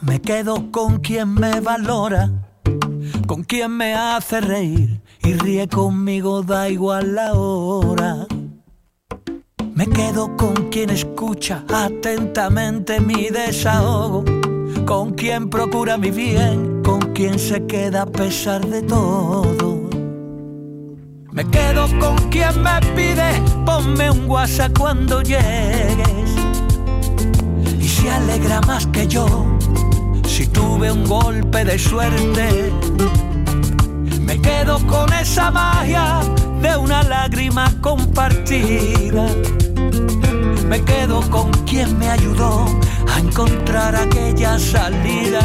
me quedo con quien me valora, con quien me hace reír y ríe conmigo, da igual la hora. Me quedo con quien escucha atentamente mi desahogo, con quien procura mi bien, con quien se queda a pesar de todo. Me quedo con quien me pide, ponme un WhatsApp cuando llegues y se alegra más que yo tuve un golpe de suerte. Me quedo con esa magia de una lágrima compartida. Me quedo con quien me ayudó a encontrar aquella salida.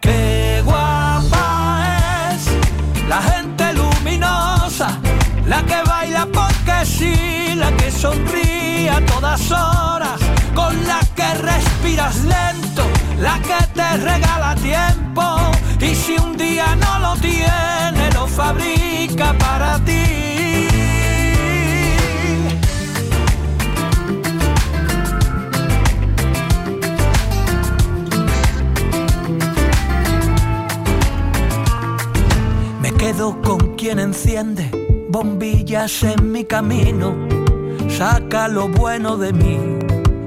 Qué guapa es la gente luminosa, la que baila porque sí, la que sonríe a todas horas, con la que respiras lento, la que te regala tiempo. Y si un día no lo tiene, lo fabrica para ti. Me quedo con quien enciende bombillas en mi camino, saca lo bueno de mí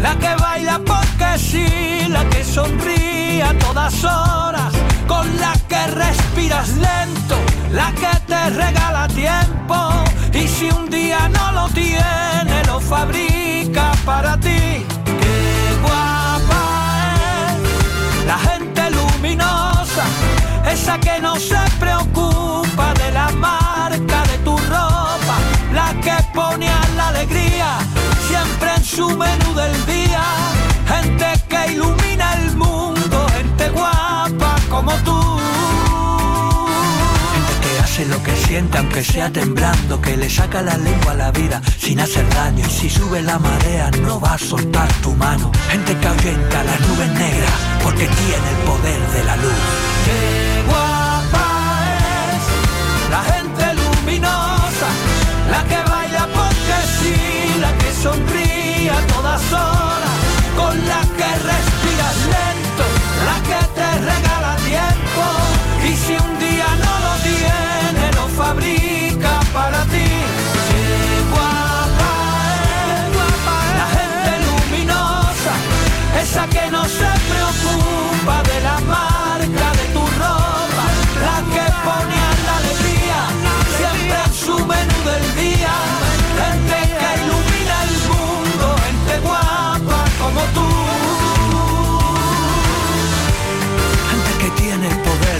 La que baila porque sí, la que sonríe a todas horas, con la que respiras lento, la que te regala tiempo. Y si un día no lo tiene, lo fabrica para ti. Qué guapa es la gente luminosa, esa que no se preocupa de la marca de tu ropa, la que pone a la alegría su menú del día. Gente que ilumina el mundo, gente guapa como tú. Gente que hace lo que siente aunque sea temblando, que le saca la lengua a la vida sin hacer daño. Y si sube la marea no va a soltar tu mano. Gente que ahuyenta las nubes negras porque tiene el poder de la luz. La gente luminosa, la que baila porque sí, la que sonríe a todas horas, con la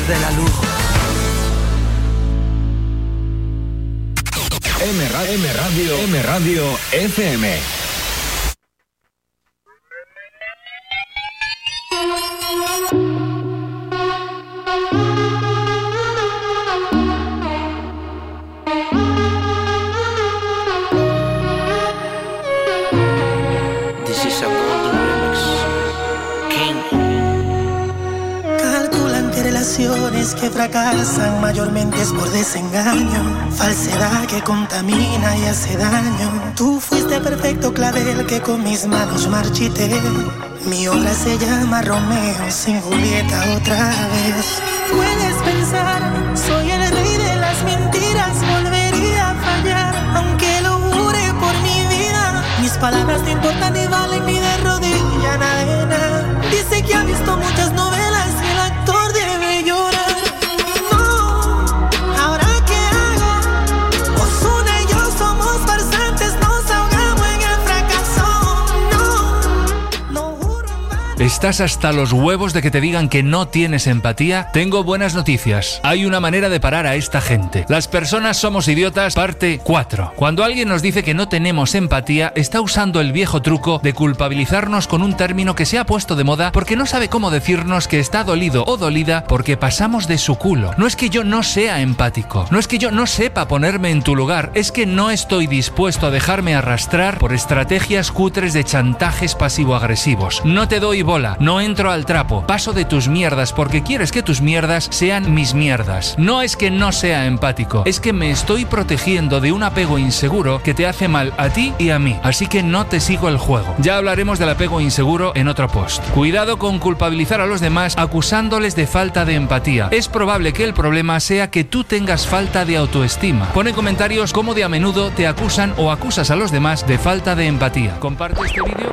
de la luz. M, M Radio. M Radio FM. que fracasan mayormente es por desengaño, falsedad que contamina y hace daño. Tú fuiste perfecto clavel que con mis manos marchité. Mi obra se llama Romeo sin Julieta otra vez. Puedes pensar, soy el rey de las mentiras, volvería a fallar, aunque lo jure por mi vida. Mis palabras no importan ni valen ni de rodilla, nada. Dice que ha visto muchas ¿Estás hasta los huevos de que te digan que no tienes empatía? Tengo buenas noticias. Hay una manera de parar a esta gente. Las personas somos idiotas, parte 4. Cuando alguien nos dice que no tenemos empatía, está usando el viejo truco de culpabilizarnos con un término que se ha puesto de moda porque no sabe cómo decirnos que está dolido o dolida porque pasamos de su culo. No es que yo no sea empático, no es que yo no sepa ponerme en tu lugar, es que no estoy dispuesto a dejarme arrastrar por estrategias cutres de chantajes pasivo-agresivos. No te doy bola, no entro al trapo, paso de tus mierdas porque quieres que tus mierdas sean mis mierdas. No es que no sea empático, es que me estoy protegiendo de un apego inseguro que te hace mal a ti y a mí. Así que no te sigo el juego. Ya hablaremos del apego inseguro en otro post. Cuidado con culpabilizar a los demás acusándoles de falta de empatía. Es probable que el problema sea que tú tengas falta de autoestima. Pone comentarios cómo de a menudo te acusan o acusas a los demás de falta de empatía. Comparte este vídeo.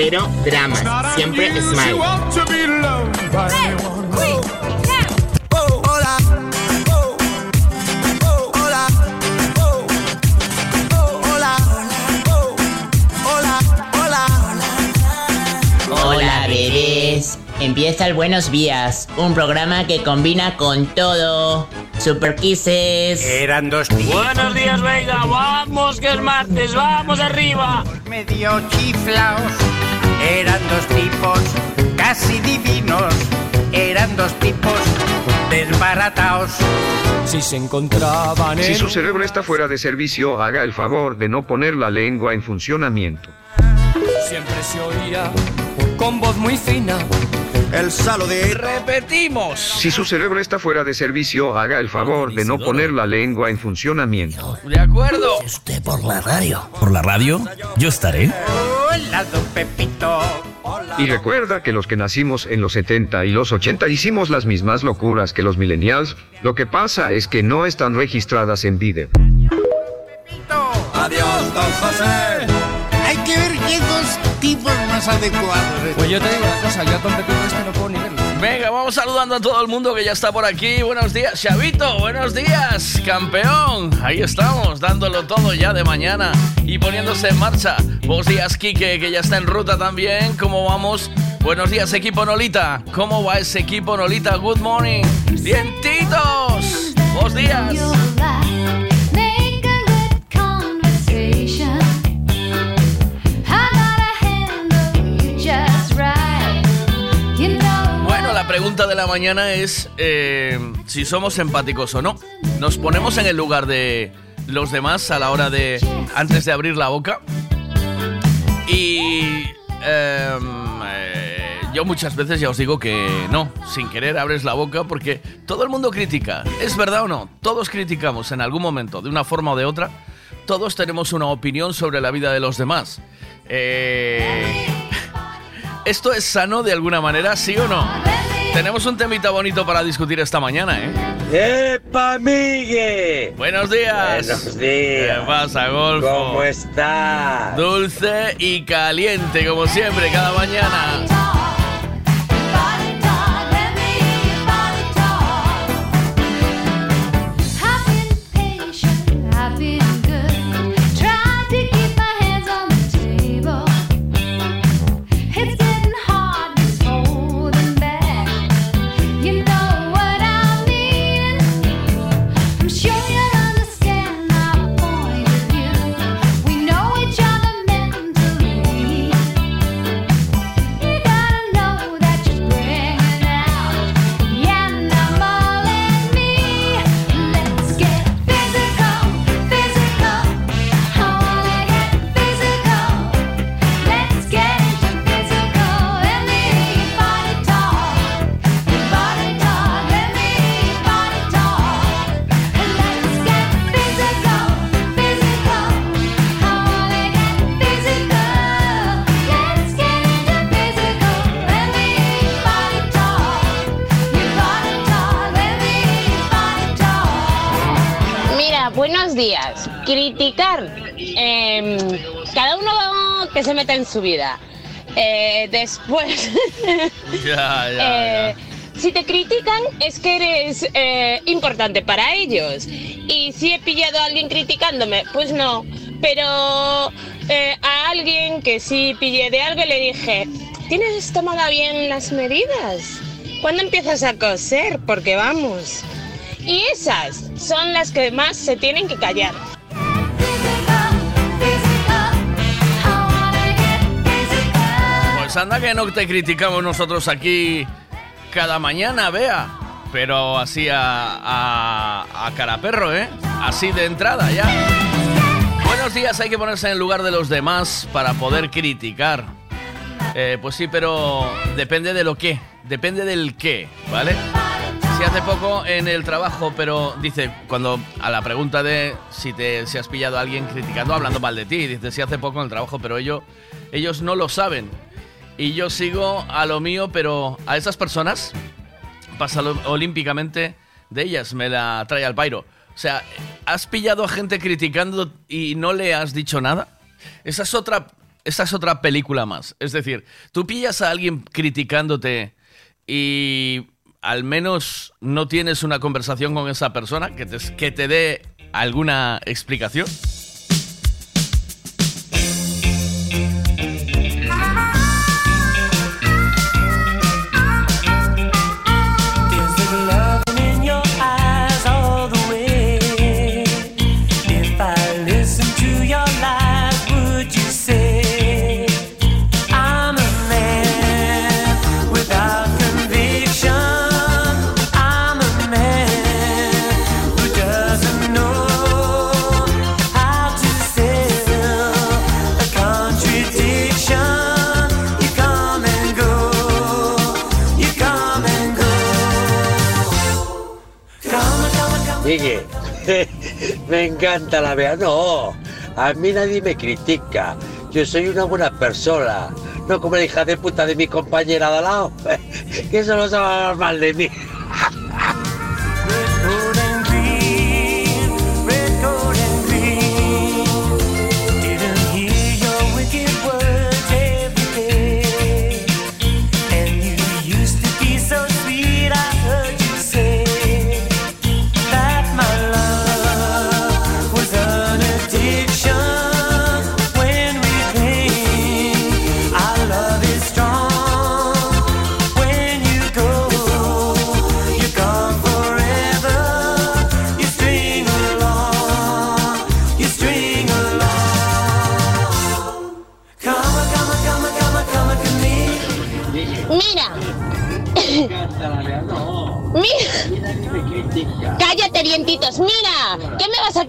Cero dramas. Siempre smile. Hola, bebés. Empieza el Buenos Días, un programa que combina con todo. Super Kisses. Eran dos tíos. Buenos días, venga, vamos que es martes, vamos arriba. Medio chiflaos. Eran dos tipos casi divinos. Eran dos tipos desbarataos. Si se encontraban en... Si su cerebro está fuera de servicio, haga el favor de no poner la lengua en funcionamiento. Siempre se oía con voz muy fina. El salo de... Repetimos. Si su cerebro está fuera de servicio, haga el favor de no poner la lengua en funcionamiento. De acuerdo. Usted por la radio. ¿Por la radio? Yo estaré. Hola, don Pepito. Y recuerda que los que nacimos en los 70 y los 80 hicimos las mismas locuras que los millennials. Lo que pasa es que no están registradas en video. Adiós, don José. Hay que ver qué tipos más adecuados. Pues yo te digo una cosa, yo a Don Pepito este no puedo ni verlo. Venga, vamos saludando a todo el mundo que ya está por aquí. Buenos días, Chavito. Buenos días, campeón. Ahí estamos, dándolo todo ya de mañana y poniéndose en marcha. Buenos días, Quique, que ya está en ruta también. ¿Cómo vamos? Buenos días, equipo Nolita. ¿Cómo va ese equipo Nolita? Good morning. Dientitos. Buenos días. De la mañana es eh, si somos empáticos o no. Nos ponemos en el lugar de los demás a la hora de antes de abrir la boca. Y em, eh, yo muchas veces ya os digo que no, sin querer abres la boca porque todo el mundo critica. ¿Es verdad o no? Todos criticamos en algún momento, de una forma o de otra. Todos tenemos una opinión sobre la vida de los demás. Eh, ¿Esto es sano de alguna manera, sí o no? Tenemos un temita bonito para discutir esta mañana, ¿eh? ¡Epa, Migue! Buenos días. Buenos días. ¿Qué pasa, Golfo? ¿Cómo estás? Dulce y caliente, como siempre, cada mañana. Días. Criticar. em, cada uno que se meta en su vida. Eh, después, Ya, ya, eh, si te critican es que eres eh, importante para ellos. Y si he pillado a alguien criticándome, pues no. Pero eh, a alguien que sí pillé de algo le dije, ¿tienes tomada bien las medidas? ¿Cuándo empiezas a coser? Porque vamos. Y esas son las que más se tienen que callar. Pues anda que no te criticamos nosotros aquí cada mañana, vea. Pero así a, a, a cara perro, ¿eh? Así de entrada ya. Buenos días, hay que ponerse en el lugar de los demás para poder criticar. Eh, pues sí, pero depende de lo que, depende del qué, ¿vale? Si hace poco en el trabajo, pero dice, cuando a la pregunta de si te si has pillado a alguien criticando, hablando mal de ti, dice, si hace poco en el trabajo, pero ellos, ellos no lo saben. Y yo sigo a lo mío, pero a esas personas pasa olímpicamente de ellas, me la trae al pairo. O sea, ¿has pillado a gente criticando y no le has dicho nada? Esa es otra, esa es otra película más. Es decir, tú pillas a alguien criticándote y al menos no tienes una conversación con esa persona que te, que te dé alguna explicación. me encanta la vea. No, a mí nadie me critica. Yo soy una buena persona. No como la hija de puta de mi compañera de al lado. Que eso no a hablar mal de mí.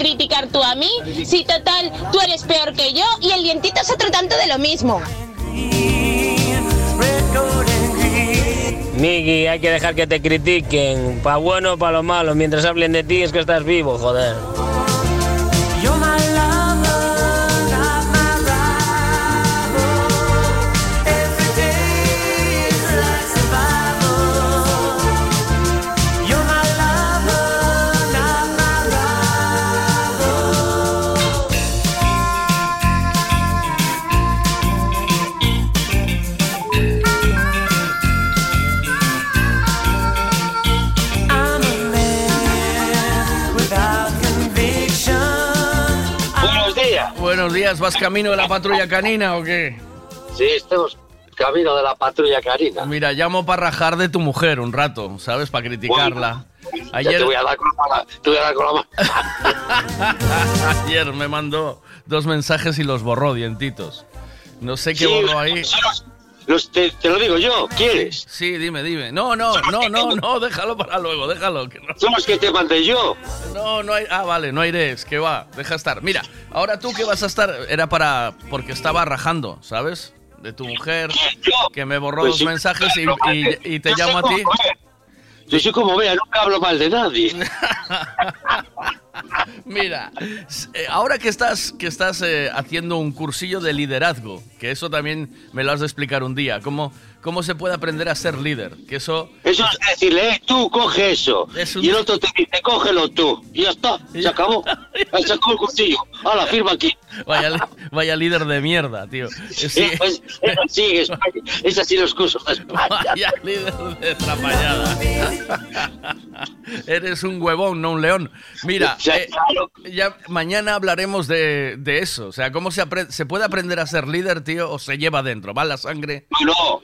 criticar tú a mí? Si total, tú eres peor que yo y el dientito es otro tanto de lo mismo. Miki, hay que dejar que te critiquen, pa' bueno o pa' lo malo, mientras hablen de ti es que estás vivo, joder. Días, ¿vas camino de la patrulla canina o qué? Sí, estamos camino de la patrulla Karina. Mira, llamo para rajar de tu mujer un rato, ¿sabes? Para criticarla. Ya te voy a dar con la mano. Te voy a dar con la mano. Ayer me mandó dos mensajes y los borró, dientitos. No sé qué Sí, borró ahí. Los- te, te lo digo yo, ¿quieres? Sí, dime, dime. No, no, no, no, no, déjalo para luego, déjalo. Que no. Son los que te mandé yo. No, no hay. Ah, vale, no aires, que va, deja estar. Mira, ahora tú que vas a estar, era para. porque estaba rajando, ¿sabes? De tu mujer, que me borró Pues sí, mensajes y, y- y te llamo a ti. vea. Yo soy como vea, nunca hablo mal de nadie. Mira, eh, ahora que estás, que estás eh, haciendo un cursillo de liderazgo, que eso también me lo has de explicar un día, cómo, cómo se puede aprender a ser líder, que eso... Eso es decirle, eh, tú coge eso. Es un- Y el otro te dice, cógelo tú. Y ya está, se acabó. Ahí sacó el cuchillo. Hala, firma aquí. Vaya, líder de mierda, tío. Sí. Eh, pues, es así en España. Es así los cursos de España. Vaya líder de trapallada. Eres un huevón, no un león. Mira, eh, ya mañana hablaremos de, de eso. O sea, ¿cómo se, se puede aprender a ser líder, tío? ¿O se lleva dentro? ¿Va la sangre? No.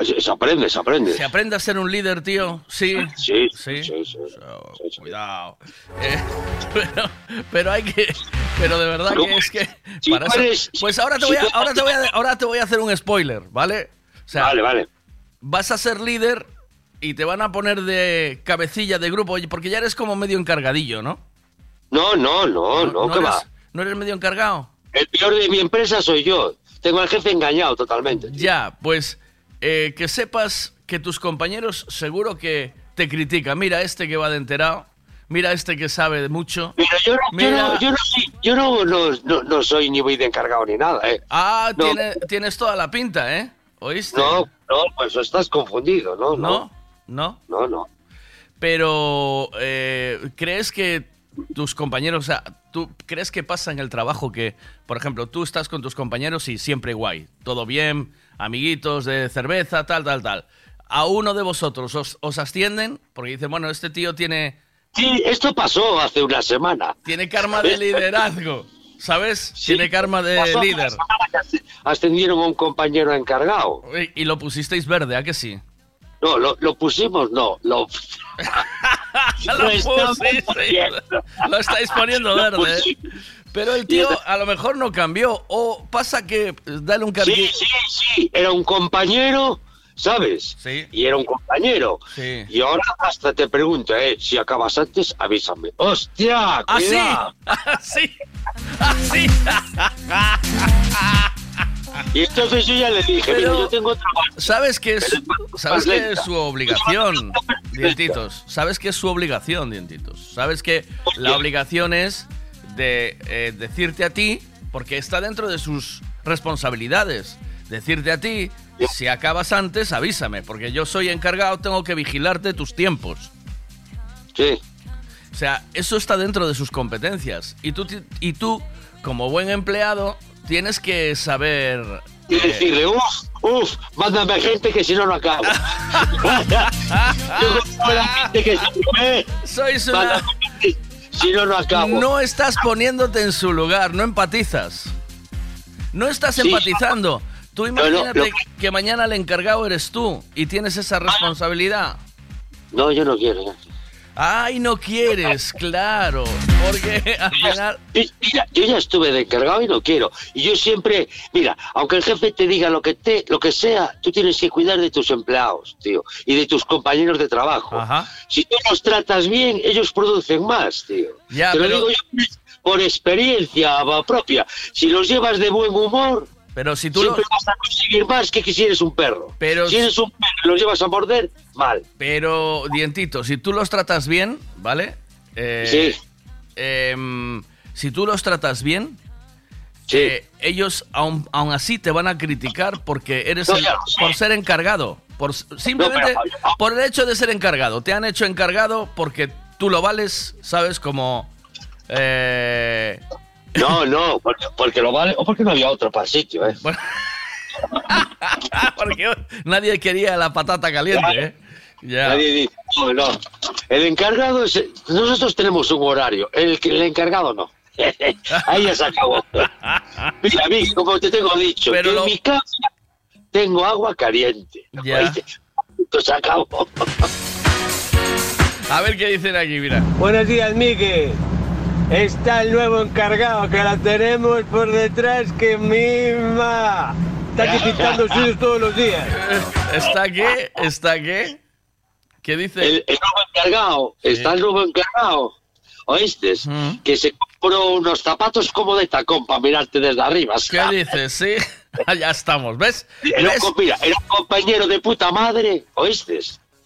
Se, se aprende, se aprende. ¿Se aprende a ser un líder, tío? Sí. Sí, sí. sí, sí. Cuidado. Eh, pero, pero hay que. Pero de verdad que es que. si para tú eso- eres- pues ahora te, voy a, ahora, te voy a, ahora te voy a hacer un spoiler, ¿vale? O sea, Vale, vale. Vas a ser líder y te van a poner de cabecilla de grupo, porque ya eres como medio encargadillo, ¿no? No, no, no, no, ¿qué eres, va? ¿No eres medio encargado? El peor de mi empresa soy yo. Tengo al jefe engañado totalmente. Ya, pues eh, que sepas que tus compañeros seguro que te critican. Mira este que va de enterado, mira este que sabe de mucho. Mira, yo, no- yo no, yo, no, yo no, no, no, no soy ni voy de encargado ni nada, ¿eh? Ah, No. tiene- tienes toda la pinta, ¿eh? ¿Oíste? No, no, pues estás confundido, ¿no? ¿No? ¿No? No, no. Pero, eh, ¿crees que tus compañeros, o sea, tú crees que pasa en el trabajo que, por ejemplo, tú estás con tus compañeros y siempre guay, todo bien, amiguitos de cerveza, tal, tal, tal. A uno de vosotros os, os ascienden porque dicen, bueno, este tío tiene, Sí, esto pasó hace una semana. tiene karma de liderazgo, ¿sabes? tiene karma de Pasó líder. Ascendieron a un compañero encargado. Y, y lo pusisteis verde, ¿a que sí? No, lo, lo pusimos, no. Lo, lo, pusisteis. Lo estáis poniendo verde. Pero el tío a lo mejor no cambió. O pasa que dale un carguito. Sí, sí, sí. Era un compañero, ¿sabes? Sí. Y era un compañero. Sí. Y ahora hasta te pregunto, ¿eh? Si acabas antes, avísame. ¡Hostia! Así, cuidado! así, así. Y entonces yo ya le dije, Pero- mira, yo tengo trabajo. ¿Sabes que es, sabes que es su obligación, dientitos? ¿Sabes que es su obligación, dientitos? ¿Sabes que la obligación es de eh, decirte a ti, porque está dentro de sus responsabilidades, decirte a ti, si acabas antes, avísame, porque yo soy encargado, tengo que vigilarte tus tiempos. Sí. O sea, eso está dentro de sus competencias. Y tú, y tú como buen empleado, tienes que saber... Y eh, decirle, uff, uff, mándame gente que si no, no acabo. Yo conozco la gente que se eh, Sois una... mándame si no, no acabo. No estás poniéndote en su lugar, no empatizas. No estás Sí. empatizando. Tú No, no, imagínate que mañana el encargado eres tú y tienes esa responsabilidad. No, yo no quiero. Ay, no quieres, claro. Porque al final... Mira, yo ya estuve de encargado y no quiero. Y yo siempre, mira, aunque el jefe te diga lo que te, lo que sea, tú tienes que cuidar de tus empleados, tío, y de tus compañeros de trabajo. Si tú los tratas bien, ellos producen más, tío. Ya, te lo pero- digo yo por experiencia propia. Si los llevas de buen humor, Pero si tú siempre lo- vas a conseguir más que si eres un perro. Pero si eres un perro y los llevas a morder, mal. Pero, Dientito, si tú los tratas bien, ¿vale? Eh, Sí. em, si tú los tratas bien, Sí. eh, ellos aún, aún así te van a criticar porque eres No, el- sé. por ser encargado. Por, simplemente No, pero- por el hecho de ser encargado. Te han hecho encargado porque tú lo vales, ¿sabes? Como... eh, No, no, porque, porque lo vale, o porque no había otro para el sitio, ¿eh? porque nadie quería la patata caliente, ¿eh? Ya. Nadie dice, no, no. El encargado es. Nosotros tenemos un horario, el, que- el encargado no. Ahí ya se acabó. Mira, mí, como te tengo dicho, Pero lo- en mi casa tengo agua caliente. Ya. ¿oíste? Esto se acabó. A ver qué dicen aquí, mira. Buenos días, Miguel. Está el nuevo encargado que la tenemos por detrás que mima. Está aquí pintando suyos todos los días. ¿Está qué? ¿Está qué? ¿Qué dice? El, el nuevo encargado, está el nuevo encargado. ¿Oíste? Que se compró unos zapatos como de tacón para mirarte desde arriba. ¿Qué dices? Sí, ya estamos, ¿ves? Era un, ¿Ves? mira, era un compañero de puta madre, ¿oíste?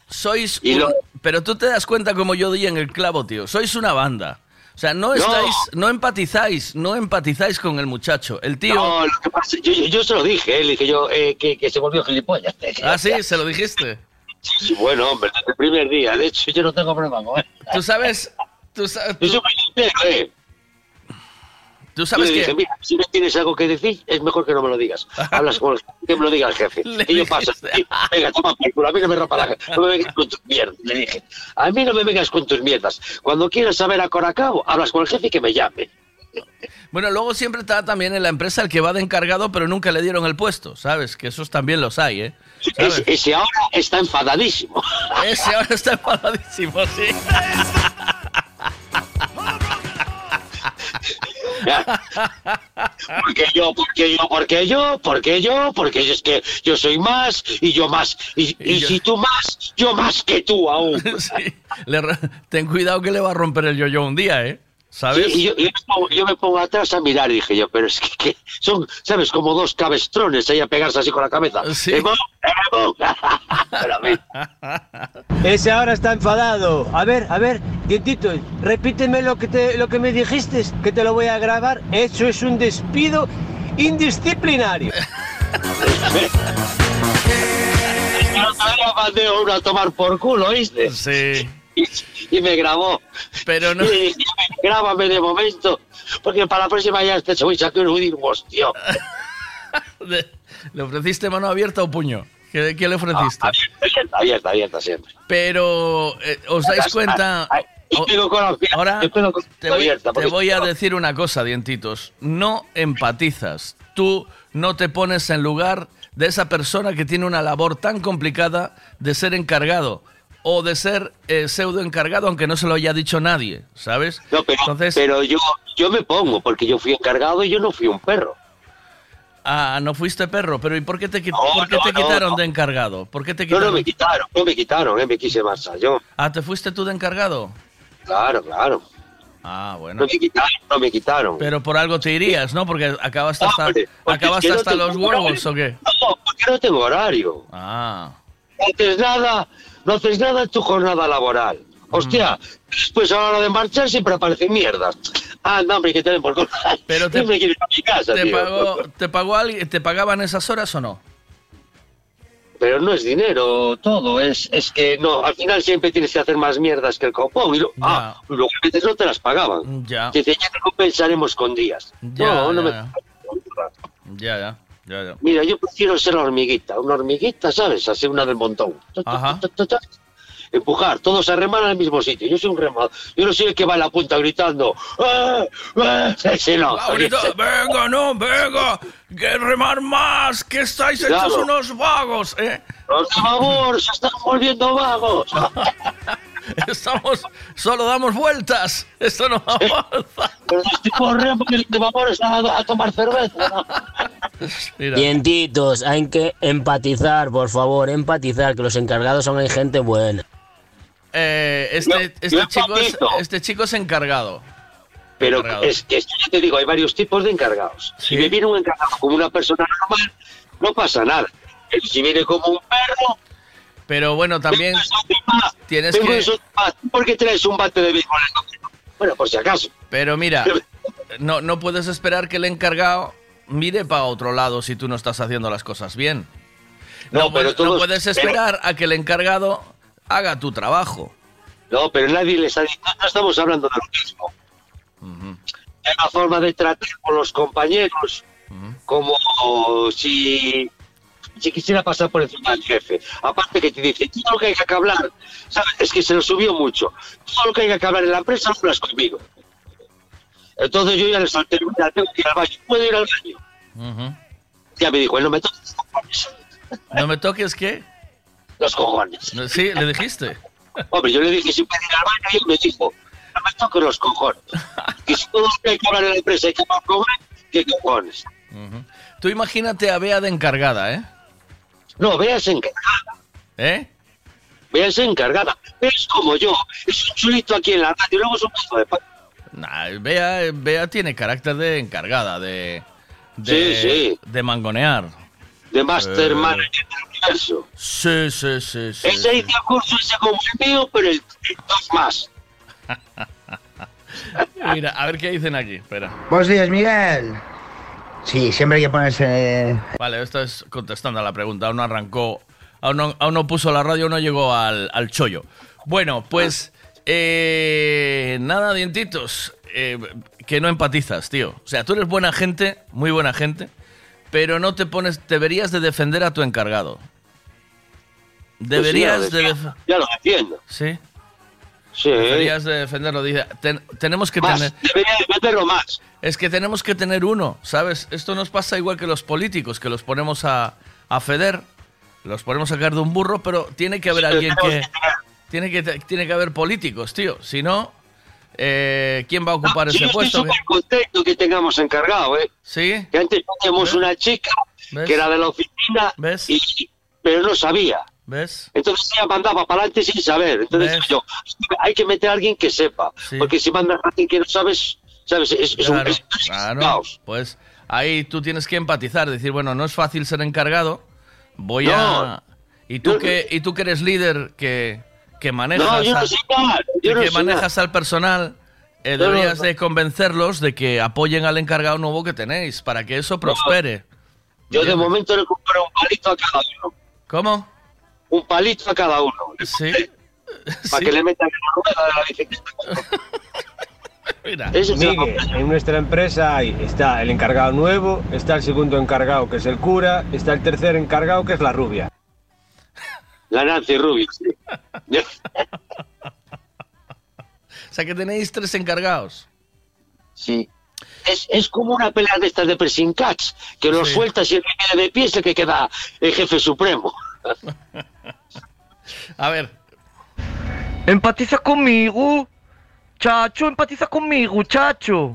Sois Y un- lo- Pero tú te das cuenta como yo di en el clavo, tío. Sois una banda. O sea, no No. estáis, no empatizáis, no empatizáis con el muchacho. El tío. No, lo que pasa, yo, yo- yo se lo dije, él dije yo eh, que, que se volvió gilipollas. Ah, sí, se lo dijiste. Sí, bueno, hombre, desde el primer día. De hecho, yo no tengo problema con él. Tú sabes, tú sabes, Yo soy muy sincero, ¿eh? Tú sabes Yo le que- dije, mira, si no tienes algo que decir, es mejor que no me lo digas. Hablas con el que me lo diga el jefe. y yo paso, tío, venga, toma por culo, a mí no me rompa la no me vengas con tus mierdas. Le dije, a mí no me vengas con tus mierdas. Cuando quieras saber a Coracao, hablas con el jefe y que me llame. Bueno, luego siempre está también en la empresa el que va de encargado, pero nunca le dieron el puesto, ¿sabes? Que esos también los hay, ¿eh? Ese, ese ahora está enfadadísimo. Ese ahora está enfadadísimo, sí. Porque yo, porque yo, porque yo, porque yo, porque es que yo soy más y yo más. Y, y si tú más, yo más que tú aún. Sí. Le re- ten cuidado que le va a romper el yo-yo un día, ¿eh? ¿Sabes? Sí, y yo, yo me pongo, yo me pongo atrás a mirar y dije yo, pero es que, que son, ¿sabes? Como dos cabestrones ahí a pegarse así con la cabeza. Emo, emo. Pero a mí- Ese ahora está enfadado. A ver, a ver, dientito, repíteme lo que, te, lo que me dijiste, que te lo voy a grabar. Eso es un despido indisciplinario. El otro día mandé a uno a tomar por culo, ¿oíste? Sí. Y, me grabó. Pero no. Y le dije, grábame de momento, porque para la próxima ya te voy a sacar un hostia. Le, ¿le ofreciste mano abierta o puño? ¿Qué, qué le ofreciste? Abierta, abierta, abierta siempre. Pero, eh, ¿os dais cuenta? O- Ahora te voy, abierta, te voy a decir una cosa, dientitos. No empatizas. Tú no te pones en lugar de esa persona que tiene una labor tan complicada de ser encargado o de ser eh, pseudo encargado, aunque no se lo haya dicho nadie, ¿sabes? No, pero, pero yo, yo me pongo, porque yo fui encargado y yo no fui un perro. Ah, no fuiste perro, pero ¿y por qué te, No, por qué no, te quitaron de encargado? ¿Por qué te No, quitaron? no me quitaron, no me quitaron, eh, me quise marchar yo. Ah, ¿te fuiste tú de encargado? Claro, claro. Ah, bueno. No me quitaron, no me quitaron. Pero por algo te irías, ¿no? Porque acabaste hasta, Hombre, porque acabaste es que hasta los huevos. ¿o qué? No, porque no tengo horario. Ah. Haces nada, no haces nada en tu jornada laboral. Hostia, después a la hora de marchar siempre aparecen mierdas. Anda, hombre, que te den por culo. Pero te, Siempre quieres ir a mi casa, te tío. pagó, ¿te pagó alguien, te pagaban esas horas o no? Pero no es dinero todo, es, es que no, al final siempre tienes que hacer más mierdas que el copón. Y lo, ah, luego a veces no te las pagaban. Ya. Dice, ya te compensaremos con días. Ya, no, no ya, me... Ya, ya, ya, ya. Mira, yo prefiero ser hormiguita, una hormiguita, ¿sabes? Así una del montón. Ajá. Empujar, todos a remar al mismo sitio. Yo soy un remado. Yo no soy el que va en la punta gritando. ¡Eh! ¡Eh! Ese no. Laurita, venga, no, venga, que remar más, que estáis hechos Claro. unos vagos, ¿eh? Por favor, se están volviendo vagos. Estamos, solo damos vueltas, esto no avanza. Pero estoy corriendo porque vamos a, a tomar cerveza. ¿no? Mira. Hay que empatizar, por favor, empatizar, que los encargados son hay gente buena. Eh, este, este, yo chico es, este chico es encargado. Pero Encargado. es que ya te digo, hay varios tipos de encargados. Si me viene un encargado como una persona normal, no pasa nada. Pero si viene como un perro, Pero bueno, también tienes que... ¿por qué traes un bate de béisbol? Bueno, por si acaso. Pero mira, no, no puedes esperar que el encargado mire para otro lado si tú no estás haciendo las cosas bien. No, No, pero puedes- no todos- puedes esperar a que el encargado haga tu trabajo. No, pero nadie les ha dicho, no estamos hablando de lo mismo. Hay una forma de tratar con los compañeros como si, si quisiera pasar por encima del jefe. Aparte que te dice, todo lo que haya que hablar, ¿sabes? es que se lo subió mucho. Todo lo que haya que hablar en la empresa, hablas conmigo. Entonces yo ya le solté, mira, tengo que ir al baño, ¿puedo ir al baño? Ya me dijo, no me toques los cojones. ¿No me toques qué? Los cojones. Sí, le dijiste. Hombre, yo le dije, si puede ir al baño, y él me dijo, no me toques los cojones. Que si todo lo que hay que hablar en la empresa hay que hablar con él, ¿qué cojones? Tú imagínate a Bea de encargada, ¿eh? No, veas encargada. ¿Eh? Veas encargada. Es como yo. Es un chulito aquí en la radio y luego es un pedazo de pan. Nah, Bea, Bea tiene carácter de encargada, de... de Sí, sí. De mangonear. De Master Eh. Manager del universo. Sí, sí, sí, sí. ese sí. hizo el curso ese como el mío, pero el, el dos más. Mira, a ver qué dicen aquí. Espera. Buenos días, Miguel. Sí, siempre hay que ponerse. Vale, esto es contestando a la pregunta. Aún no arrancó, aún no, aún no puso la radio, aún no llegó al, al chollo. Bueno, pues eh, nada, dientitos. eh, que no empatizas, tío. O sea, tú eres buena gente, muy buena gente, pero no te pones, deberías de defender a tu encargado. Deberías Pues sí, de... lo. Ya lo defiendo. Sí. Sí. Deberías de defenderlo. Dice, "Ten- tenemos que Más, tener... debería de meterlo más. Es que tenemos que tener uno, ¿sabes? Esto nos pasa igual que los políticos, que los ponemos a, a feder, los ponemos a sacar de un burro, pero tiene que haber Sí, alguien tenemos que... Tiene que, tiene que haber políticos, tío. Si no, eh, ¿quién va a ocupar Sí, ese yo estoy puesto? súper contento que tengamos encargado, ¿eh? Sí. Que antes teníamos una chica ¿Ves? que era de la oficina, y, pero no sabía. ¿Ves? Entonces ella mandaba para adelante sin saber. Entonces ¿Ves? yo, hay que meter a alguien que sepa. Porque si mandas a alguien que no sabes, sabes, es, es un es- claro. caos. Pues ahí tú tienes que empatizar, decir, bueno, no es fácil ser encargado, voy No. a... Y tú, que, y tú que eres líder, que, que manejas, No, que manejas al personal, eh, deberías de convencerlos de que apoyen al encargado nuevo que tenéis, para que eso prospere. Yo de momento le compro un palito a cada uno. ¿Cómo? Un palito a cada uno. Sí. Para que le metan en la rueda de la bicicleta. Mira. Eso es Miguel, en nuestra empresa hay, está el encargado nuevo, está el segundo encargado que es el cura, está el tercer encargado que es la rubia. La Nancy Rubio, sí. O sea que tenéis tres encargados. Sí. Es, es como una pelea de estas de pressing catch, que lo Sí. sueltas y el que queda de pie es el que queda el jefe supremo. A ver. Empatiza conmigo. Chacho, empatiza conmigo, chacho.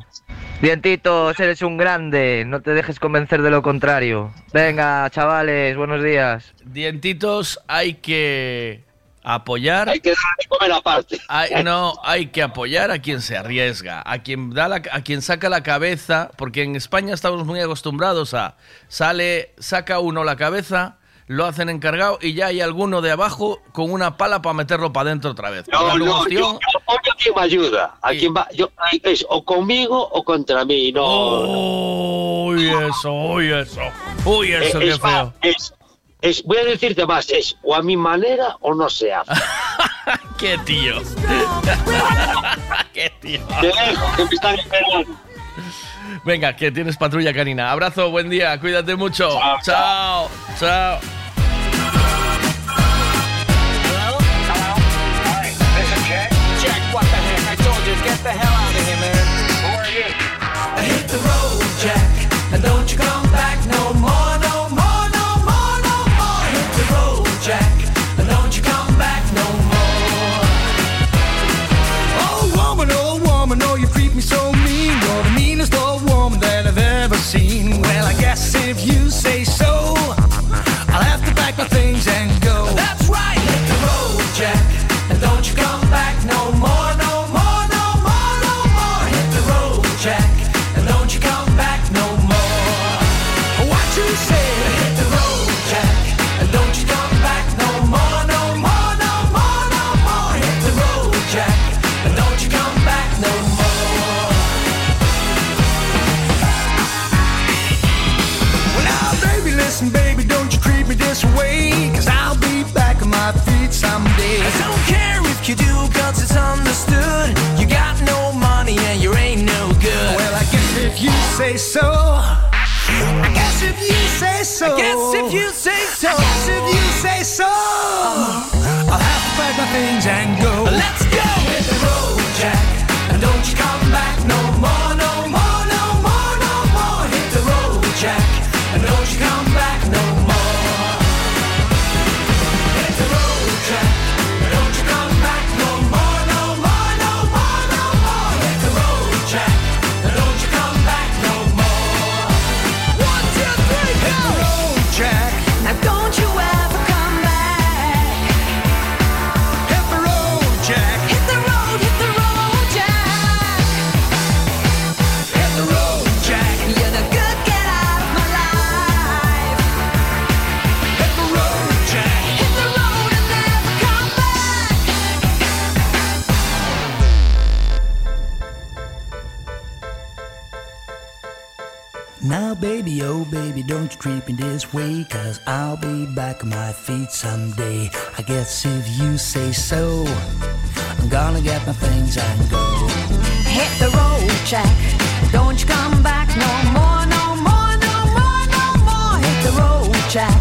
Dientitos, eres un grande. No te dejes convencer de lo contrario. Venga, chavales, buenos días. Dientitos hay que apoyar. Hay que darle comer aparte. Hay- no, hay que apoyar a quien se arriesga, a quien da la, a quien saca la cabeza, porque en España estamos muy acostumbrados a sale, saca uno la cabeza, lo hacen encargado y ya hay alguno de abajo con una pala para meterlo para adentro otra vez. No, no, yo, yo apoyo a quien me ayuda. A quien va, yo, es o conmigo o contra mí. No. Uy, eso, uy, eso. Uy, eso, Es- qué es feo. es- es- voy a decirte más, es o a mi manera o no se hace. Qué tío. Qué tío. Te dejo, que me están esperando. Venga, que tienes patrulla canina. Abrazo, buen día, cuídate mucho. Chao, chao. So. I guess if you say so. I guess if you say so. I'll have to pack my things and go. Let's go! Hit the road, Jack, and don't you come back no more, no more, no more, baby, don't you treat me this way, cause I'll be back on my feet someday. I guess if you say so, I'm gonna get my things and go. Hit the road, Jack. Don't you come back no more, no more, no more, no more. Hit the road, Jack.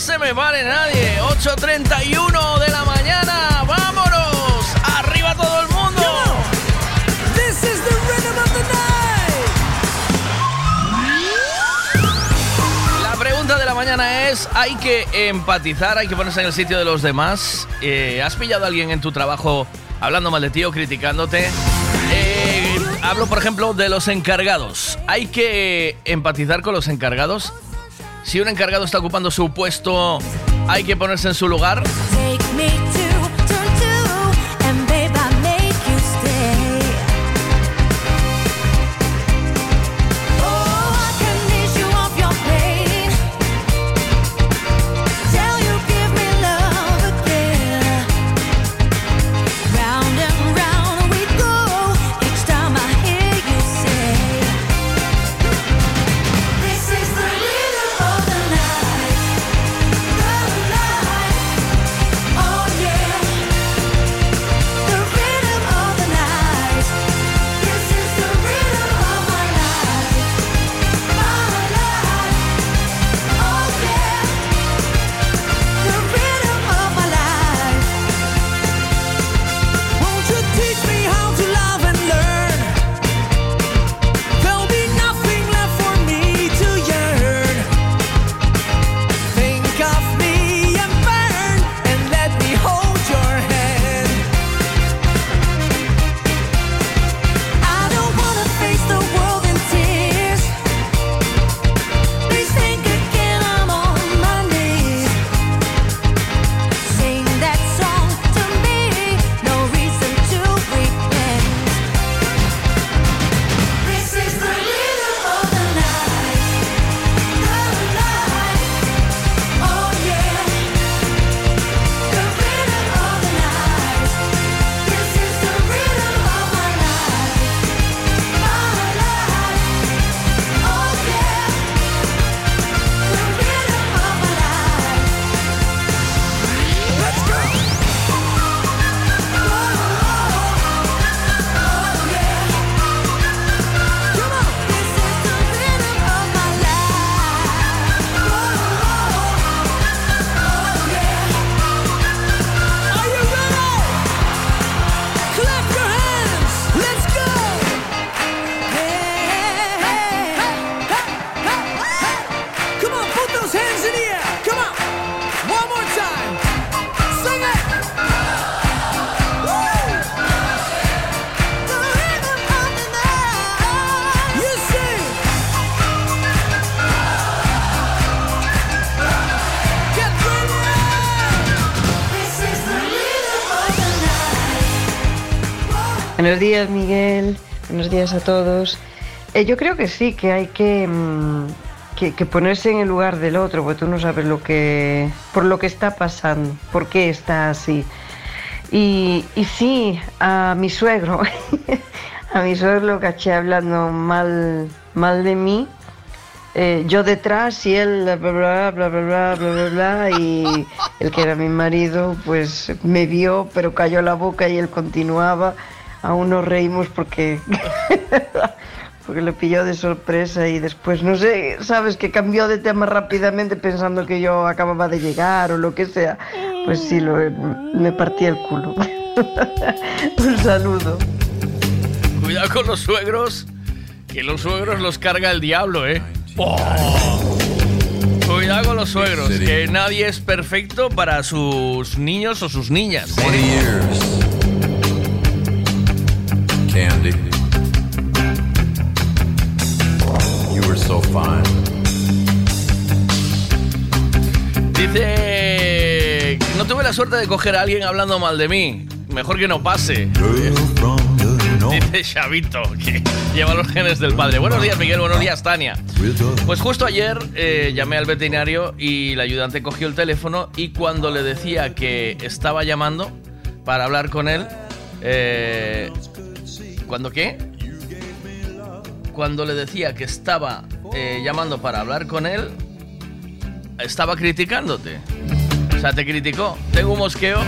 No se me pare nadie. 8.31 de la mañana. ¡Vámonos! ¡Arriba todo el mundo! This is the rhythm of the night. La pregunta de la mañana es, ¿hay que empatizar, hay que ponerse en el sitio de los demás? Eh, ¿Has pillado a alguien en tu trabajo hablando mal de ti o criticándote? Eh, hablo, por ejemplo, de los encargados. ¿Hay que empatizar con los encargados? Si un encargado está ocupando su puesto, ¿hay que ponerse en su lugar? Buenos días, Miguel. Buenos días a todos. Eh, yo creo que sí, que hay que, mm, que, que, ponerse en el lugar del otro, porque tú no sabes lo que, por lo que está pasando, por qué está así. Y, y sí, a mi suegro, a mi suegro lo caché hablando mal, mal de mí, eh, yo detrás y él bla bla bla bla bla bla bla y el que era mi marido pues me vio pero cayó la boca y él continuaba aún nos reímos porque porque le pilló de sorpresa y después no sé sabes que cambió de tema rápidamente pensando que yo acababa de llegar o lo que sea pues sí lo, me partí el culo un saludo Cuidado con los suegros, que los suegros los carga el diablo, ¿eh? ¡Oh! Cuidado con los suegros, que nadie es perfecto para sus niños o sus niñas. ¿eh? 20 years. Candy. You were so fine. Dice, no tuve la suerte de coger a alguien hablando mal de mí. Mejor que no pase. Dice Chavito, que lleva los genes del padre. Buenos días, Miguel. Buenos días, Tania. Pues justo ayer eh, llamé al veterinario y el ayudante cogió el teléfono y cuando le decía que estaba llamando para hablar con él, eh, ¿cuándo qué? Cuando le decía que estaba eh, llamando para hablar con él, estaba criticándote. O sea, te criticó. Tengo un mosqueo,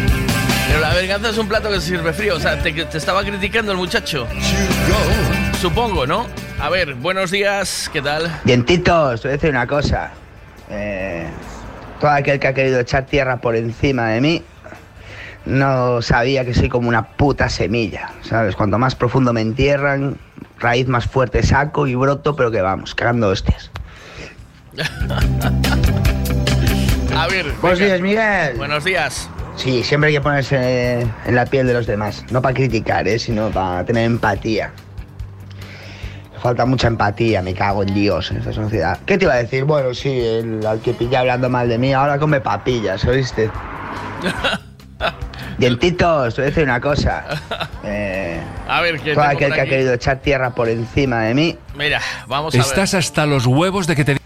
pero la venganza es un plato que se sirve frío. O sea, te, estaba criticando el muchacho. Supongo, ¿no? A ver, buenos días, ¿qué tal? Dientitos, te voy a decir una cosa. Eh, todo aquel que ha querido echar tierra por encima de mí no sabía que soy como una puta semilla, ¿sabes? Cuanto más profundo me entierran, raíz más fuerte saco y broto, pero que vamos, cagando hostias. A ver. Buenos venga. días, Miguel. Buenos días. Sí, siempre hay que ponerse en la piel de los demás. No para criticar, ¿eh? sino para tener empatía. Falta mucha empatía, me cago en Dios en esta sociedad. ¿Qué te iba a decir? Bueno, sí, el, al que pilla hablando mal de mí, ahora come papillas, ¿oíste? Dientitos, te voy a decir una cosa. Eh, A ver, ¿qué todo aquel que ha querido echar tierra por encima de mí, Mira, vamos a ¿Estás hasta los huevos de que te.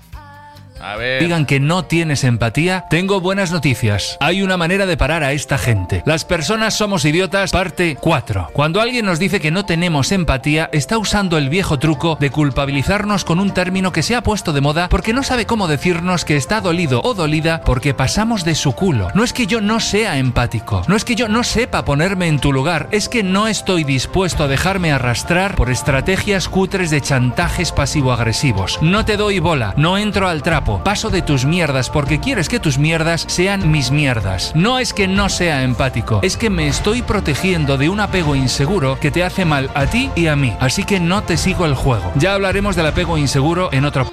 Digan que no tienes empatía? Tengo buenas noticias. Hay una manera de parar a esta gente. Las personas somos idiotas, parte 4. Cuando alguien nos dice que no tenemos empatía, está usando el viejo truco de culpabilizarnos con un término que se ha puesto de moda porque no sabe cómo decirnos que está dolido o dolida porque pasamos de su culo. No es que yo no sea empático, no es que yo no sepa ponerme en tu lugar, es que no estoy dispuesto a dejarme arrastrar por estrategias cutres de chantajes pasivo-agresivos. No te doy bola, no entro al trapo, paso de tus mierdas porque quieres que tus mierdas sean mis mierdas. No es que no sea empático, es que me estoy protegiendo de un apego inseguro que te hace mal a ti y a mí. Así que no te sigo el juego. Ya hablaremos del apego inseguro en otro...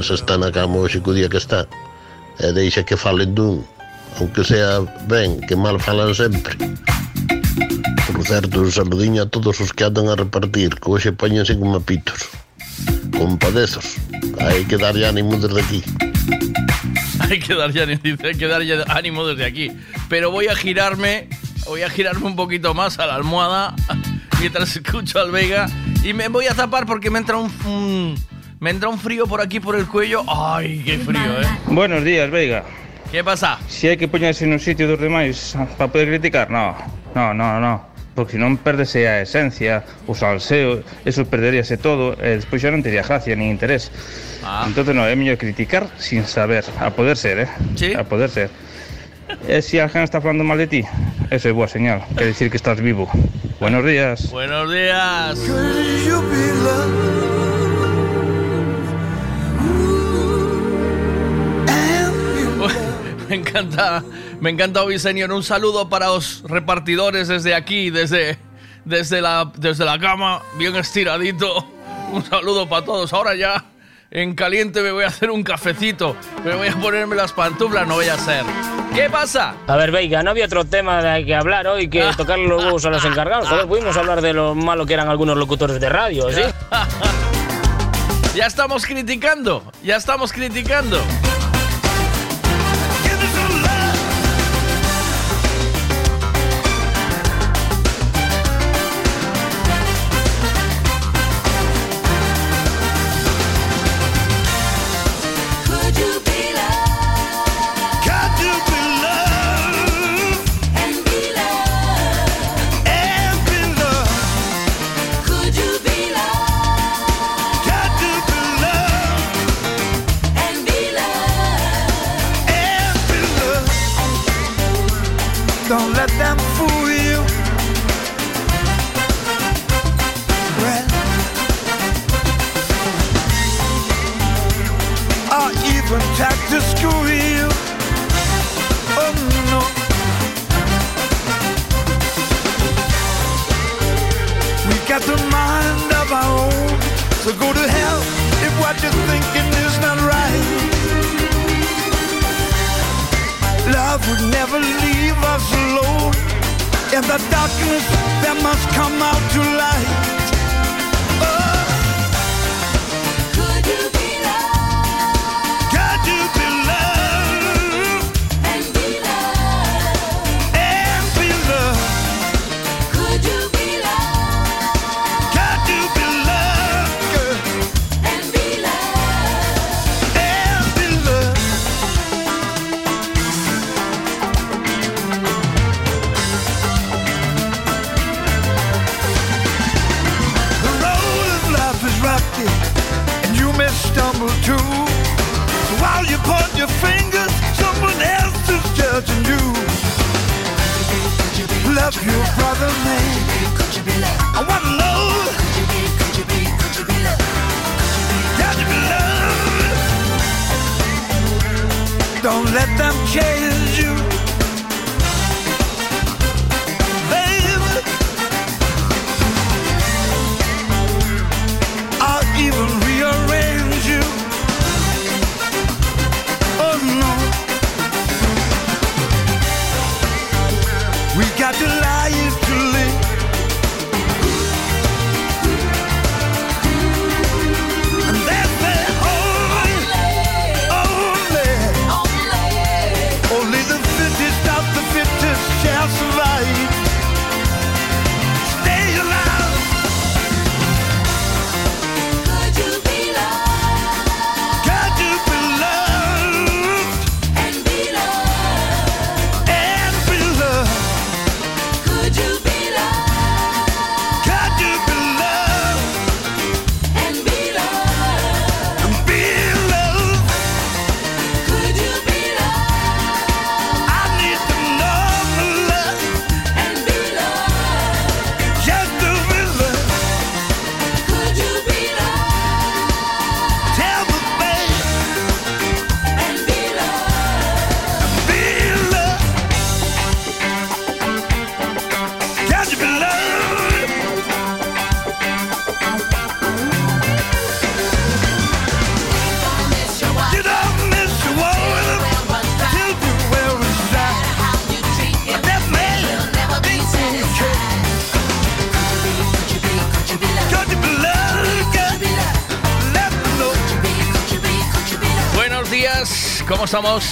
Que se está na cama hoxe co día que está. E deixa que falen dun. Aunque sea ben, que mal falan sempre. Por certo, un saludiño a todos os que andan a repartir, que hoxe poñense como pitos. Compadezos. Hai que darlle ánimo desde aquí. Hay que dar ya, dice, hay que ánimo desde aquí. Pero voy a girarme, voy a girarme un poquito más a la almohada mientras escucho al Vega y me voy a tapar porque me entra un, un- me entra un frío por aquí por el cuello. Ay, qué frío, ¿eh? Buenos días, Veiga. ¿Qué pasa? Si hai que poñerse nun sitio dos demais para poder criticar, no, no, no, no. Porque senón perdese a esencia, o salseo, eso perderíase todo, e despois xa non tería gracia nin interés. Ah. Entonces no, é mellor criticar sin saber, a poder ser, eh? Sí. A poder ser. E se alguén está falando mal de ti, eso é boa señal, quer decir que estás vivo. Buenos días. Buenos días. Me encanta, me encanta señor. Un saludo para los repartidores desde aquí, desde, desde, la, desde la cama, bien estiradito. Un saludo para todos. Ahora ya, en caliente, me voy a hacer un cafecito. Me voy a ponerme las pantuflas, no voy a ser. ¿Qué pasa? A ver, Veiga, no había otro tema de que hablar hoy que tocarle los huevos a los encargados. Joder, pudimos hablar de lo malo que eran algunos locutores de radio, ¿sí? Ya estamos criticando, ya estamos criticando.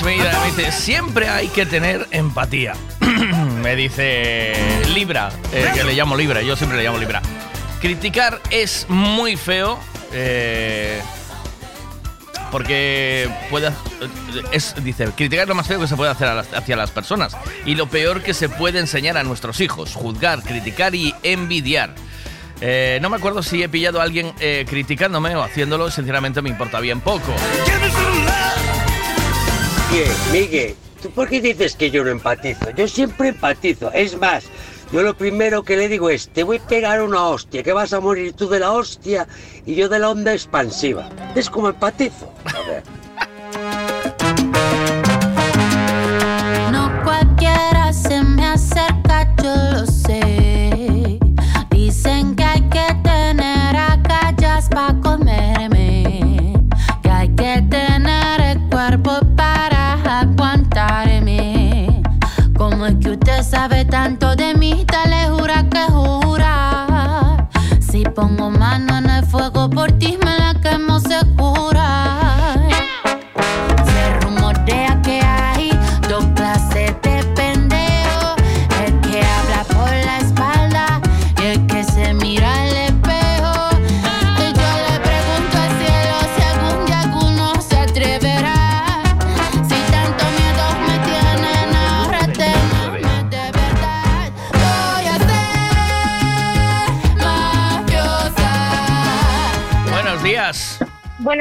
Mira, me dice, siempre hay que tener empatía. me dice Libra, eh, que le llamo Libra, yo siempre le llamo Libra. Criticar es muy feo. eh, porque puede es dice criticar es lo más feo que se puede hacer hacia las personas y lo peor que se puede enseñar a nuestros hijos juzgar criticar y envidiar Eh, no me acuerdo si he pillado a alguien eh, criticándome o haciéndolo sinceramente me importa bien poco Miguel, ¿tú por qué dices que yo no empatizo? Yo siempre empatizo. Es más, yo lo primero que le digo es, te voy a pegar una hostia, que vas a morir tú de la hostia y yo de la onda expansiva. Es como empatizo.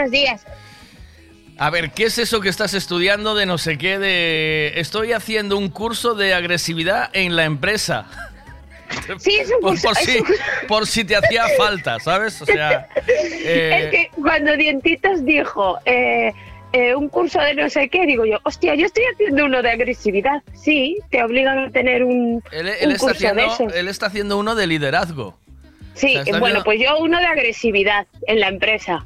Buenos días. a ver qué es eso que estás estudiando de no sé qué de estoy haciendo un curso de agresividad en la empresa Sí, es un por, curso. por es si, un- por si te hacía falta sabes o sea eh, Es que cuando Dientitos dijo eh, eh, un curso de no sé qué, digo yo, hostia, yo estoy haciendo uno de agresividad. Sí, te obligan a tener un, él, un él está curso de haciendo, esos. él está haciendo uno de liderazgo Sí, o sea, está bueno, pues yo uno de agresividad en la empresa.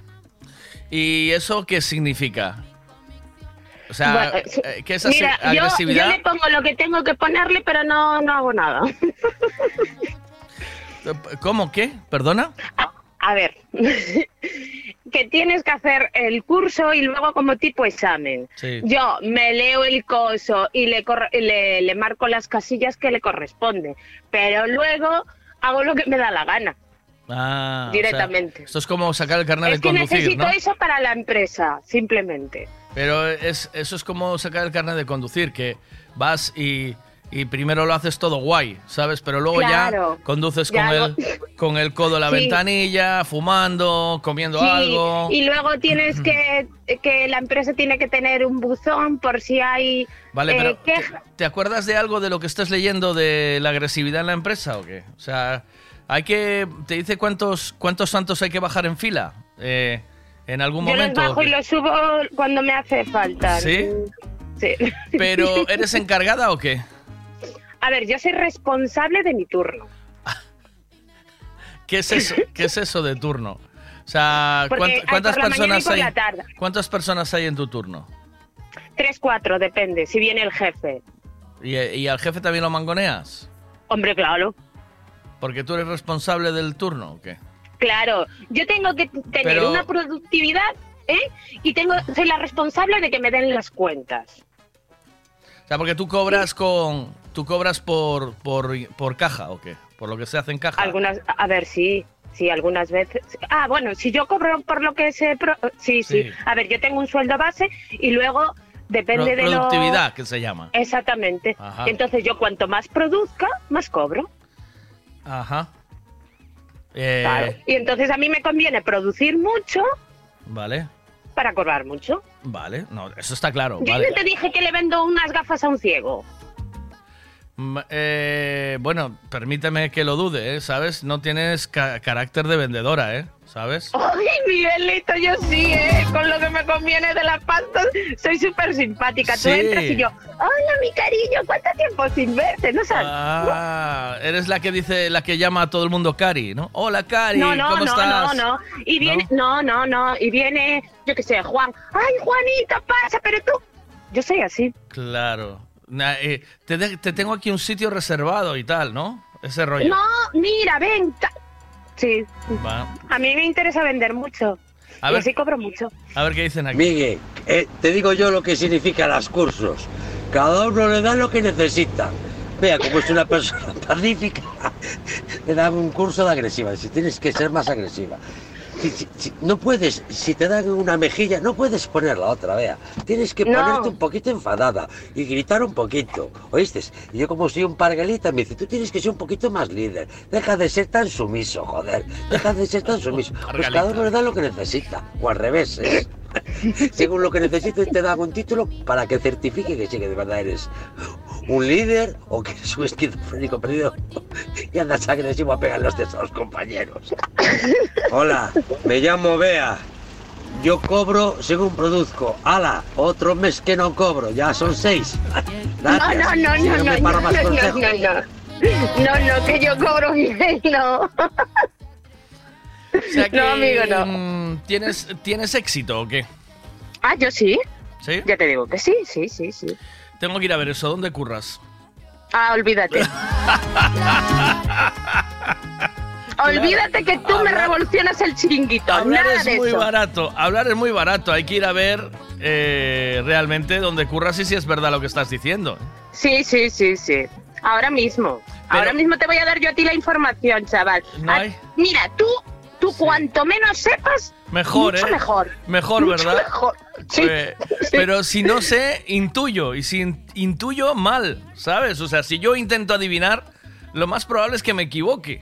¿Y eso qué significa? O sea, Bueno, eh, ¿qué es Mira, yo, agresividad? yo le pongo lo que tengo que ponerle, pero no, no hago nada. ¿Cómo? ¿Qué? ¿Perdona? A ver, que tienes que hacer el curso y luego como tipo examen. Sí. Yo me leo el coso y le, le, le marco las casillas que le corresponde, pero luego hago lo que me da la gana. Ah, o sea, Directamente. esto es como sacar el carnet es de que conducir, necesito ¿no? eso para la empresa, simplemente. Pero es, eso es como sacar el carnet de conducir, que vas y, y primero lo haces todo guay, ¿sabes? Pero luego Claro. ya conduces Ya con, no- el, con el codo en la Sí. ventanilla, fumando, comiendo Sí, algo. y luego tienes que que la empresa tiene que tener un buzón por si hay Vale, eh, pero queja- ¿te acuerdas de algo de lo que estás leyendo de la agresividad en la empresa o qué? O sea, hay que... ¿Te dice cuántos, cuántos santos hay que bajar en fila? Eh, en algún Yo los momento. bajo y los subo cuando me hace falta. ¿Sí? Sí. Pero, ¿eres encargada o qué? A ver, yo soy responsable de mi turno. ¿Qué es eso, ¿Qué es eso de turno? O sea, Porque ¿cuánt- hay ¿cuántas personas hay? ¿Cuántas personas hay en tu turno? Tres, cuatro, depende, si viene el jefe. ¿Y, y al jefe también lo mangoneas? Hombre, claro. ¿Porque tú eres responsable del turno o qué? Claro, yo tengo que tener Pero- una productividad, ¿eh? Y tengo, soy la responsable de que me den las cuentas. O sea, porque tú cobras con... ¿Tú cobras por, por, por caja o qué? ¿Por lo que se hace en caja? Algunas, a ver, sí, sí, algunas veces. Ah, bueno, si yo cobro por lo que se... pro- sí, sí, Sí. A ver, yo tengo un sueldo base y luego depende Pro- de lo... productividad, que se llama. Exactamente. Ajá. Entonces yo cuanto más produzca, más cobro. Ajá. Eh, Claro. Y entonces a mí me conviene producir mucho Vale, para cobrar mucho. vale. No, eso está claro. Yo vale. no te dije que le vendo unas gafas a un ciego. Mm, eh, bueno, permíteme que lo dude, ¿eh? ¿sabes? No tienes ca- carácter de vendedora, ¿eh? ¿Sabes? Ay, Miguelito, yo sí, ¿eh? Con lo que me conviene de las pastas, soy súper simpática. Tú entras y yo, hola, mi cariño, ¿cuánto tiempo sin verte? ¿No sabes? Ah, eres la que dice, la que llama a todo el mundo Cari, ¿no? Hola Cari, no, no, ¿cómo no, estás? no, no. Y viene, ¿No? no, no, Y viene, yo qué sé, Juan. Ay, Juanito, pasa, pero tú. Yo soy así. Claro. Eh, te, de- te tengo aquí un sitio reservado y tal, ¿no? Ese rollo. No, mira, ven. Sí, Va. a mí me interesa vender mucho. A y ver. así cobro mucho. A ver qué dicen aquí. Miguel, eh, te digo yo lo que significan los cursos. Cada uno le da lo que necesita. Vea, como es una persona pacífica, le dan un curso de agresiva. Si tienes que ser más agresiva. Si- si- si- no puedes, si te dan una mejilla, no puedes poner la otra, vea. Tienes que No. ponerte un poquito enfadada y gritar un poquito, ¿oíste? Y yo como soy un parguelita me dice, tú tienes que ser un poquito más líder. Deja de ser tan sumiso, joder. Deja de ser tan sumiso. Pues cada uno le da lo que necesita. O al revés, ¿eh? Según lo que necesites te dan un título para que certifique que sí que de verdad eres un líder o que eres un esquizofrénico perdido y andas agresivo a pegar los dedos a los compañeros. Hola, me llamo Bea. Yo cobro según produzco. Ala, otro mes que no cobro, ya son seis. No, Gracias. no, no, no, no, no, no, no, no. No, no, que yo cobro bien, no. O sea que, No, amigo, no. mm, ¿tienes, ¿Tienes éxito o qué? Ah, yo sí. ¿Sí? Ya te digo que sí, sí, sí, sí. Tengo que ir a ver eso. ¿Dónde curras? Ah, olvídate. Olvídate que tú me revolucionas el chiringuito. Hablar Nada es de muy eso. barato. Hablar es muy barato. Hay que ir a ver eh, realmente dónde curras y si es verdad lo que estás diciendo. Sí, sí, sí, sí. Ahora mismo. Ahora mismo te voy a dar yo a ti la información, chaval. No Ah, hay. Mira, tú, tú cuanto menos sepas, Mejor, mucho ¿eh? mejor. Mejor, Mucho ¿verdad? mejor. Sí, Eh, Pero si no sé, intuyo. Y si in- intuyo, mal, ¿sabes? O sea, si yo intento adivinar, lo más probable es que me equivoque.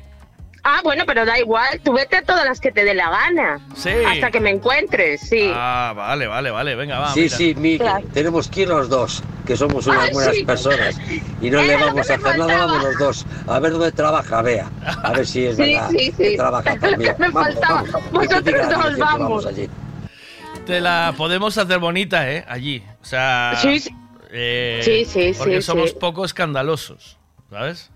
Ah, bueno, pero da igual. Tú vete a todas las que te dé la gana. Sí. Hasta que me encuentres, sí. Ah, vale, vale, vale. Venga, va. Sí, mira. sí, Miguel, tenemos que ir los dos, que somos unas Ah, buenas sí. personas. Y no le Era vamos a hacer nada, vamos los dos. A ver dónde trabaja, vea. A ver si es Sí, verdad sí, que sí. trabaja Era lo también. que me Vamos, faltaba. vamos. Vosotros Que te diga la dos, vamos. allí. Te la podemos hacer bonita, ¿eh? Allí. O sea. Sí, sí. eh, Sí, sí, Porque sí, somos sí. poco escandalosos, ¿sabes?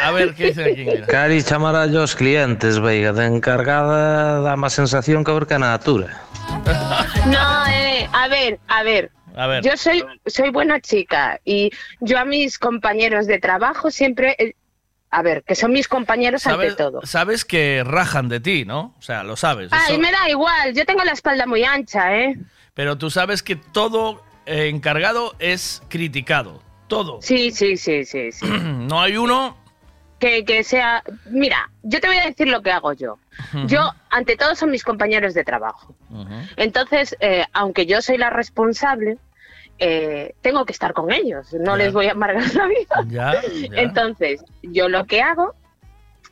A, a ver, ¿qué dicen aquí? Mira. Cari chamar a los clientes, veiga, de encargada da más sensación que ver canatura. No, eh, a ver, a ver. A ver. Yo soy, soy buena chica y yo a mis compañeros de trabajo siempre... eh, a ver, que son mis compañeros ante ¿Sabes, todo. sabes que rajan de ti, ¿no? O sea, lo sabes. Ay, eso- me da igual, yo tengo la espalda muy ancha, ¿eh? Pero tú sabes que todo eh, encargado es criticado. Todo. Sí, sí, sí, sí, sí. no hay uno. Que, que sea... Mira, yo te voy a decir lo que hago yo. Yo, ante todo, son mis compañeros de trabajo. Entonces, eh, aunque yo soy la responsable, eh, tengo que estar con ellos. No Ya. les voy a amargar la vida. Ya, ya. Entonces, yo lo que hago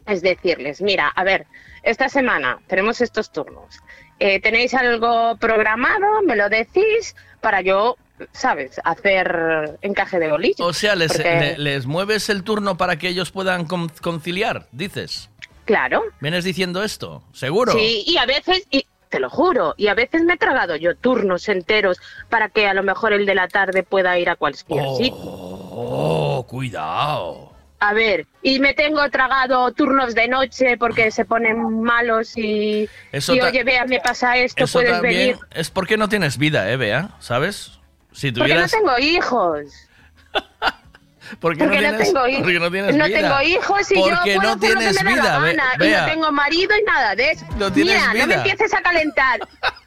es decirles, mira, a ver, esta semana tenemos estos turnos. Eh, ¿Tenéis algo programado? ¿Me lo decís? Para yo, ¿sabes? Hacer encaje de bolillos. O sea, les, Porque- le- les mueves el turno para que ellos puedan con- conciliar, dices. Claro. ¿Vienes diciendo esto? ¿Seguro? Sí, y a veces, y te lo juro, y a veces me he tragado yo turnos enteros para que a lo mejor el de la tarde pueda ir a cualquier sitio. Oh, cuidado. A ver, y me tengo tragado turnos de noche porque se ponen malos y, Eso y oye, vea, me pasa esto, Eso puedes también venir. es porque no tienes vida, ¿eh, Bea? ¿Sabes? Si Porque no tuvieras... tengo hijos. ¿Por qué Porque no, tienes- tengo porque no tienes vida? tengo hijos y yo Porque puedo no hacer lo que tienes me da vida, la Be- gana, y no tengo marido y nada de eso. No tienes Mira, no me empieces a calentar.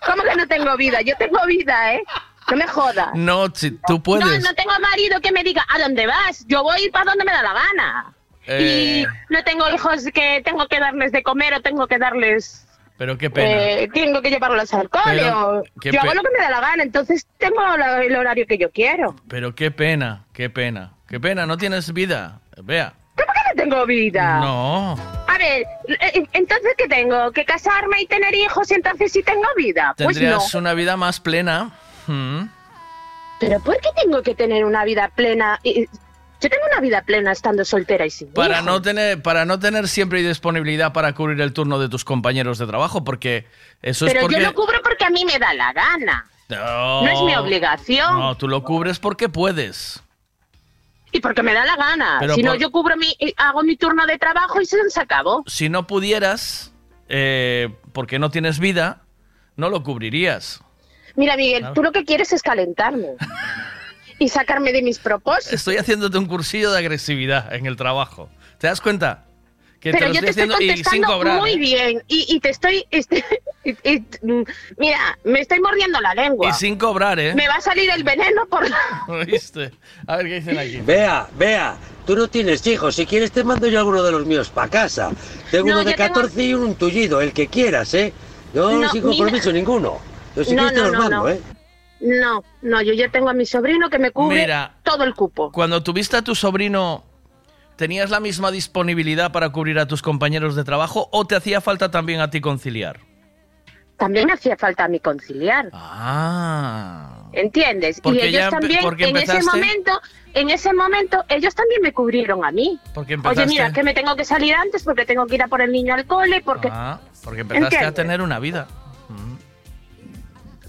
¿Cómo que no tengo vida? Yo tengo vida, ¿eh? No me jodas. No, si tú puedes. No, no tengo marido que me diga a dónde vas. Yo voy para donde me da la gana. Eh, Y no tengo hijos que tengo que darles de comer o tengo que darles. Pero qué pena. eh, tengo que llevarlos al cole. Pero, o- qué yo hago lo que me da la gana, entonces tengo la- el horario que yo quiero. Pero qué pena, qué pena. Qué pena, no tienes vida. Vea. ¿Cómo que no tengo vida? No. A ver, eh, entonces ¿qué tengo? ¿Que casarme y tener hijos y entonces sí tengo vida? Pues Tendrías no. una vida más plena. Mm. ¿Pero por qué tengo que tener una vida plena? Y- Yo tengo una vida plena estando soltera y sin Para no tener, para no tener siempre disponibilidad para cubrir el turno de tus compañeros de trabajo, porque eso Pero es porque. yo lo cubro porque a mí me da la gana. no, No es mi obligación. No, tú lo cubres porque puedes. Y porque me da la gana. Pero si no, yo cubro mi, eh, hago mi turno de trabajo y se, acabó. Si no pudieras, eh, porque no tienes vida, no lo cubrirías. Mira, Miguel, tú lo que quieres es calentarme. y sacarme de mis propósitos. Estoy haciéndote un cursillo de agresividad en el trabajo. ¿Te das cuenta? Que Pero lo yo te estoy y sin contestando cobrar. muy ¿eh? bien. Y, y te estoy... este- Y- y, mm, mira, me estoy mordiendo la lengua. Y sin cobrar, ¿eh? Me va a salir el veneno por la... ¿Oíste? A ver qué dicen aquí. Vea, vea, tú no tienes hijos. Si quieres te mando yo alguno de los míos para casa. Tengo No, uno de yo tengo- 14 y uno un tullido, el que quieras, ¿eh? Yo No, sin compromiso mira. ninguno. Yo si No, quieres te no, los no, mando, no. ¿eh? No, no, yo ya tengo a mi sobrino que me cubre Mira. todo el cupo. Cuando tuviste a tu sobrino, ¿tenías la misma disponibilidad para cubrir a tus compañeros de trabajo o te hacía falta también a ti conciliar? También me hacía falta a mí conciliar. Ah. ¿Entiendes? Porque y ellos también, en ese momento, en ese momento, ellos también me cubrieron a mí. Porque Oye, mira, que me tengo que salir antes porque tengo que ir a por el niño al cole, porque... Ah, porque empezaste a tener una vida.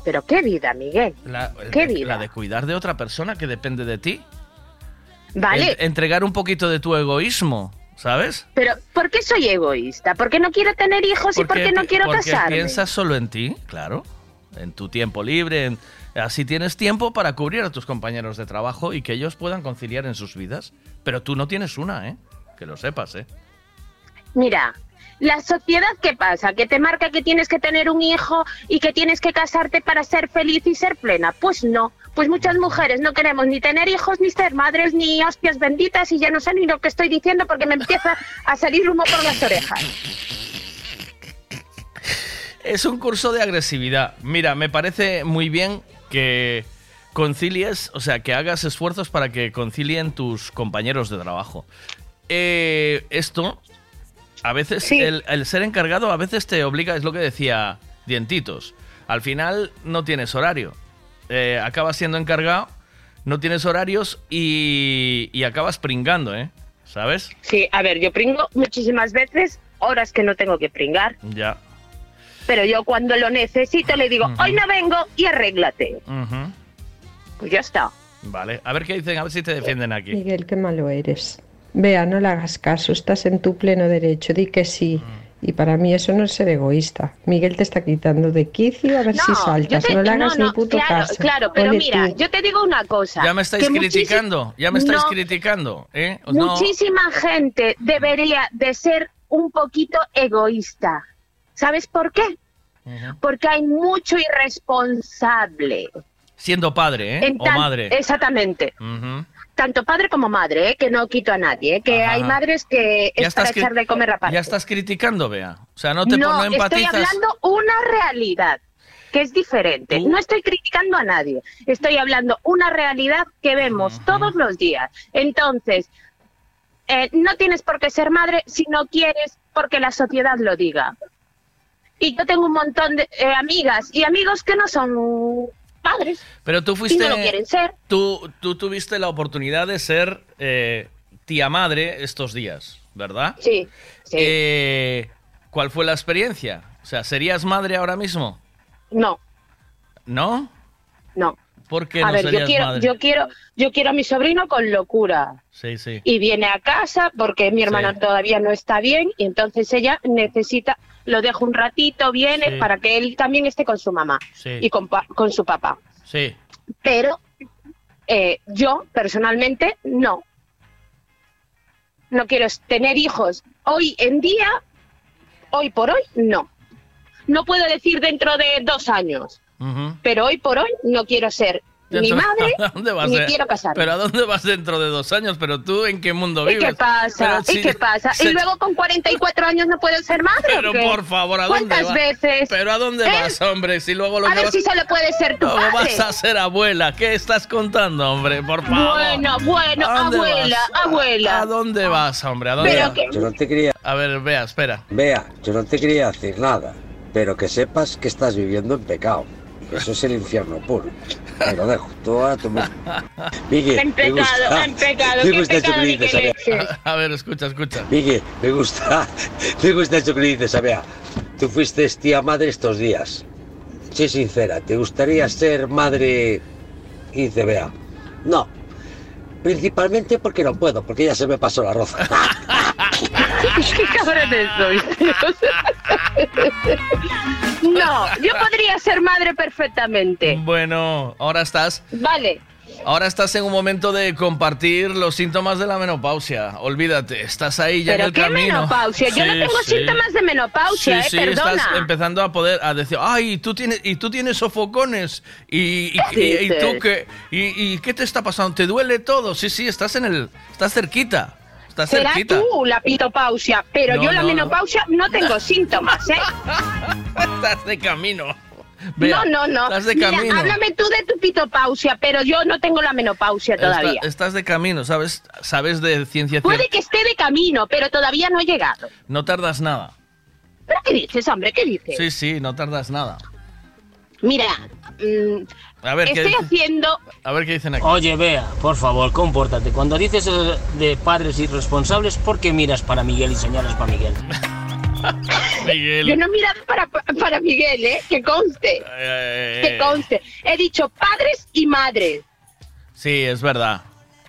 Pero qué vida, Miguel. La, ¿Qué vida? la de cuidar de otra persona que depende de ti. Vale, En- entregar un poquito de tu egoísmo, ¿sabes? pero ¿por qué soy egoísta? ¿Por qué no quiero tener hijos y por qué no quiero porque casarme? piensas solo en ti, claro. En tu tiempo libre. en- así tienes tiempo para cubrir a tus compañeros de trabajo y que ellos puedan conciliar en sus vidas. Pero tú no tienes una, ¿eh? Que lo sepas, ¿eh? Mira, la sociedad, ¿qué pasa? ¿Que te marca que tienes que tener un hijo y que tienes que casarte para ser feliz y ser plena? Pues no. Pues muchas mujeres no queremos ni tener hijos, ni ser madres, ni hostias benditas, y ya no sé ni lo que estoy diciendo porque me empieza a salir humo por las orejas. Es un curso de agresividad. Mira, me parece muy bien que concilies, o sea, que hagas esfuerzos para que concilien tus compañeros de trabajo. Eh, esto, a veces, el, el ser encargado a veces te obliga, es lo que decía Dientitos. Al final no tienes horario. Eh, acabas siendo encargado, no tienes horarios y, y acabas pringando, ¿eh? ¿Sabes? Sí, a ver, yo pringo muchísimas veces horas que no tengo que pringar, Ya. pero yo cuando lo necesito le digo, hoy no vengo y arréglate. Pues ya está. Vale. A ver qué dicen, a ver si te defienden aquí. Miguel, qué malo eres. Vea, no le hagas caso, estás en tu pleno derecho, di que sí. Y para mí eso no es ser egoísta. Miguel te está quitando de quicio a ver si saltas. te- no le hagas no, ni puto claro, caso. Claro, pero Ole mira, tú. yo te digo una cosa. Ya me estáis criticando, ya me estáis No, criticando, ¿eh? No, Muchísima gente debería de ser un poquito egoísta. ¿Sabes por qué? Porque hay mucho irresponsable. siendo padre, ¿eh? en O madre. Exactamente. Tanto padre como madre, ¿eh? que no quito a nadie. ¿eh? Que Ajá. hay madres que Ya es para echar de comer aparte. Ya estás criticando, Bea. O sea, no te no, no estoy empatizas. hablando una realidad que es diferente. No estoy criticando a nadie. Estoy hablando una realidad que vemos todos los días. Entonces, eh, no tienes por qué ser madre si no quieres porque la sociedad lo diga. Y yo tengo un montón de eh, amigas y amigos que no son padres Pero tú y fuiste. no lo quieren ser. Tú, tú tuviste la oportunidad de ser eh, tía madre estos días, ¿verdad? Sí. Eh, ¿Cuál fue la experiencia? O sea, ¿serías madre ahora mismo? No, ¿No? no. ¿Por qué A no ver, yo quiero, madre? yo quiero, yo quiero a mi sobrino con locura. Sí, sí. y viene a casa porque mi hermana Sí. todavía no está bien y entonces ella necesita, lo dejo un ratito, viene Sí. para que él también esté con su mamá Sí. y con, su papá. Sí. Pero eh, yo personalmente no. No quiero tener hijos. Hoy en día, hoy por hoy, no. No puedo decir dentro de dos años, pero hoy por hoy no quiero ser Dentro- madre ¿A dónde vas eh? quiero casarme. ¿Pero a dónde vas dentro de dos años? ¿Pero tú en qué mundo ¿Y vives? qué pasa? Pero ¿Y si- qué pasa? se- ¿Y luego con 44 años no puedo ser madre? Pero por favor, ¿a dónde ¿Cuántas vas? veces? ¿Pero a dónde ¿Eh? vas, hombre? Si luego lo A ver vas... si solo puede ser tu luego padre. vas a ser abuela. ¿Qué estás contando, hombre? Por favor. Bueno, bueno, ¿A dónde abuela, vas? abuela. ¿A dónde vas, hombre? ¿A dónde Pero vas? que- Yo no te quería... A ver, vea, espera. Vea, yo no te quería decir nada, pero que sepas que estás viviendo en pecado. Eso es el infierno puro. Te lo dejo. Tú a tu Miguel, En me pecado, gusta. en pecado, Me gusta eso pecado que ni dices, qué Abea. leche. A ver, escucha, escucha. Miguel, me gusta. Me gusta eso que dices, Abea. Tú fuiste tía madre estos días. Sé sincera, ¿te gustaría ser madre 15, Bea? No. Principalmente porque no puedo, porque ya se me pasó la roza. ¿Qué cabrones sois? no, yo podría ser madre perfectamente. Bueno, ahora estás... Vale. Ahora estás en un momento de compartir los síntomas de la menopausia. Olvídate, estás ahí ya en ¿Pero el qué camino. menopausia? Yo no Sí, tengo sí. síntomas de menopausia, sí, sí, ¿eh? Perdona. estás empezando a poder a decir, ay, y tú tienes y tú tienes sofocones y, y, ¿Qué y- y tú qué y, qué te está pasando, te duele todo. Sí, sí, estás en el estás cerquita. Estás Será cerquita. tú la pitopausia, pero No, yo la no, no. menopausia no, tengo síntomas, ¿eh? Estás de camino. no, Bea, no, no. Estás de Mira, camino. háblame tú de tu pitopausia, pero yo no tengo la menopausia todavía. Está- estás de camino, ¿sabes? Sabes de ciencia Puede cierta. que esté de camino, pero todavía no he llegado. No tardas nada. ¿Pero qué dices, hombre? ¿Qué dices? Sí, sí, no tardas nada. Mira, mm, A ver qué estoy haciendo... a ver qué dicen aquí. Oye, Bea, por favor, compórtate. Cuando dices de padres irresponsables, ¿por qué miras para Miguel y señalas para Miguel? Yo no he mirado para, para Miguel, ¿eh? Que conste, que conste. He dicho padres y madres. Sí, es verdad.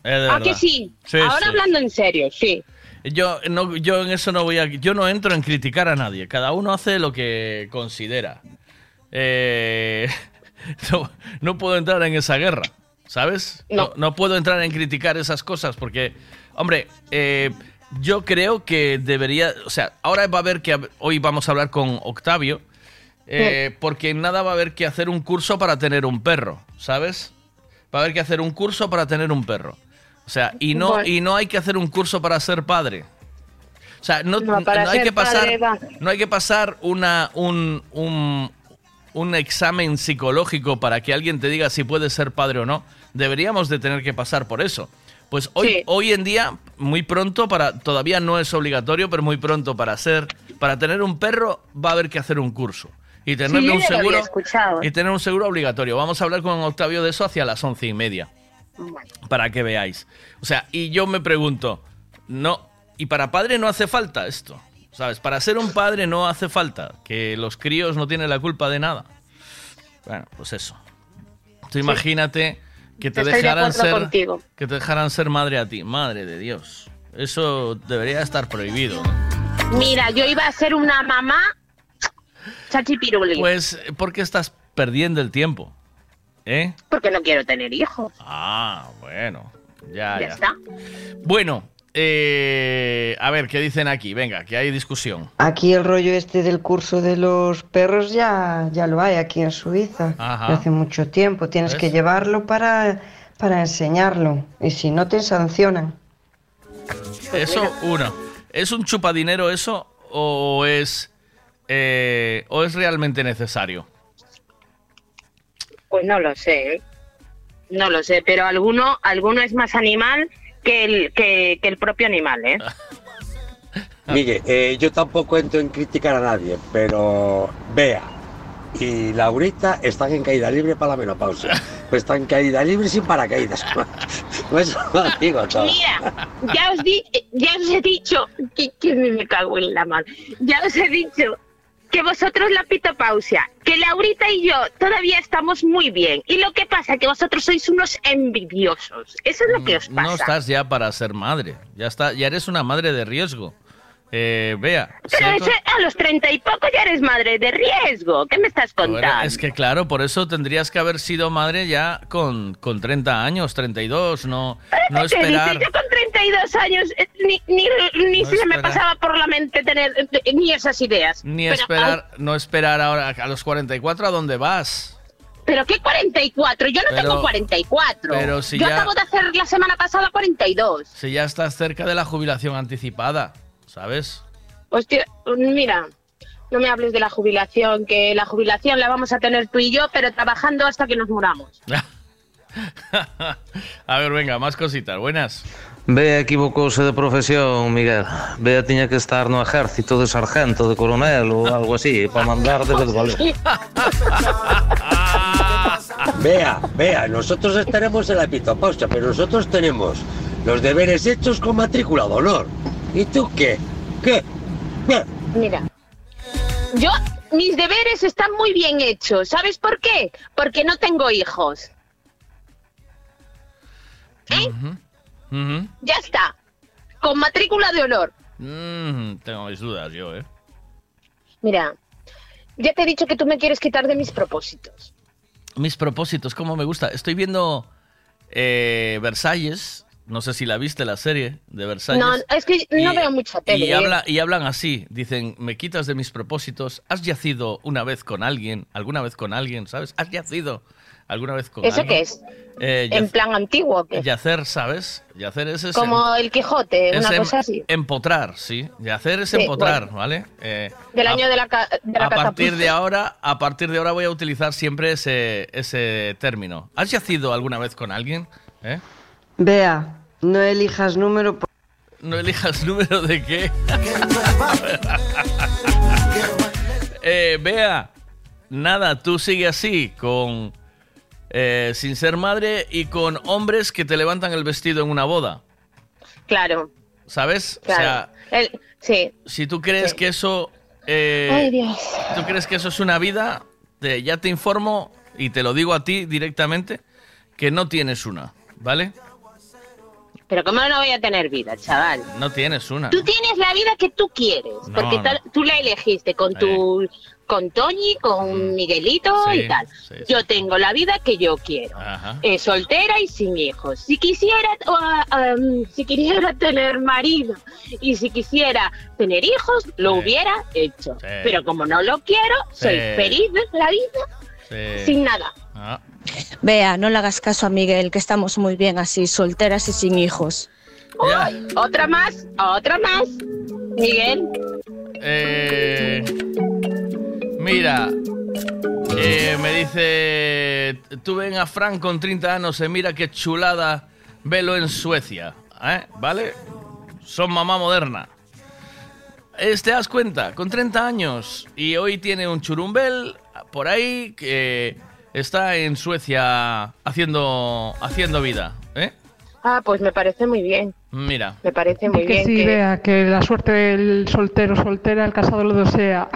Es ¿A verdad. que sí? Sí, Ahora sí. hablando en serio, sí. Yo, no, yo en eso no voy a. Yo no entro en criticar a nadie. Cada uno hace lo que considera. Eh, no, no puedo entrar en esa guerra, ¿sabes? No. no puedo entrar en criticar esas cosas porque, hombre, eh, yo creo que debería. O sea, ahora va a haber que. Hoy vamos a hablar con Octavio. eh, porque nada va a haber que hacer un curso para tener un perro, ¿sabes? Va a haber que hacer un curso para tener un perro. O sea, y no, Bueno. y no hay que hacer un curso para ser padre. O sea, no, No, para no hay que pasar, padre no hay que pasar una, un, un, un examen psicológico para que alguien te diga si puedes ser padre o no. Deberíamos de tener que pasar por eso. Pues hoy, Sí. hoy en día, muy pronto, para todavía no es obligatorio, pero muy pronto para ser, para tener un perro va a haber que hacer un curso. Y Sí, yo un seguro. Y tener un seguro obligatorio. Vamos a hablar con Octavio de eso hacia las once y media para que veáis. O sea, y yo me pregunto, no, y para padre no hace falta esto, ¿sabes? Para ser un padre no hace falta, que los críos no tienen la culpa de nada. Bueno, pues eso. Tú imagínate que te Estoy dejaran ser contigo. que te dejaran ser madre a ti, madre de Dios. Eso debería estar prohibido. Mira, yo iba a ser una mamá chachipiruli. Pues porque estás perdiendo el tiempo. ¿Eh? Porque no quiero tener hijos. Ah, bueno. Ya, Ya ya. está. Bueno, eh, a ver, ¿qué dicen aquí? Venga, que hay discusión. Aquí el rollo este del curso de los perros ya, ya lo hay aquí en Suiza. Ajá. Hace mucho tiempo. Tienes ¿Ves? que llevarlo para, para enseñarlo. Y si no te sancionan. Eso, uno. ¿Es un chupadinero eso o es, eh, o es realmente necesario? Pues no lo sé. ¿eh? No lo sé, pero alguno, alguno es más animal que el, que, que el propio animal, ¿eh? Mire, eh, yo tampoco entro en criticar a nadie, pero Bea y Laurita están en caída libre para la menopausia. Pues están en caída libre sin paracaídas. Pues lo digo todo. Mira, ya os, di, ya os he dicho que, que me cago en la mano. Ya os he dicho que vosotros la pitopausia, que Laurita y yo todavía estamos muy bien. Y lo que pasa es que vosotros sois unos envidiosos. Eso es lo que os pasa. No estás ya para ser madre. Ya está, ya eres una madre de riesgo. Eh, vea. Pero a los treinta y poco ya eres madre de riesgo. ¿Qué me estás Bueno, contando? es que claro, por eso tendrías que haber sido madre ya con, con 30 años, 32, no, no ¿Qué esperar. dices? Yo con 32 años eh, ni, ni, ni No se me pasaba por la mente tener eh, ni esas ideas. Ni Pero, esperar, no esperar ahora a los 44 a dónde vas. ¿Pero qué 44? Yo no Pero- tengo 44. pero si Yo ya- acabo de hacer la semana pasada 42. Si ya estás cerca de la jubilación anticipada, ¿sabes? Hostia, mira, no me hables de la jubilación, que la jubilación la vamos a tener tú y yo, pero trabajando hasta que nos muramos. a ver, venga, más cositas, buenas. Bea equivocouse de profesión, Miguel. Bea tiña que estar no ejército de sargento, de coronel ou algo así, para mandar de valer. Vea, vea, nosotros estaremos en la pitopausia, pero nosotros tenemos los deberes hechos con matrícula de honor. ¿Y tú qué? ¿Qué? ¿Qué? Mira, yo, mis deberes están muy bien hechos. ¿Sabes por qué? Porque no tengo hijos. ¿Eh? Ya está. Con matrícula de honor. Mm, tengo mis dudas yo, ¿eh? Mira, ya te he dicho que tú me quieres quitar de mis propósitos. Mis propósitos, cómo me gusta. Estoy viendo eh, Versalles. No sé si la viste la serie de Versalles. No, es que no Y- veo mucha tele. Y, habla, y hablan así, dicen, me quitas de mis propósitos, has yacido una vez con alguien, alguna vez con alguien, ¿sabes? Has yacido alguna vez con ¿Eso alguien. qué es? Eh, ¿En plan antiguo? o qué? yacer, ¿sabes? Yacer es ese- Como el Quijote, es una em- cosa así. Empotrar, sí. Yacer es Sí, empotrar, bueno. ¿vale? Eh, Del a- año de la, de la a partir de ahora, a partir de ahora voy a utilizar siempre ese, ese término. ¿Has yacido alguna vez con alguien? ¿Eh? Vea, no elijas número. por- No elijas número de qué. eh, Bea, nada, tú sigue así, con eh, sin ser madre y con hombres que te levantan el vestido en una boda. Claro, ¿Sabes? claro. O sea, El- sí. si tú crees Sí. que eso. eh, Ay, Dios. ¿Tú crees que eso es una vida? Te- ya te informo y te lo digo a ti directamente que no tienes una, ¿vale? Pero ¿cómo no voy a tener vida, chaval? No tienes una. Tú tienes la vida que tú quieres, No, porque no. tú la elegiste con tu, con Toñi, con Miguelito Mm. Sí, y tal. sí, sí. Yo tengo la vida que yo quiero, eh, soltera y sin hijos. Si quisiera, um, si quisiera tener marido y si quisiera tener hijos, lo hubiera hecho. Pero como no lo quiero, soy feliz de la vida sin nada. Ah. Vea, no le hagas caso a Miguel, que estamos muy bien así, solteras y sin hijos. Uy, otra más, otra más. Miguel. Eh, mira, eh, me dice, tú ven a Frank con 30 años y mira qué chulada velo en Suecia, ¿eh? ¿vale? Son mamá moderna. Eh, ¿Te das cuenta? Con 30 años y hoy tiene un churumbel por ahí que está en Suecia haciendo, haciendo vida, ¿eh? Ah, pues me parece muy bien. Mira. Me parece muy que bien. sí, que- vea, que la suerte del soltero, soltera, el casado lo desea.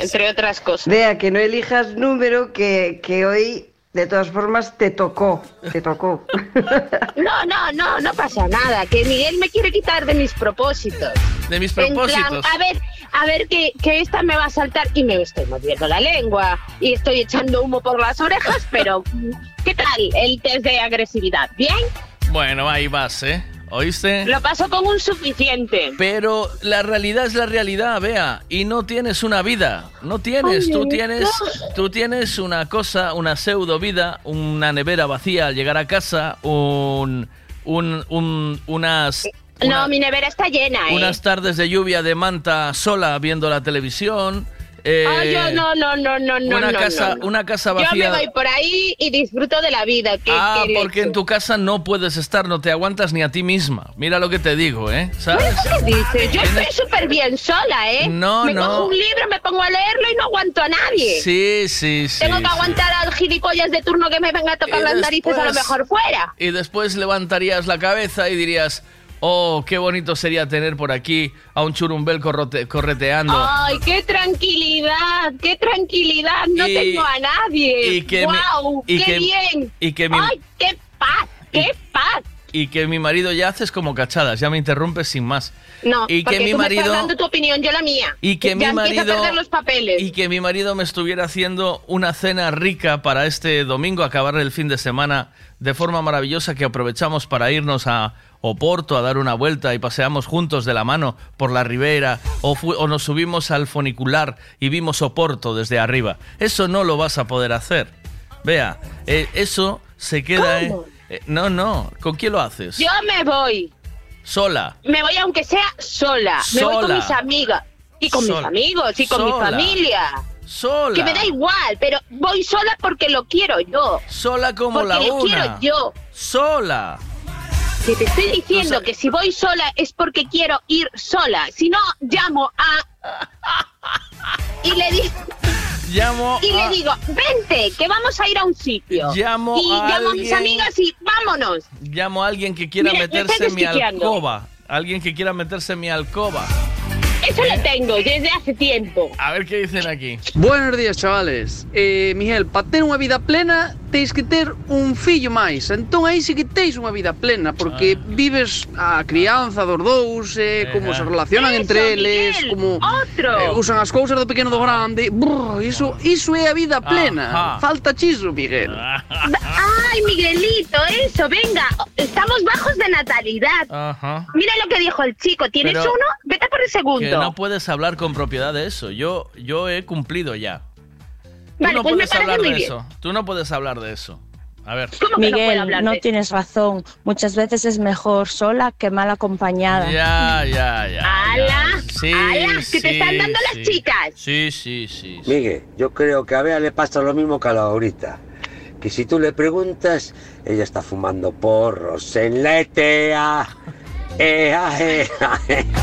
Entre otras cosas. Vea, que no elijas número que, que hoy, de todas formas, te tocó. Te tocó. No, no, no, no pasa nada. Que Miguel me quiere quitar de mis propósitos. De mis En plan, propósitos. a ver, a ver que, que esta me va a saltar y me estoy moviendo la lengua y estoy echando humo por las orejas, pero ¿qué tal el test de agresividad? ¿Bien? Bueno, ahí vas, ¿eh? ¿Oíste? Lo paso con un suficiente. Pero la realidad es la realidad, vea, y no tienes una vida, no tienes, Ay, tú tienes, tú tienes una cosa, una pseudo vida, una nevera vacía al llegar a casa, un, un, un- unas, no, mi nevera está llena, ¿eh? unas tardes de lluvia de manta sola viendo la televisión. eh, Ah, yo no, no, no, no, no. una no, casa, no, una casa Yo me vacía. voy por ahí y disfruto de la vida. ¿Qué Ah, quieres? porque en tu casa no puedes estar, no te aguantas ni a ti misma. Mira lo que te digo, ¿eh? ¿Sabes? ¿Qué dices? Yo estoy súper bien sola, ¿eh? No, me no. cojo un libro, me pongo a leerlo y no aguanto a nadie. Sí, sí, sí. Tengo que sí. aguantar al gilipollas de turno que me venga a tocar Y las narices a lo después- mejor fuera. Y después levantarías la cabeza y dirías, oh, qué bonito sería tener por aquí a un churumbel corrote- correteando. Ay, qué tranquilidad, qué tranquilidad. No Y- tengo a nadie. y que mi- ¡Guau! y ¡Qué que- bien! y que mi- ¡Ay, qué paz! ¡Qué paz! Y que mi marido ya haces como cachadas, ya me interrumpes sin más. No, y porque que mi tú me estás marido dando tu opinión, yo la mía. y que ya mi empieza a marido perder los papeles. y que mi marido me estuviera haciendo una cena rica para este domingo acabar el fin de semana de forma maravillosa que aprovechamos para irnos a Oporto a dar una vuelta y paseamos juntos de la mano por la ribera o, nos subimos al funicular y vimos Oporto desde arriba. Eso no lo vas a poder hacer. Vea, eh, eso se queda... ¿Cómo? eh, no, no. ¿Con quién lo haces? Yo me voy. Sola. Me voy aunque sea sola. Me voy con mis amigas. Y con Sola. mis amigos y con Sola. mi familia. Sola. Que me da igual, pero voy sola porque lo quiero yo. Sola como porque la lo una. quiero yo. Sola. Que te estoy diciendo que si voy sola es porque quiero ir sola. Si no, llamo a... Y le digo... Llamo Y a- le digo, vente, que vamos a ir a un sitio. Llamo y a llamo a mis amigas y vámonos. Llamo a alguien que quiera Mira, meterse en mi alcoba. Alguien que quiera meterse en mi alcoba. Eso lo tengo desde hace tiempo. A ver qué dicen aquí. Buenos días, chavales. Eh, Miguel, para tener una vida plena teis que ter un fillo máis. Entón aí sí que teis unha vida plena, porque vives a crianza dos dous, eh, como se relacionan Eso, entre eles, Miguel, como outro. eh, usan as cousas do pequeno do grande. Brr, iso, iso é a vida plena. Ajá. Falta chiso, Miguel. Ay, Miguelito, eso, venga. Estamos bajos de natalidad. Ajá. Mira lo que dijo el chico. ¿Tienes Pero- uno? Vete por el segundo. Que no puedes hablar con propiedad de eso. Yo, yo he cumplido ya. Tú Vale, no pues me puedes parece hablar muy de bien. eso. Tú no puedes hablar de eso. A ver. Miguel, no, tienes razón. Muchas veces es mejor sola que mal acompañada. Ya, ya, ya. ¡Hala! Sí, ¡Hala! Que te están dando sí. las chicas. Sí, sí, sí. Miguel, yo creo que a Bea le pasa lo mismo que a la ahorita. Que si tú le preguntas, ella está fumando porros en la ETA. Ea, ea, ea.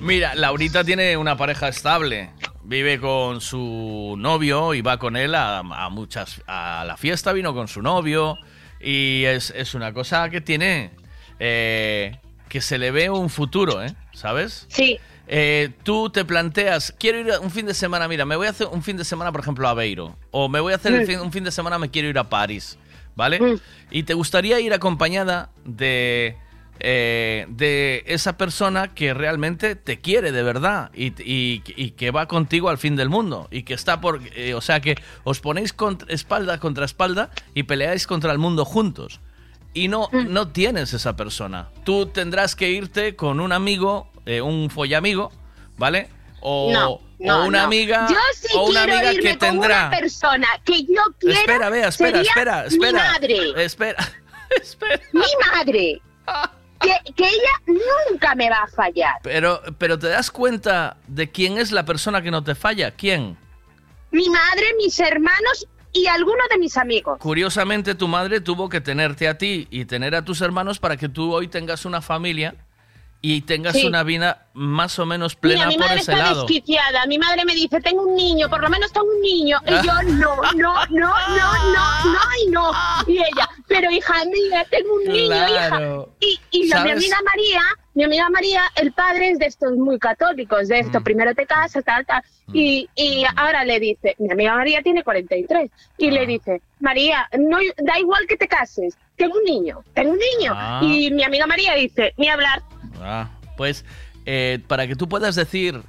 Mira, Laurita tiene una pareja estable. Vive con su novio y va con él a, a muchas. A la fiesta vino con su novio. Y es, es una cosa que tiene. eh, que se le ve un futuro, ¿eh? ¿Sabes? Sí. Eh, tú te planteas, quiero ir a un fin de semana, mira, me voy a hacer un fin de semana, por ejemplo, a Beiro. O me voy a hacer el Mm. fin- un fin de semana, me quiero ir a París. ¿Vale? Y te gustaría ir acompañada de, eh, de esa persona que realmente te quiere de verdad y, y- y que va contigo al fin del mundo. Y que está por. eh, o sea, que os ponéis contra- espalda contra espalda y peleáis contra el mundo juntos. Y no, Mm. no tienes esa persona. Tú tendrás que irte con un amigo, eh, un follamigo, ¿vale? O, no, no, o una no. amiga, Yo sí o una quiero amiga irme que con tendrá. una persona que yo quiero. Espera, vea, espera, sería espera, Mi espera. madre. Espera. Mi madre. Que, que ella nunca me va a fallar. Pero, pero te das cuenta de quién es la persona que no te falla. ¿Quién? Mi madre, mis hermanos y algunos de mis amigos. Curiosamente, tu madre tuvo que tenerte a ti y tener a tus hermanos para que tú hoy tengas una familia y tengas Sí. una vida más o menos Mira, plena mi por madre ese está lado. desquiciada. Mi madre me dice, tengo un niño, por lo menos tengo un niño. Y yo, no, no, no, no, no, no y no. Y ella, pero hija mía, tengo un niño, Claro. hija. Y, y la- mi amiga María, mi amiga María, el padre es de estos muy católicos, de Mm. esto, primero te casas, tal, tal. Y, y ahora le dice, mi amiga María tiene 43, y Ah. le dice, María, no da igual que te cases, tengo un niño, tengo un niño. Ah. Y mi amiga María dice, ni hablar. Ah, pues eh, para que tú puedas decir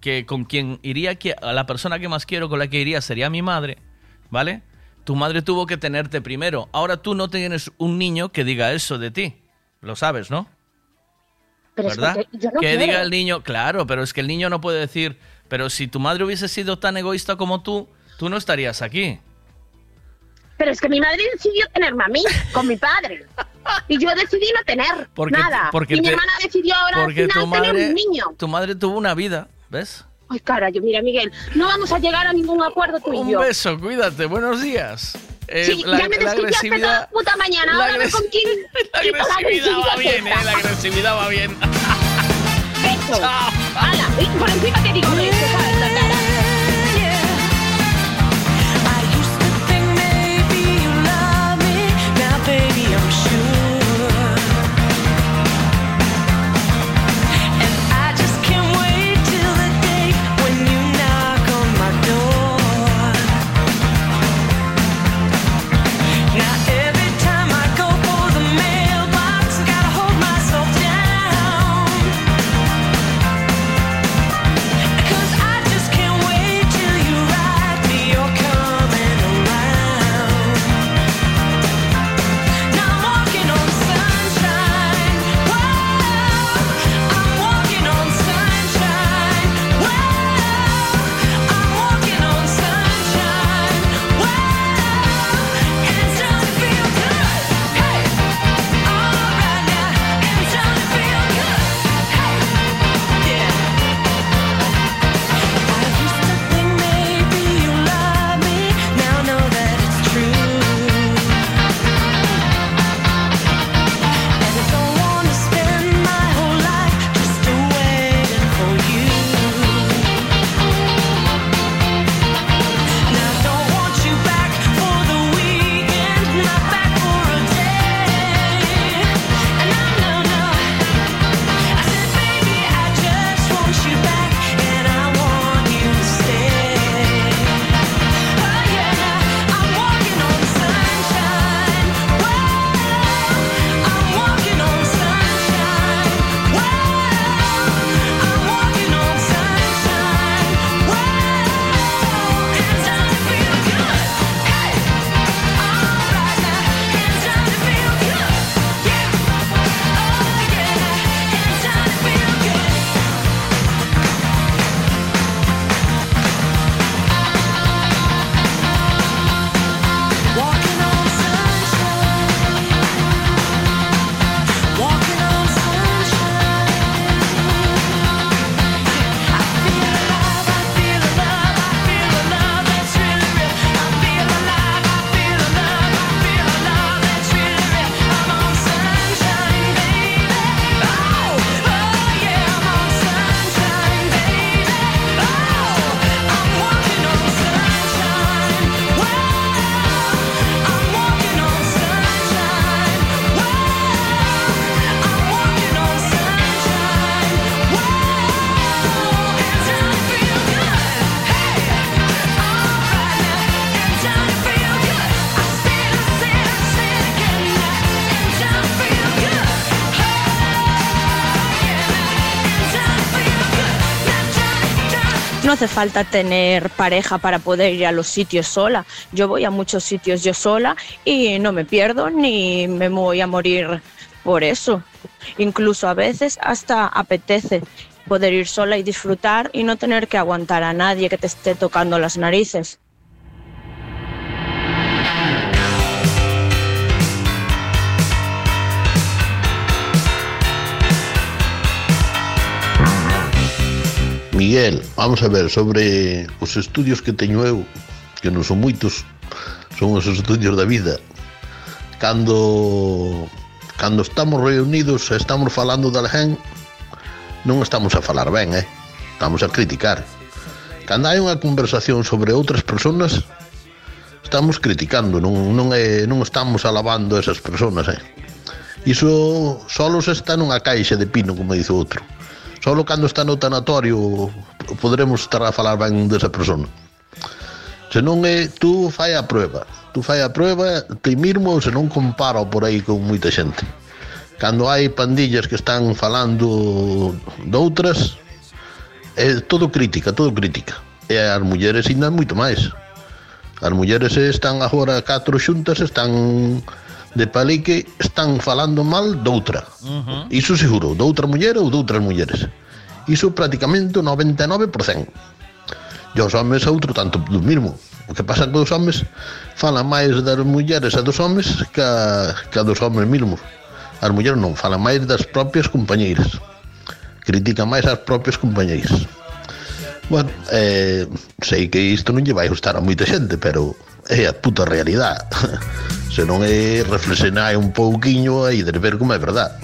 que con quien iría, que a la persona que más quiero con la que iría sería mi madre, ¿vale? Tu madre tuvo que tenerte primero. Ahora tú no tienes un niño que diga eso de ti. Lo sabes, ¿no? Pero es que yo no que diga el niño, claro, pero es que el niño no puede decir, pero si tu madre hubiese sido tan egoísta como tú, tú no estarías aquí. Pero es que mi madre decidió tenerme a mí, con mi padre. Y yo decidí no tener Porque- nada. porque y mi te- hermana decidió ahora al Porque final tu tener madre, un niño. tu madre tuvo una vida, ¿ves? Ay, cara, yo, mira, Miguel, no vamos a llegar a ningún acuerdo tú y Un yo. beso, cuídate, buenos días. Eh, Sí, la, ya me la desquiciaste toda puta mañana. la Ahora con quién. La agresividad va bien, eh, la agresividad va bien. Hala, por encima te digo ¿sabes? Hace falta tener pareja para poder ir a los sitios sola. Yo voy a muchos sitios yo sola y no me pierdo ni me voy a morir por eso. Incluso a veces hasta apetece poder ir sola y disfrutar y no tener que aguantar a nadie que te esté tocando las narices. Miguel, vamos a ver, sobre os estudios que teño eu, que non son moitos, son os estudios da vida. Cando cando estamos reunidos, estamos falando da alguén, non estamos a falar ben, eh? Estamos a criticar. Cando hai unha conversación sobre outras personas, estamos criticando, non, non, é, non estamos alabando esas personas, eh? Iso solo se está nunha caixa de pino, como dice outro. Solo cando está no tanatorio poderemos estar a falar ben desa persona. Se non é, tú fai a prueba. Tú fai a prueba, te mirmo, se non comparo por aí con moita xente. Cando hai pandillas que están falando doutras, é todo crítica, todo crítica. E as mulleres ainda moito máis. As mulleres están agora catro xuntas, están de Palique están falando mal doutra. Uh -huh. Iso seguro, doutra muller ou doutras mulleres. Iso prácticamente o 99%. E os homens é outro tanto do mismo. O que pasa que os homens falan máis das mulleres e dos homens que, a, que a dos homens mesmos. As mulleres non, falan máis das propias compañeiras. Critican máis as propias compañeiras. Bueno, eh, sei que isto non lle vai gustar a moita xente, pero é a puta realidade. Se non é reflexionar un pouquiño e de ver como é verdade.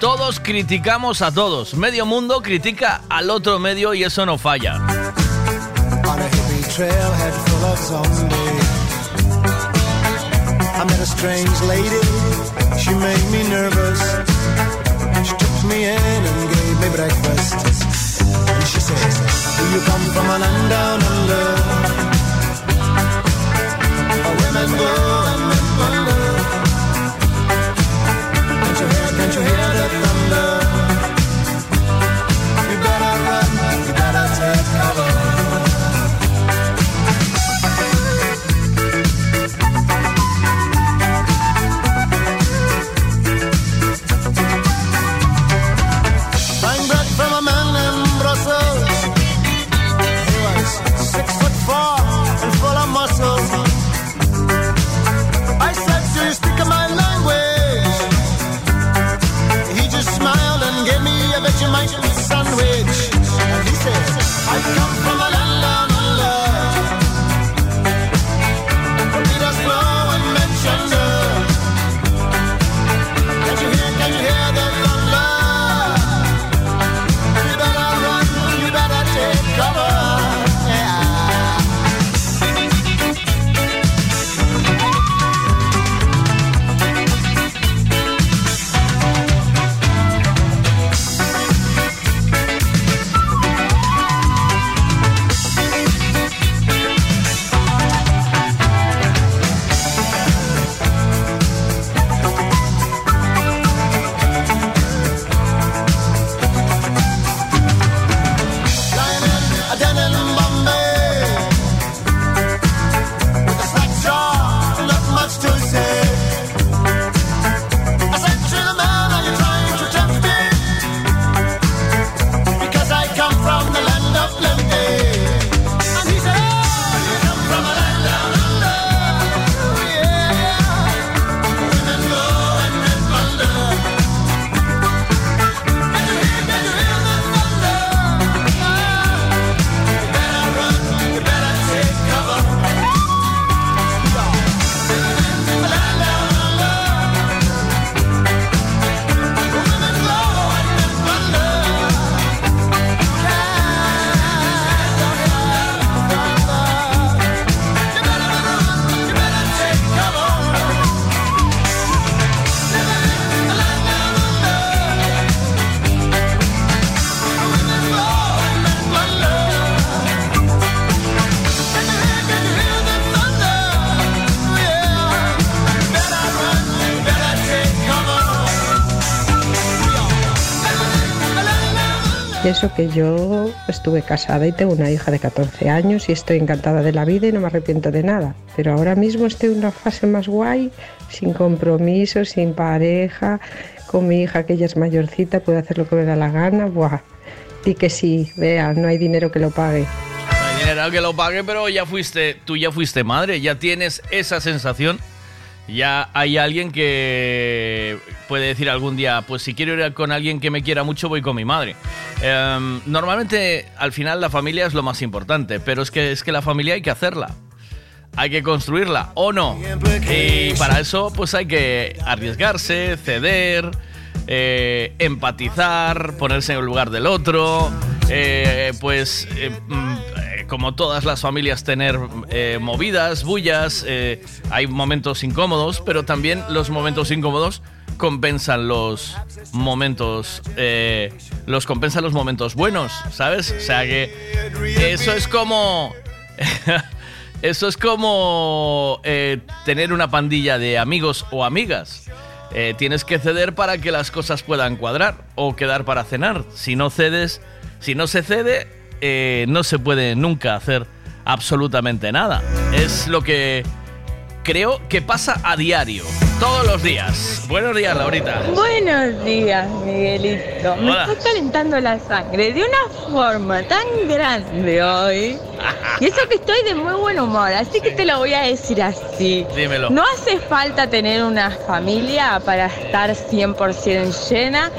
Todos criticamos a todos. Medio mundo critica al otro medio y eso no falla. on a hippie trailhead full of zombies. I met a strange lady, she made me nervous. She took me in and gave me breakfast. And she said, Do you come from a land down under? and go Y eso que yo estuve casada y tengo una hija de 14 años y estoy encantada de la vida y no me arrepiento de nada. Pero ahora mismo estoy en una fase más guay, sin compromiso, sin pareja, con mi hija que ella es mayorcita, puede hacer lo que me da la gana. Buah, di que sí, vea, no hay dinero que lo pague. No hay dinero que lo pague, pero ya fuiste, tú ya fuiste madre, ya tienes esa sensación. Ya hay alguien que puede decir algún día, pues si quiero ir con alguien que me quiera mucho, voy con mi madre. Em, normalmente, al final, la familia es lo más importante, pero es que, es que la familia hay que hacerla. Hay que construirla, ¿o no? Y para eso, pues hay que arriesgarse, ceder, eh, empatizar, ponerse en el lugar del otro, eh, pues eh, mm, como todas las familias tener eh, movidas, bullas, hay momentos incómodos, pero también los momentos incómodos compensan los momentos, los compensan los momentos buenos, ¿sabes? O sea que eso es como... Eso es como tener una pandilla de amigos o amigas. Tienes que ceder para que las cosas puedan cuadrar o quedar para cenar. Si no cedes, si no se cede, eh, no se puede nunca hacer absolutamente nada. Es lo que creo que pasa a diario, todos los días. Buenos días, Laurita. Buenos días, Miguelito. Me Hola. está calentando la sangre de una forma tan grande hoy. Y eso que estoy de muy buen humor, así que te lo voy a decir así. Dímelo. No hace falta tener una familia para estar 100% llena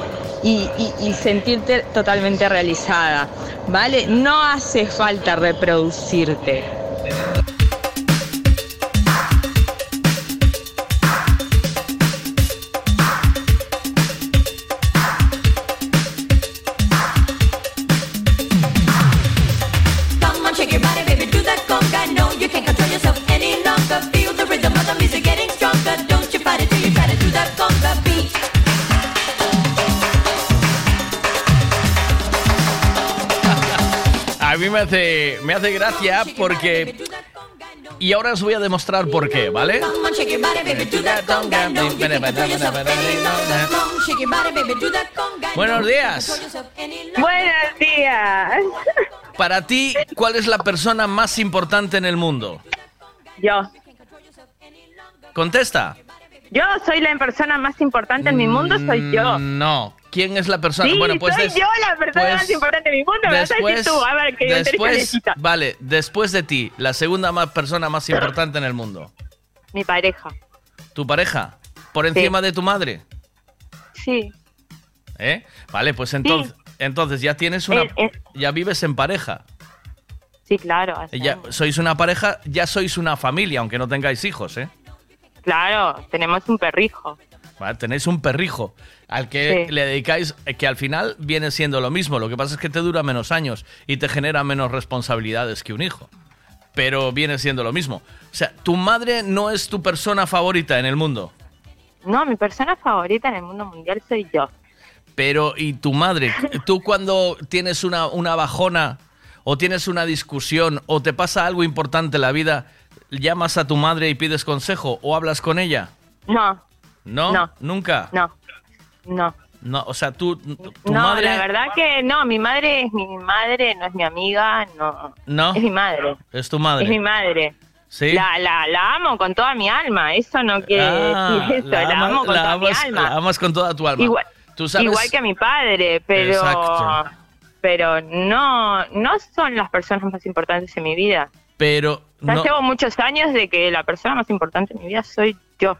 y, y- sentirte totalmente realizada, ¿vale? No hace falta reproducirte. Mí me hace, me hace gracia porque... Y ahora os voy a demostrar por qué, ¿vale? Buenos días. Buenos días. Para ti, ¿cuál es la persona más importante en el mundo? Yo. Contesta. Yo soy la persona más importante en mi mundo, soy yo. No. ¿Quién es la persona? Sí, bueno, pues soy yo la persona pues más importante de mi mundo. Me vas a decir tú, a ver, que después, vale, después de ti, la segunda más persona más importante en el mundo. Mi pareja. ¿Tu pareja? ¿Por encima de tu madre? Sí. ¿Eh? Vale, pues entonces, entonces ya tienes una, Eh, eh. ya vives en pareja. Sí, claro. Ya sois una pareja, ya sois una familia, aunque no tengáis hijos, ¿eh? Claro, tenemos un perrijo. Vale, tenéis un perrijo al que Sí. le dedicáis, eh, que al final viene siendo lo mismo. Lo que pasa es que te dura menos años y te genera menos responsabilidades que un hijo. Pero viene siendo lo mismo. O sea, tu madre no es tu persona favorita en el mundo. No, mi persona favorita en el mundo mundial soy yo. Pero, ¿y tu madre? ¿Tú cuando tienes una, una bajona o tienes una discusión o te pasa algo importante en la vida, llamas a tu madre y pides consejo o hablas con ella? No, ¿No? No. ¿Nunca? no, no. No, o sea, tú, tu no, madre... la verdad que no, mi madre es mi madre, no es mi amiga, no. ¿No? Es mi madre. Es tu madre. Es mi madre. ¿Sí? La, la, la amo con toda mi alma, eso no quiere Ah, decir eso, la, ama- amo con la toda amas, mi alma. la amas con toda tu alma. Igual, Tú sabes- igual que a mi padre, pero Exacto. pero no no son las personas más importantes en mi vida. Pero Ya no... llevo muchos años de que la persona más importante en mi vida soy yo.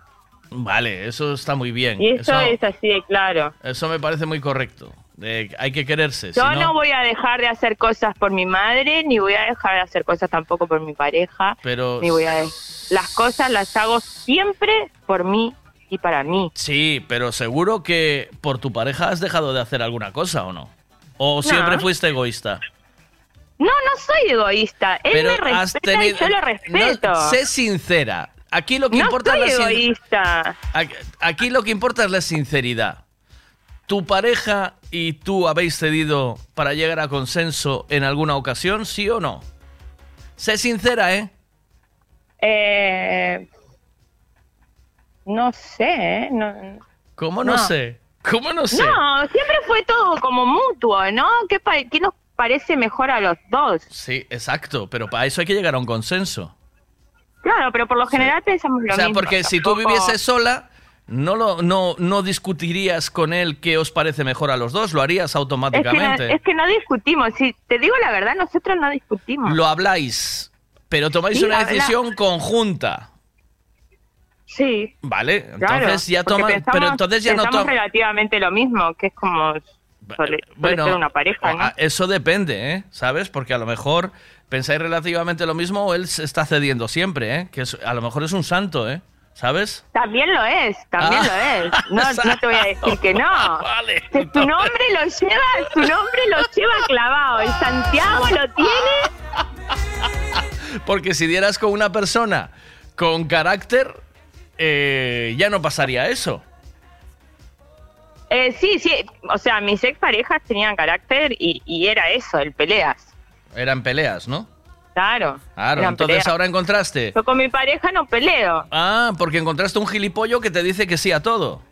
Vale, eso está muy bien. Y eso, eso, es así de claro. eso me parece muy correcto. Eh, hay que quererse. Yo no... voy a dejar de hacer cosas por mi madre, ni voy a dejar de hacer cosas tampoco por mi pareja, Pero ni voy a las cosas las hago siempre por mí y para mí. sí, pero seguro que por tu pareja has dejado de hacer alguna cosa o no. O siempre No. fuiste egoísta. No, no soy egoísta. Él pero me respeta y yo lo respeto. No, sé sincera. Aquí lo que No importa soy es la sin- egoísta. Aquí, aquí lo que importa es la sinceridad. ¿Tu pareja y tú habéis cedido para llegar a consenso en alguna ocasión, sí o no? Sé sincera, ¿eh? Eh, no sé, ¿eh? No, ¿Cómo no, No. sé? ¿Cómo no sé? No, siempre fue todo como mutuo, ¿no? ¿Qué, pa- qué nos parece mejor a los dos? Sí, exacto, pero para eso hay que llegar a un consenso. Claro, pero por lo general pensamos lo O sea, mismo. porque si tú vivieses sola, no, lo, no, no discutirías con él qué os parece mejor a los dos, lo harías Es que, no, automáticamente. es que no discutimos. Si te digo la verdad, nosotros no discutimos. Lo habláis, pero tomáis Sí, una habla- decisión conjunta. Sí. ¿Vale? Claro, Entonces ya toma, pensamos- pero entonces ya no toma. relativamente lo mismo, que es como suele, suele Bueno, ser una pareja, ¿no? eso depende, ¿eh? ¿Sabes? Porque a lo mejor pensáis relativamente lo mismo o él se está cediendo siempre, ¿eh? Que es- a lo mejor es un santo, ¿eh? ¿Sabes? También lo es, también Ah. lo es. No, no te voy a decir que no. Tu nombre lo lleva, tu nombre lo lleva clavado. Y Santiago lo tiene. Porque si dieras con una persona con carácter, eh, ya no pasaría eso. Eh, sí, sí. O sea, mis exparejas tenían carácter y, y era eso, el peleas. Eran peleas, ¿no? Claro. Claro, entonces peleas. ahora encontraste. Yo con mi pareja no peleo. Ah, porque encontraste un gilipollo que te dice que sí a todo.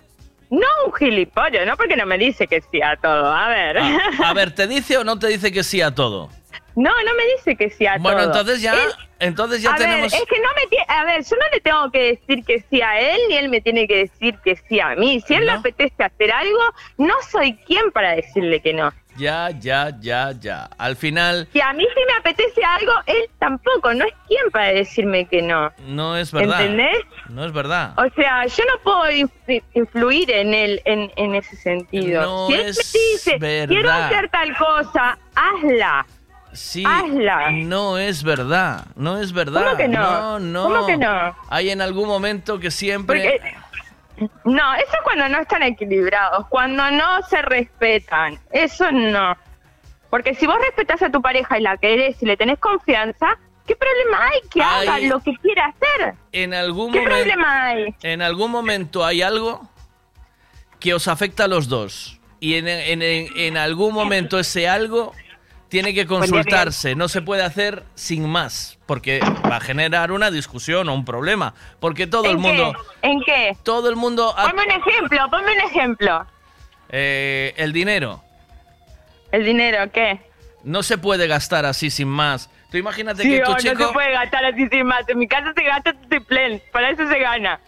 No un gilipollo, no porque no me dice que sí a todo. A ver. Ah, a ver, ¿te dice o no te dice que sí a todo? No, no me dice que sí a Bueno, todo. entonces ya, Él- entonces ya a tenemos. ver, es que no me a ver, yo no le tengo que decir que sí a él, ni él me tiene que decir que sí a mí. Si él le apetece hacer algo, no soy quien para decirle que no. Ya, ya, ya, ya. Al final, Si a mí sí me apetece algo, él tampoco, no es quien para decirme que no. no es verdad. ¿Entendés? No es verdad. O sea, yo no puedo influ- influir en él en, en ese sentido. No si él es me dice, quiero hacer tal cosa, hazla. Sí, hazla. no es verdad, no es verdad. ¿Cómo que No, no? no. ¿Cómo que no? Hay en algún momento que siempre. No, eso es cuando no están equilibrados, cuando no se respetan. Eso no. Porque si vos respetás a tu pareja y la querés y le tenés confianza, ¿qué problema hay que Hay- haga lo que quiera hacer? En algún ¿Qué momento. problema hay? En algún momento hay algo que os afecta a los dos. Y en, en- en- en algún momento ese algo tiene que Miguel. consultarse. No se puede hacer sin más. Porque va a generar una discusión o un problema. Porque todo el ¿En mundo. qué? ¿En qué? Todo el mundo. Ponme un ejemplo, ponme un ejemplo. eh, el dinero. ¿El dinero qué? No se puede gastar así sin más. Tú imagínate Sí, que tu o chico. no se puede gastar así sin más. En mi casa se gasta triple, para eso se gana.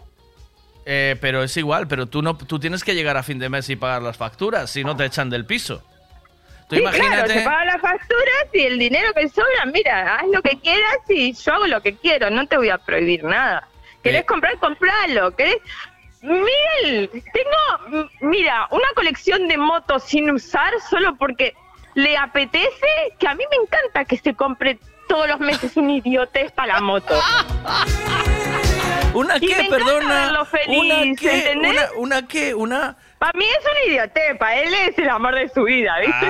Eh, pero es igual, pero tú no, tú tienes que llegar a fin de mes y pagar las facturas, si no te echan del piso. Tú Sí, imagínate. claro, se pagan las facturas y el dinero que sobra, mira, haz lo que quieras y yo hago lo que quiero, no te voy a prohibir nada. ¿Querés comprar? Compralo. ¿Querés? Miguel, tengo, mira, una colección de motos sin usar solo porque le apetece, que a mí me encanta que se compre todos los meses un idiotez para la moto. ¿Una Y qué? me Perdona. feliz, ¿Una qué? ¿entendés? ¿Una, una qué? ¿Una...? Para mí es un idiotez, para él es el amor de su vida, ¿viste?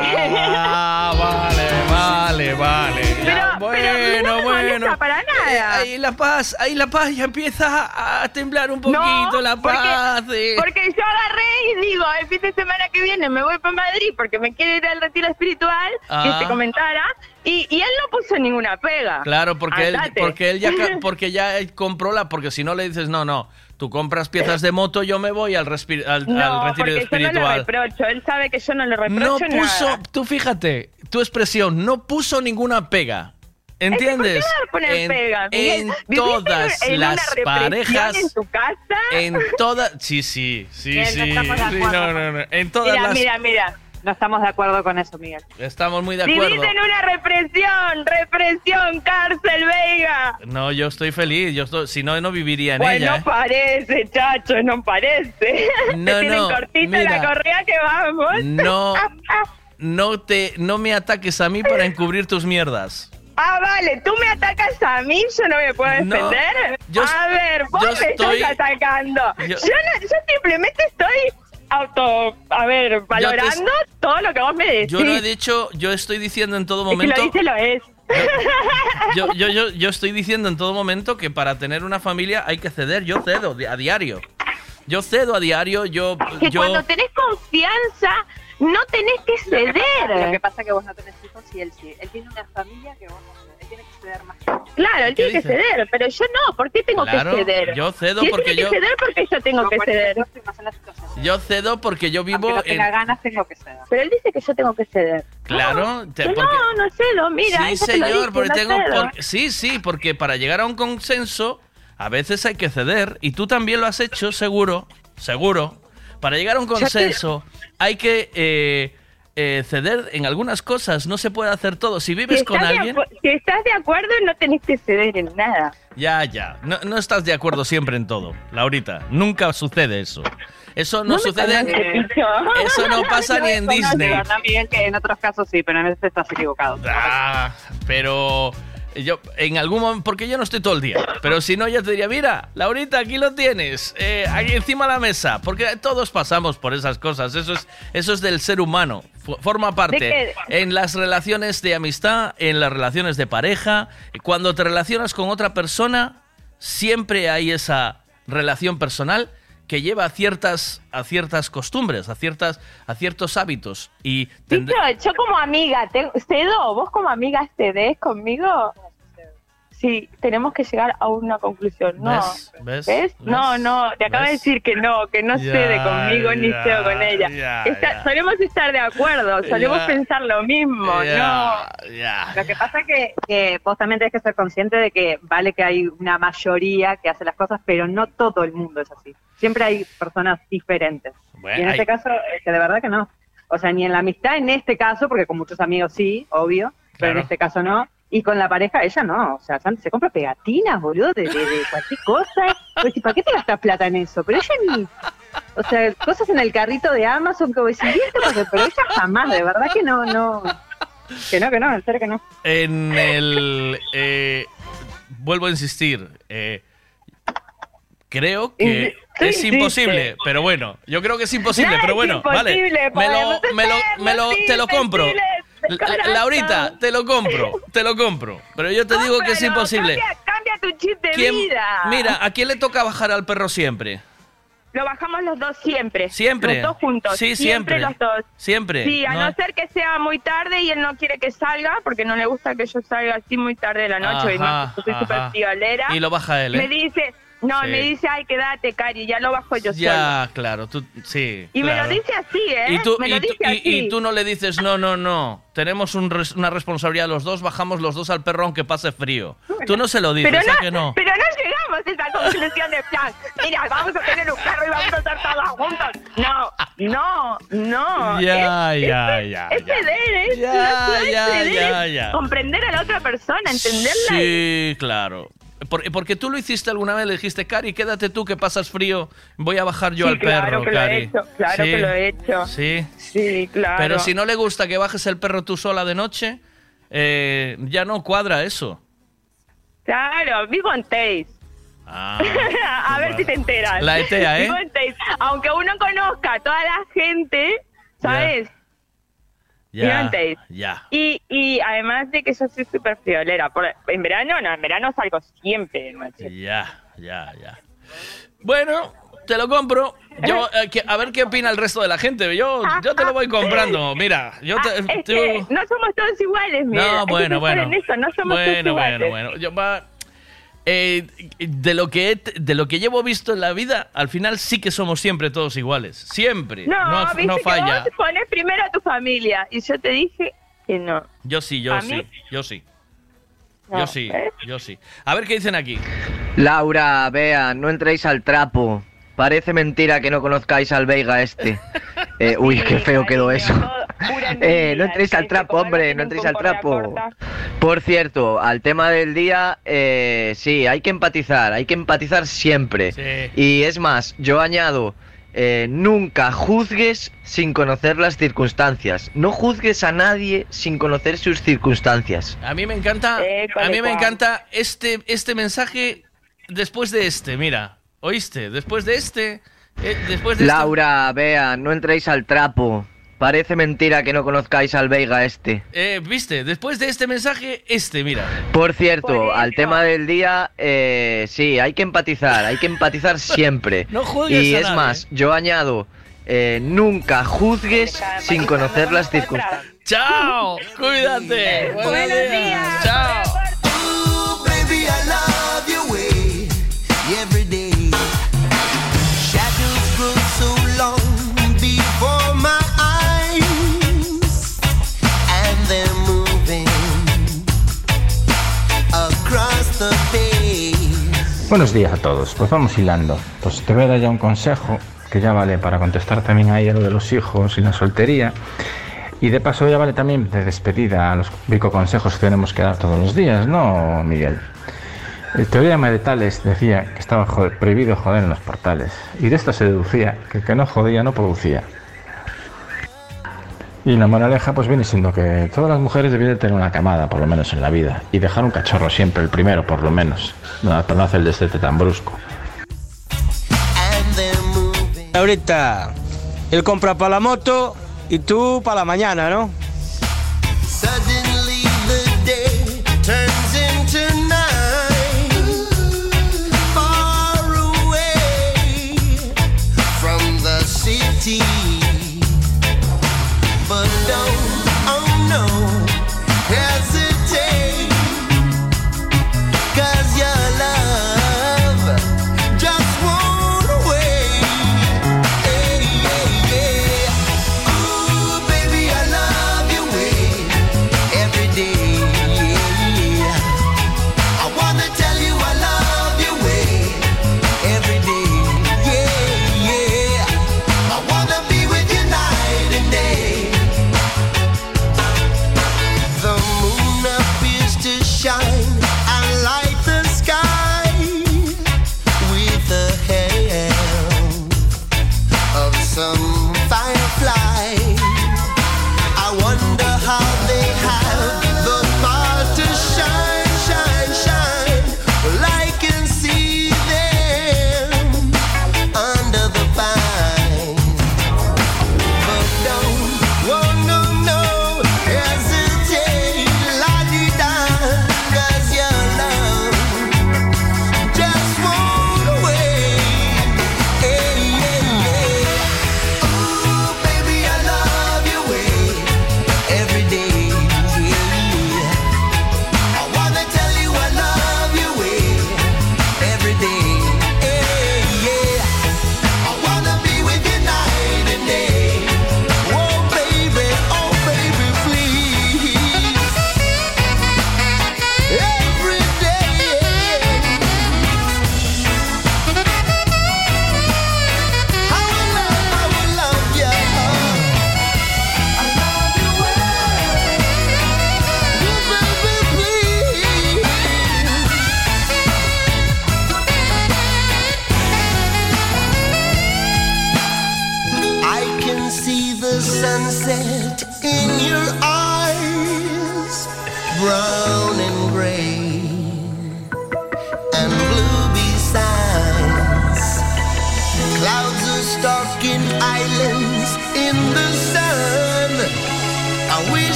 Ah, vale, vale, vale. Ya, Pero- pero no me molesta para nada. Eh, ahí la paz, ahí la paz ya empieza a temblar un poquito No, la porque- paz. eh. Porque yo agarré y digo, el fin de semana que viene me voy para Madrid porque me quiero ir al retiro espiritual Ah. que te comentara y, y él no puso ninguna pega. Claro, porque él, porque él ya porque ya compró la, porque si no le dices no, no, tú compras piezas de moto, yo me voy al, al, No, al retiro porque yo no espiritual. reprocho, él sabe que yo no le reprocho No puso, nada. tú fíjate, tu expresión, no puso ninguna pega. ¿Entiendes? ¿Por qué me vas a poner en, pega, en ¿Viviste todas en las parejas, en tu casa? en todas, sí, sí, sí, sí, no, no, no, en todas Mira, las, mira, mira. No estamos de acuerdo con eso, Miguel. estamos muy de acuerdo. Viviste en una represión, represión, cárcel, Vega. No, yo estoy feliz, yo estoy, si no, no viviría en Pues ella. no ¿eh? parece, chacho, no parece. No, tienen no, cortita mira. la correa que vamos. No, no te, no me ataques a mí para encubrir tus mierdas. Ah, vale, tú me atacas a mí, yo no me puedo No, defender. yo- a ver, vos me estoy- estás atacando. yo- Yo, no- yo simplemente estoy auto, a ver, valorando todo lo que vos me decís. Yo no he dicho, yo estoy diciendo en todo Es que momento. lo dice lo es. Yo, yo, yo, yo estoy diciendo en todo momento que para tener una familia hay que ceder. Yo cedo a diario. Yo cedo a diario. Yo, que yo cuando tenés confianza, No tenés que Lo que, pasa, lo que ceder. pasa es que vos no tenés hijos y él sí. Él tiene una familia que vos no ceder más. Claro, él ¿Qué tiene que ceder, pero yo no. ¿Por qué tengo Claro, que ceder? yo cedo Si porque tiene yo- que ceder porque yo tengo que ceder. Yo cedo porque yo vivo Aunque no tenga en... ganas, tengo que ceder. Pero él dice que yo tengo que ceder. Claro, te- Que porque- No, no cedo, mira. sí, te señor, porque no tengo... sí, sí, porque para llegar a un consenso a veces hay que ceder y tú también lo has hecho, seguro, seguro. Para llegar a un te- consenso hay que eh, eh, ceder en algunas cosas, no se puede hacer todo. Si vives Si con alguien... si estás de acuerdo, no tenés que ceder en nada. Ya, ya. No, no estás de acuerdo siempre en todo, Laurita. Nunca sucede eso. Eso no, No sucede. Picho. Eso no pasa ni en Disney. Que en otros casos sí, pero en este estás equivocado. Ah, pero yo en algún momento, porque yo no estoy todo el día, pero si no ya te diría, mira, Laurita, aquí lo tienes, eh, aquí encima de la mesa, porque todos pasamos por esas cosas, eso es, eso es del ser humano, forma parte en las relaciones de amistad, en las relaciones de pareja, cuando te relacionas con otra persona, siempre hay esa relación personal que lleva a ciertas, a ciertas costumbres, a, ciertas, a ciertos hábitos. Y Picho, yo como amiga, te, cedo, vos como amiga cedés conmigo. Sí, tenemos que llegar a una conclusión. No. ¿Ves? ¿Ves? ¿Ves? No, no, te acaba de ¿ decir que no, que no cede conmigo ni cedo con ella. Está-. Solemos estar de acuerdo, solemos pensar lo mismo, no. Lo que pasa es que, que vos también tenés que ser consciente de que vale que hay una mayoría que hace las cosas, pero no todo el mundo es así. Siempre hay personas diferentes. Bueno, y en hay- este caso, es que de verdad que no. O sea, ni en la amistad, en este caso, porque con muchos amigos sí, obvio, pero en este caso no. Y con la pareja, ella no. O sea, se compra pegatinas, boludo, de, de- de cualquier cosa. Pues, ¿y ¿para qué te gastas plata en eso? Pero ella ni. O sea, cosas en el carrito de Amazon que vos decís, "¿Y esto para qué?". pero ella jamás, de verdad que no, no. Que no, que no, en serio que no. En el. eh, vuelvo a insistir. eh, creo que Sí, es imposible, sí. pero bueno. Yo creo que es imposible, Nada pero bueno, vale. imposible, Me lo, podemos me lo, me lo, te lo compro. Laurita, te lo compro, te lo compro. Pero yo te digo que es imposible. Cambia, cambia tu chip de ¿Quién- vida. mira, ¿a quién le toca bajar al perro siempre? Lo bajamos los dos siempre. Siempre. Los dos juntos. Sí, siempre. los dos. Siempre. Sí, a no. ¿no? ser que sea muy tarde y él no quiere que salga, porque no le gusta que yo salga así muy tarde de la noche. y Ajá, más, yo soy ajá. súper friolera. Y lo baja él, ¿eh? Me dice, no, Sí. me dice, ay, quédate, Cari, ya lo bajo yo Ya, sola. claro, tú, sí. Y me lo dice así, ¿eh? Y tú, me lo y tú- dice y- así. y tú no le dices, no, no, no, tenemos un res- una responsabilidad los dos, bajamos los dos al perro aunque pase frío. Tú no se lo dices, pero ¿a no, que no? pero no llegamos a esa conclusión de plan, mira, vamos a tener un carro y vamos a estar todos juntos. No, no, no. Ya, Es- ya, es- ya, Es ceder, es, Ya, ya, ceder, ya, ya. comprender a la otra persona, entenderla. Sí, claro. Por- porque tú lo hiciste alguna vez, le dijiste, Cari, quédate tú que pasas frío, voy a bajar yo Sí, al claro perro, que lo he Cari. hecho, claro Sí, que lo he hecho. Sí. Sí, claro. Pero si no le gusta que bajes el perro tú sola de noche, eh, ya no cuadra eso. Claro, vivo en Teis. Ah, a ver si te enteras. La ETEA, ¿eh? Vivo en Teis. Aunque uno conozca a toda la gente, ¿sabes? Ya. Y, y además de que yo soy súper friolera. Por- en verano, no, en verano salgo siempre de. Ya, ya, ya. Bueno, te lo compro. Yo, eh, que- a ver qué opina el resto de la gente. Yo, yo te lo voy comprando. Mira, yo te. Es tú- que no somos todos iguales. Hay No, bueno, bueno. en eso, no somos todos Bueno, bueno, bueno. Yo, va, eh, de, lo que he- de lo que llevo visto en la vida, al final sí que somos siempre todos iguales. Siempre. No, No, viste no que falla. vos pones primero a tu familia. Y yo te dije que no. Yo sí, yo ¿A sí, mí? yo sí. No, Yo sí, ¿ves? yo sí. A ver qué dicen aquí. Laura, Bea, no entréis al trapo. Parece mentira que no conozcáis al Veiga este. Eh, uy, qué feo quedó eso. Eh, no entréis al trapo, hombre, no entréis al trapo. Por cierto, al tema del día, eh, sí, hay que empatizar, hay que empatizar siempre. Sí. Y es más, yo añado, eh, nunca juzgues sin conocer las circunstancias. No juzgues a nadie sin conocer sus circunstancias. A mí me encanta, Eh, a mí me encanta este, este mensaje después de este, mira. ¿Oíste? Después de este, eh, después de este- Laura, Bea, no entréis al trapo. Parece mentira que no conozcáis al Veiga este. Eh, viste, después de este mensaje, este, mira. Por cierto, al tema del día, eh, sí, hay que empatizar, hay que empatizar siempre. no juegues Y es más, eh. yo añado, eh, nunca juzgues sin conocer las circunstancias. ¡Chao! ¡Cuídate! ¡Buenos, días! ¡Chao! Buenos días a todos, pues vamos hilando. Pues te voy a dar ya un consejo que ya vale para contestar también ahí a lo de los hijos y la soltería. Y de paso ya vale también de despedida a los rico consejos que tenemos que dar todos los días, ¿no, Miguel? Eh, el teorema de Tales decía que estaba prohibido joder en los portales. Y de esto se deducía que el que no jodía no producía. Y la moraleja pues viene siendo que todas las mujeres deben tener una camada, por lo menos en la vida, y dejar un cachorro siempre, el primero, por lo menos, para no hacer el destete tan brusco. Ahorita, él compra para la moto y tú para la mañana, ¿no?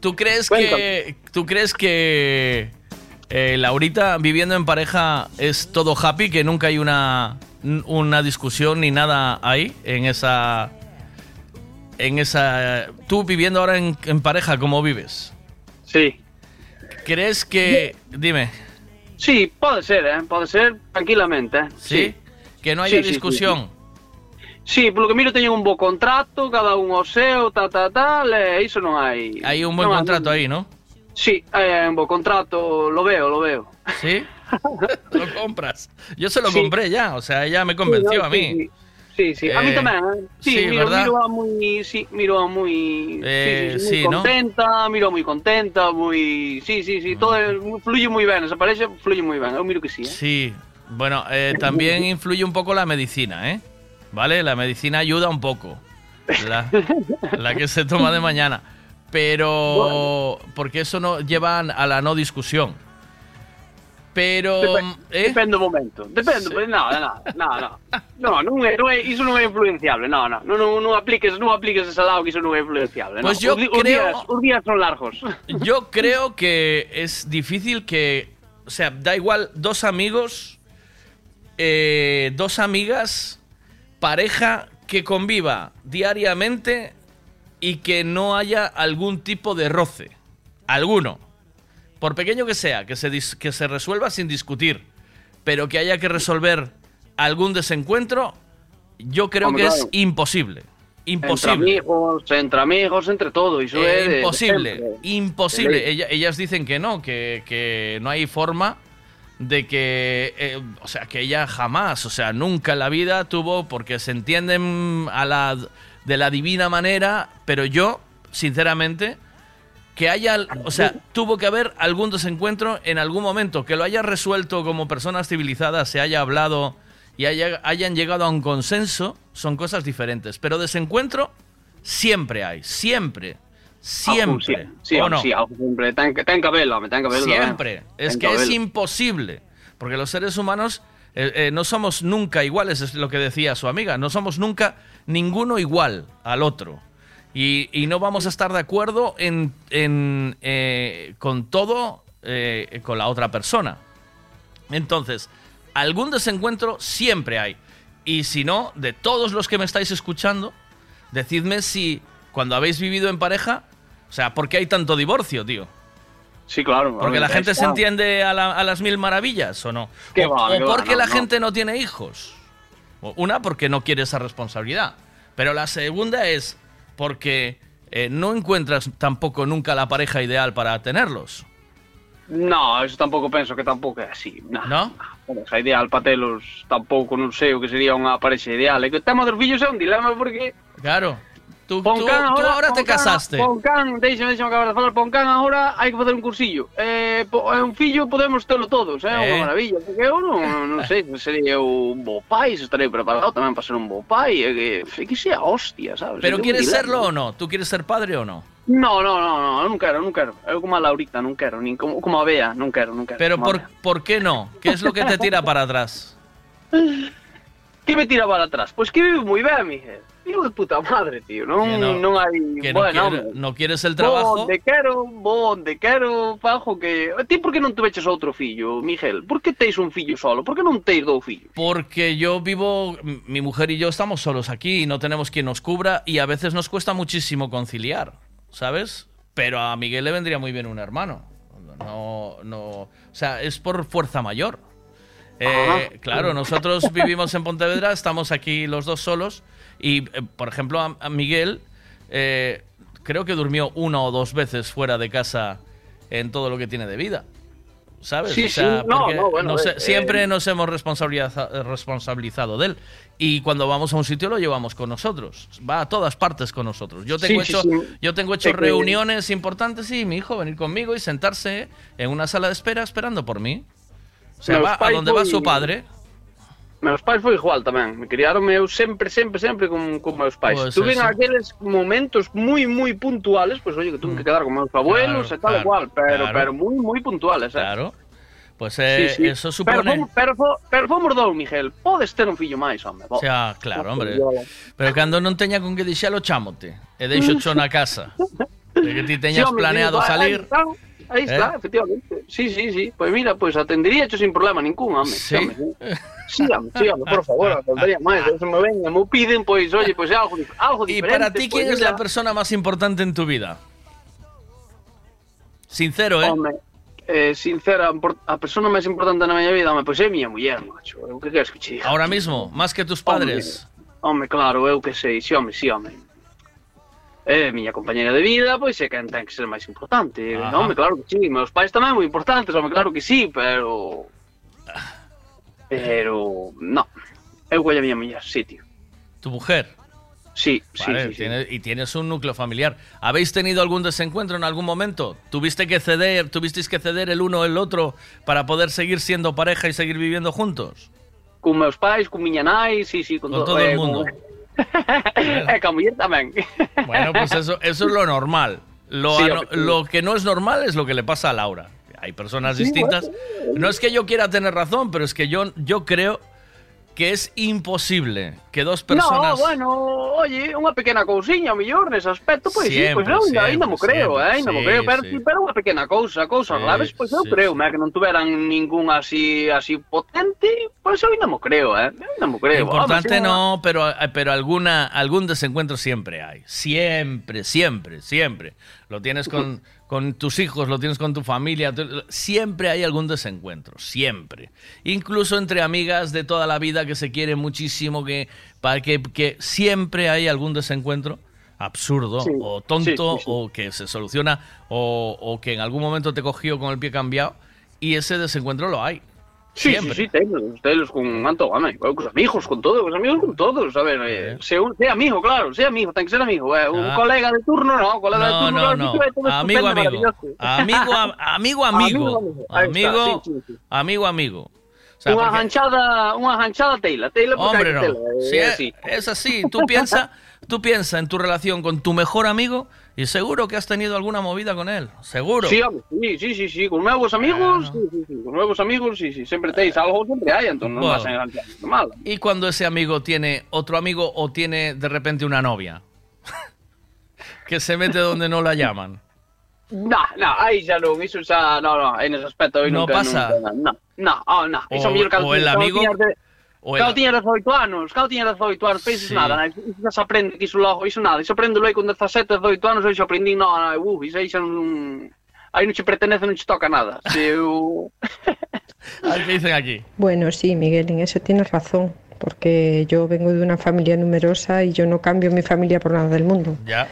¿tú crees que tú crees que eh, Laurita viviendo en pareja es todo happy, que nunca hay una una discusión ni nada ahí en esa en esa tú viviendo ahora en, en pareja cómo vives? Sí. ¿Crees que dime? Sí, puede ser, ¿eh? puede ser tranquilamente. ¿eh? ¿Sí? Que no haya discusión. Sí, Sí, polo que miro teñen un bo contrato, cada un o seu, tal, tal, tal, e iso non hai... Hay un buen non hai- contrato ahí, ¿no? Sí, hai un bo contrato, lo veo, lo veo. ¿Sí? Lo compras. Yo se lo Sí. compré ya, o sea, ella me convenció Sí, a mí. Sí, sí, a mí Eh, tamén, eh? Sí, sí, miro, ¿verdad? miro a moi, sí, miro a moi, Eh, sí, sí, sí, sí, moi ¿no? contenta, miro a moi contenta, moi, sí, sí, sí, todo é- fluye moi ben, esa parexa fluye moi ben, eu miro que sí, eh? Sí, bueno, eh, también influye un poco la medicina, ¿eh? ¿Vale? La medicina ayuda un poco. La, la que se toma de mañana. Pero. Porque eso no lleva a la no discusión. Pero. ¿eh? Depende do momento. Depende, sí. nada, nada, nada. No, non é, non é, iso non é influenciable, no, no. Non, non, non apliques, non apliques ese lado que iso non é influenciable. Pues no. yo os, creo- días, os días son largos. Yo creo que es difícil que. O sea, da igual, dos amigos, eh, dos amigas, pareja que conviva diariamente y que no haya algún tipo de roce. Alguno. Por pequeño que sea, que se, dis- que se resuelva sin discutir. Pero que haya que resolver algún desencuentro, yo creo Hombre, que es claro. imposible. Entre Imposible. amigos, entre amigos, entre todo, é Eh, imposible, imposible. De lei. Ella- ellas dicen que no, que, que no hay forma de que, eh, o sea, que ella jamás, o sea, nunca en la vida tuvo, porque se entienden a la, de la divina manera, pero yo, sinceramente, que haya, o sea, tuvo que haber algún desencuentro en algún momento, que lo haya resuelto como personas civilizadas, se haya hablado y haya- hayan llegado a un consenso, son cosas diferentes. Pero desencuentro siempre hay, siempre, siempre. Sí, ¿o no? sí, siempre. Ten, que- ten home, ten que velo. Siempre. Es que es imposible. Porque los seres humanos eh, eh, no somos nunca iguales, es lo que decía su amiga. No somos nunca ninguno igual al otro. Y, y no vamos a estar de acuerdo en, en, eh, con todo eh, con la otra persona. Entonces, algún desencuentro siempre hay. Y si no, de todos los que me estáis escuchando, decidme si cuando habéis vivido en pareja, o sea, ¿por qué hay tanto divorcio, tío? Sí, claro. ¿Porque la gente se entiende a, la- a las mil maravillas o no? Qué o va, o qué va, porque no, la no. gente no tiene hijos. O Una, porque no quiere esa responsabilidad. Pero la segunda es porque eh, no encuentras tampoco nunca la pareja ideal para tenerlos. No, eso tampouco penso que tampouco é así. No? ¿No? Pareja ideal para telos tampouco non sei o que sería unha parexa ideal. É que o tema dos fillos é un dilema porque Claro. Tú, tú- can tú ahora te pon can- casaste. Pon can, deixame, deixame acabar de falar, pon can agora hai que facer un cursillo. Eh, po, eh, un fillo podemos telo todos, Eh. unha maravilla, porque eu non, non sei se sería un bo pai, se estarei preparado tamén para ser un bo pai, é que, que sea hostia, sabes? ¿Pero que quieres serlo o no? ¿Tú quieres ser padre o no? No, no, no, no, eu non quero, non quero. Eu como a Laurita, non quero, nin como, como a Bea, non quero, non quero. Pero por, ¿por qué no? ¿Qué es lo que te tira para atrás? Que me tira para atrás? Pois que vive moi ben, Miguel. Vivo de puta madre, tío. Non, Que no- non hai... Que no, bueno, quiere- hombre. no quieres el trabajo. onde quero, vou onde quero, fajo que... Ti por que non te veches outro fillo, Miguel? Por que teis un fillo solo? Por que non teis dous fillos? Porque yo vivo, mi mujer y yo estamos solos aquí y no tenemos quien nos cubra y a veces nos cuesta muchísimo conciliar, ¿sabes? Pero a Miguel le vendría muy bien un hermano. No, no, o sea, es por fuerza mayor. Eh, claro, nosotros vivimos en Pontevedra, estamos aquí los dos solos y, eh, por ejemplo, a, a Miguel eh, creo que durmió una o dos veces fuera de casa en todo lo que tiene de vida. ¿Sabes? Sí, O sea, sí, no, no, bueno, nos- eh, siempre eh, nos hemos responsabiliza- responsabilizado de él. Y cuando vamos a un sitio lo llevamos con nosotros. Va a todas partes con nosotros. Yo tengo Sí, hecho. Yo tengo hecho reuniones importantes y mi hijo venir conmigo y sentarse en una sala de espera esperando por mí. O sea, va a donde va su padre. Meus pais foi igual tamén. Me criaron eu sempre, sempre, sempre con, con meus pais. Pois Tuve eso. aqueles momentos moi, moi puntuales, pois oye, que tuve que quedar con meus abuelos Claro, e tal e claro, cual, pero, claro. pero moi, moi puntuales, eh. Claro. Pues eh, Sí, sí. eso Pero, supone... fomos- pero, pero fomos dous, Miguel. Podes ter un fillo máis, home. O sea, claro, hombre. Pero cando non teña con que dixalo, chámote. E deixo cho na casa. E que ti teñas Sí, home, planeado digo, salir. "Ai, Tan, Ahí está, ¿Eh? efectivamente. Sí, sí, sí. Pues mira, pues atendería sin problema ningún, home. Sí? home, Sí, home, sí, home, por favor, faltaría máis. Se me ven, me piden, pois, oye, pois é algo, algo ¿Y diferente. para ti quién pois, es la persona más importante en tu vida? Sincero, ¿eh? Home, eh, sincera, a persona máis importante na miña vida, home, pois é a miña muller, macho. O que queres que che diga? Ahora mismo, más que tus padres. Home, claro, eu que sei, si, home, si, home. É a miña compañera de vida, pois é quen ten que ser máis importante. Ajá. Home, claro que sí, meus pais tamén moi importantes, home, claro que sí, pero... Pero... No. Eu colla a miña muller, sí, tío. ¿Tu mujer? Sí, sí, Vale, sí, y tienes un núcleo familiar. ¿Habéis tenido algún desencuentro en algún momento? ¿Tuviste que ceder, tuvisteis que ceder el uno o el otro para poder seguir siendo pareja y seguir viviendo juntos? Con meus pais, con miña nai, sí, sí, con, Con to- todo el eh, mundo. muller tamén. Bueno, pues eso, eso es lo normal. Lo, Sí, ano- lo que no es normal es lo que le pasa a Laura. Hay personas distintas. No es que yo quiera tener razón, pero es que yo, yo creo que es imposible que dos personas... No, bueno, oye, unha pequena cousiña, ao mellor, nese aspecto, pois sí, pois Siempre, eu ainda, ainda mo creo, eh, ainda mo sí, creo, pero, sí. pero unha pequena cousa, cousas Sí, graves, pois eu sí, creo, me que non tuveran ningún así así potente, pois eu ainda mo creo, eh, ainda mo creo. Importante sí, no, pero, pero alguna, algún desencuentro siempre hay. Siempre, siempre, siempre. Lo tienes con, con tus hijos, lo tienes con tu familia. siempre hay algún desencuentro, siempre. Incluso entre amigas de toda la vida que se quieren muchísimo, que, para que, que siempre hay algún desencuentro absurdo Sí, o tonto sí, sí, sí. o que se soluciona o, o que en algún momento te cogió con el pie cambiado y ese desencuentro lo hay. Sí, Siempre. sí, sí, telos, telos con manto, home, eu cos amigos, con todo, cos amigos con todos, a ver, eh, se un, se amigo, claro, se amigo, ten que ser amigo, eh, un Ah. colega de turno, no, colega de No, turno, no, Amigo, amigo. Amigo, am- amigo, amigo. Amigo, Amigo, sí, sí, sí. amigo, amigo. O sea, unha porque- tela, tela porque Hombre, no. tela, eh, es, así. es así. Tú piensa, tú piensa en tu relación con tu mejor amigo y seguro que has tenido alguna movida con él. Seguro. Sí, sí, sí, sí, con nuevos amigos, sí, sí, sí, con nuevos amigos, sí, sí, sempre teis algo, sempre hai, entón non Bueno. vas a enganchar mal. Y cuando ese amigo tiene otro amigo o tiene de repente una novia que se mete donde no la llaman. No, no, aí xa non, iso xa, no, no, en ese aspecto aí No nunca, pasa. nunca, no, no, oh, no, O- que o el amigo- o Cabo tiña 18 anos, cabo tiña 18 anos, penses Sí. nada, iso xa se aprende que iso logo, iso nada, iso aprende logo con 17, 18 anos, iso aprendí, no, no, uh, iso aí xa non... Aí non che pertenece, non che toca nada. Se eu... A ver qué dicen aquí. Bueno, sí, Miguel, en eso tienes razón, porque yo vengo de una familia numerosa y yo no cambio mi familia por nada del mundo. Ya.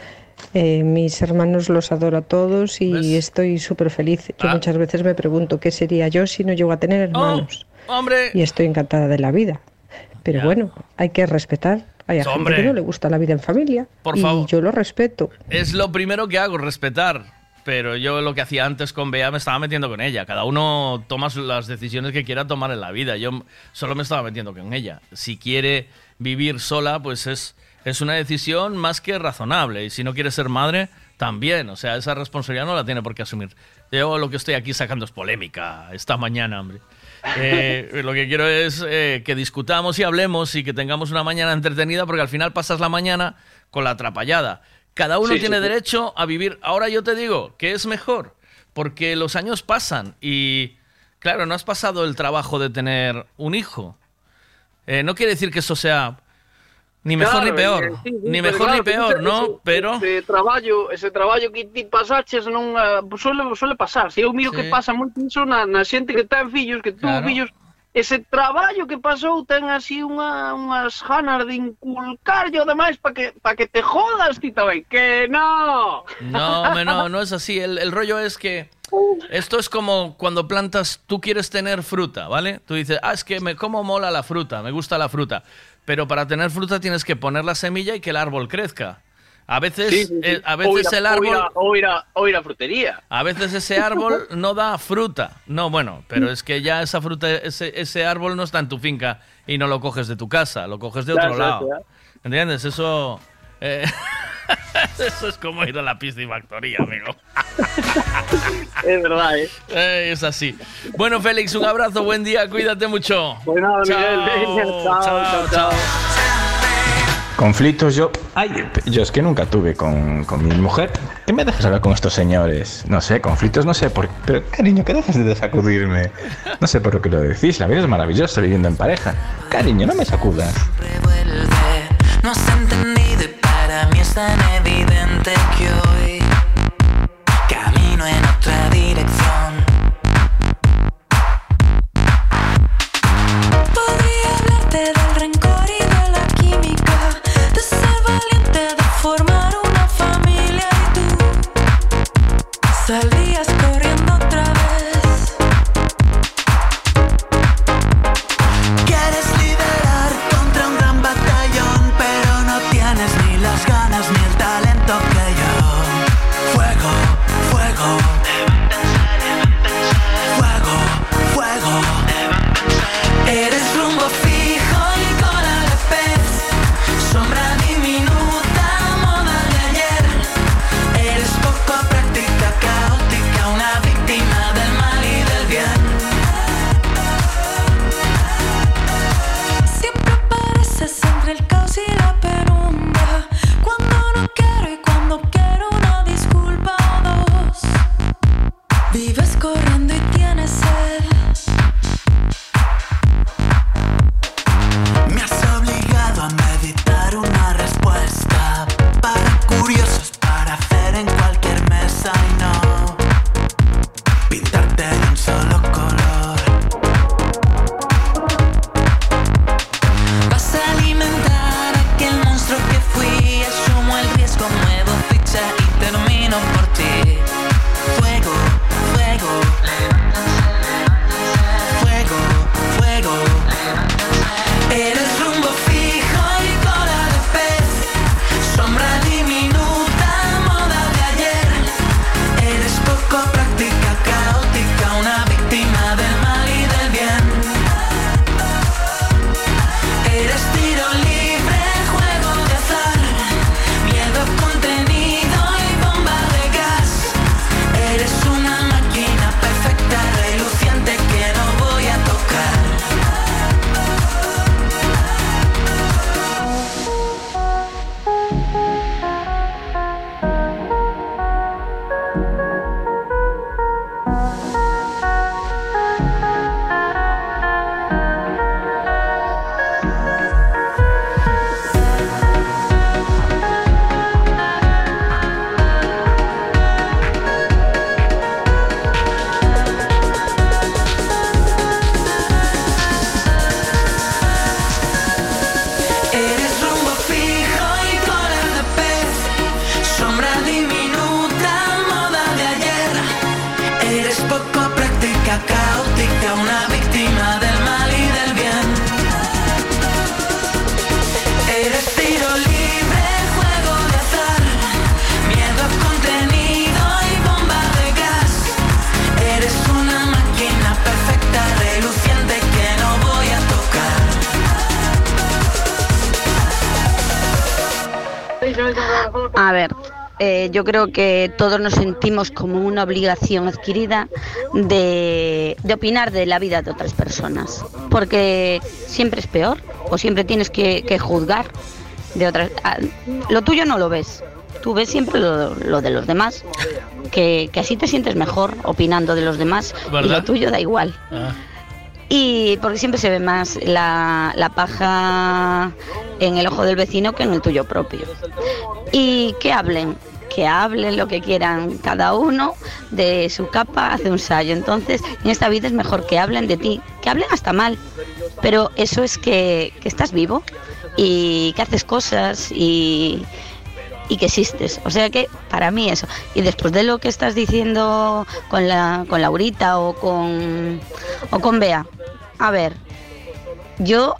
Eh, mis hermanos los adoro a todos y estoy súper feliz. Yo Ah. muchas veces me pregunto qué sería yo si no llego a tener hermanos. Hombre. Y estoy encantada de la vida. Pero bueno, hay que respetar. Hay a gente Hombre. que no le gusta la vida en familia. Por y favor. yo lo respeto. Es lo primero que hago, respetar. Pero yo lo que hacía antes con Bea me estaba metiendo con ella. Cada uno toma las decisiones que quiera tomar en la vida. Yo solo me estaba metiendo con ella. Si quiere vivir sola, pues es, es una decisión más que razonable. Y si no quiere ser madre, también. O sea, esa responsabilidad no la tiene por qué asumir. Yo lo que estoy aquí sacando es polémica esta mañana, hombre. Eh, lo que quiero es eh, que discutamos y hablemos y que tengamos una mañana entretenida porque al final pasas la mañana con la atrapallada. Cada uno Sí, tiene sí, derecho a vivir. Ahora yo te digo que es mejor porque los años pasan y, claro, no has pasado el trabajo de tener un hijo. Eh, no quiere decir que eso sea ni mejor Claro, ni peor, eh, sí, sí, ni mejor claro, ni peor, ese- ¿no? ese- Pero ese traballo, ese traballo que ti pasaches non eh, suele suele pasar. Se eu miro Sí. que pasa moito iso na, na xente que ten fillos, que tuvo Claro. fillos, ese traballo que pasou ten así unha unhas ganas de inculcarlle o demais para que para que te jodas ti tamén, que no. No, hombre, no, no es así. El, el rollo es que esto es como cuando plantas, tú quieres tener fruta, ¿vale? Tú dices, ah, es que me como mola la fruta, me gusta la fruta. Pero para tener fruta tienes que poner la semilla y que el árbol crezca. A veces, Sí, sí, sí. eh, a veces el árbol... a- ou ir a- ou ir a frutería. A veces ese árbol no da fruta. No, bueno, pero es que ya esa fruta, ese, ese árbol no está en tu finca y no lo coges de tu casa, lo coges de otro lado. ¿Entiendes? Eso. Eh, eso es como ir a la piscifactoría, amigo. Es verdad, ¿eh? Eh, es así. Bueno, Félix, un abrazo, buen día, cuídate mucho. Pues nada, Miguel, chao, chao, chao. Conflictos yo... Ay, yo es que nunca tuve con, con mi mujer. ¿Qué me dejas hablar con estos señores? No sé, conflictos no sé por Pero cariño, ¿qué dejas de sacudirme? No sé por qué lo decís. La vida es maravillosa viviendo en pareja. Cariño, no me sacudas. No y para mí es tan evidente que hoy yo creo que todos nos sentimos como una obligación adquirida de, de opinar de la vida de otras personas, porque siempre es peor o siempre tienes que, que juzgar de otras. ah, Lo tuyo no lo ves, tú ves siempre lo, lo de los demás, que, que así te sientes mejor opinando de los demás y lo tuyo da igual. Y porque siempre se ve más la, la paja en el ojo del vecino que en el tuyo propio. Y que hablen, que hablen lo que quieran cada uno de su capa hace un sallo. Entonces, en esta vida es mejor que hablen de ti, que hablen hasta mal. Pero eso es que, que estás vivo y que haces cosas y, y que existes. O sea que para mí eso. Y después de lo que estás diciendo con la con Laurita o con o con Bea, a ver, yo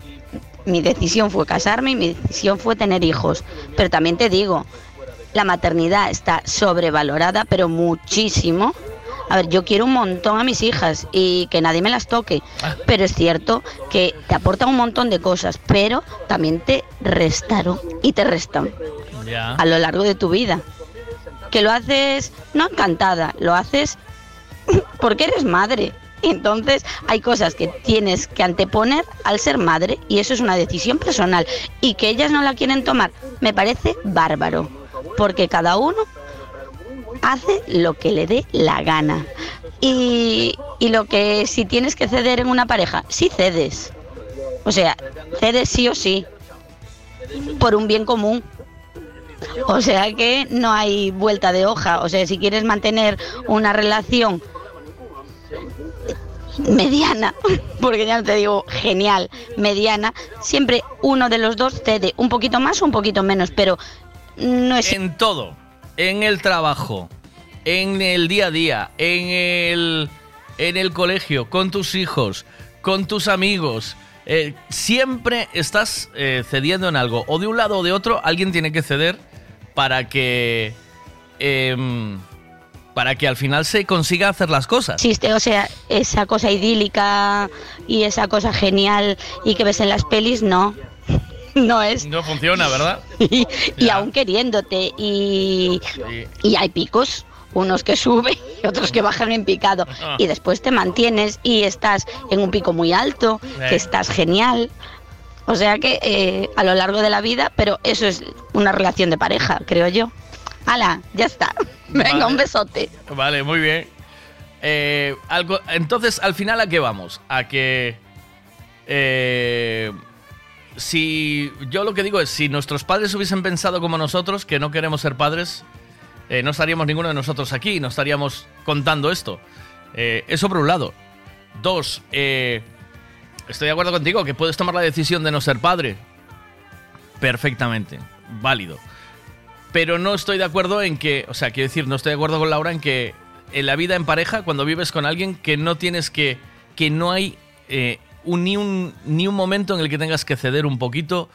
mi decisión fue casarme y mi decisión fue tener hijos, pero también te digo, la maternidad está sobrevalorada, pero muchísimo. A ver, yo quiero un montón a mis hijas y que nadie me las toque, pero es cierto que te aportan un montón de cosas, pero también te restaron y te restan a lo largo de tu vida. Que lo haces no encantada, lo haces porque eres madre Entonces hay cosas que tienes que anteponer al ser madre y eso es una decisión personal. Y que ellas no la quieren tomar, me parece bárbaro, porque cada uno hace lo que le dé la gana. Y, y lo que si tienes que ceder en una pareja, sí cedes. O sea, cedes sí o sí, por un bien común. O sea que no hay vuelta de hoja. O sea, si quieres mantener una relación mediana, porque ya no te digo genial, mediana, siempre uno de los dos cede un poquito más o un poquito menos, pero no es... En todo. En el trabajo, en el día a día, en el, en el colegio, con tus hijos, con tus amigos. eh, siempre estás eh, cediendo en algo. O de un lado o de otro, alguien tiene que ceder para que. em, para que al final se consiga hacer las cosas. o sea, esa cosa idílica y esa cosa genial y que ves en las pelis, no. No es. No funciona, ¿verdad? Y, y aún queriéndote. Y, y hay picos. Unos que suben y otros que bajan en picado. Ah. Y después te mantienes y estás en un pico muy alto, que Eh. estás genial. O sea que eh, a lo largo de la vida, pero eso es una relación de pareja, creo yo. ¡Hala! Ya está. Venga, Vale. un besote. Vale, muy bien. Eh, algo, entonces, al final, ¿a qué vamos? A que. eh, si. Yo lo que digo es: si nuestros padres hubiesen pensado como nosotros, que no queremos ser padres, eh, no estaríamos ninguno de nosotros aquí, no estaríamos contando esto. Eh, eso por un lado. Dos, eh, estoy de acuerdo contigo que puedes tomar la decisión de no ser padre. Perfectamente, válido. Pero no estoy de acuerdo en que, o sea, quiero decir, no estoy de acuerdo con Laura en que en la vida en pareja, cuando vives con alguien, que no tienes que, que no hay eh, un, ni, un, ni un momento en el que tengas que ceder un poquito,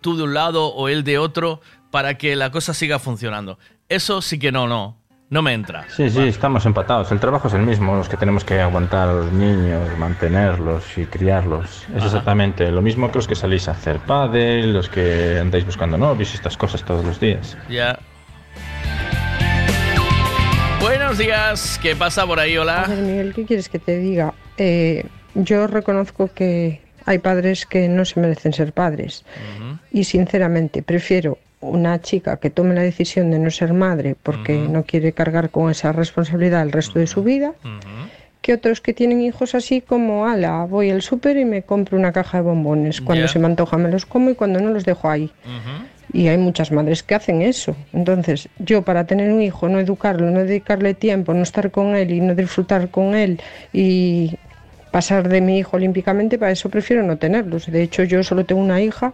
tú de un lado o él de otro, para que la cosa siga funcionando. Eso sí que no, no, no me entra. Sí, sí, estamos empatados. El trabajo es el mismo, los que tenemos que aguantar a los niños, mantenerlos y criarlos. Es Ajá. exactamente lo mismo que los que salís a hacer pádel, los que andáis buscando novios y estas cosas todos los días. Ya. Buenos días, ¿qué pasa por ahí? A Hola. ver, Miguel, ¿qué quieres que te diga? Eh, yo reconozco que hay padres que no se merecen ser padres. Y sinceramente, prefiero una chica que tome la decisión de no ser madre porque no quiere cargar con esa responsabilidad el resto de su vida, que otros que tienen hijos así como, ala, voy al súper y me compro una caja de bombones. Cuando se me antoja me los como y cuando no los dejo ahí. Y hay muchas madres que hacen eso. Entonces, yo para tener un hijo, no educarlo, no dedicarle tiempo, no estar con él y no disfrutar con él y pasar de mi hijo olímpicamente, para eso prefiero no tenerlos. De hecho, yo solo tengo una hija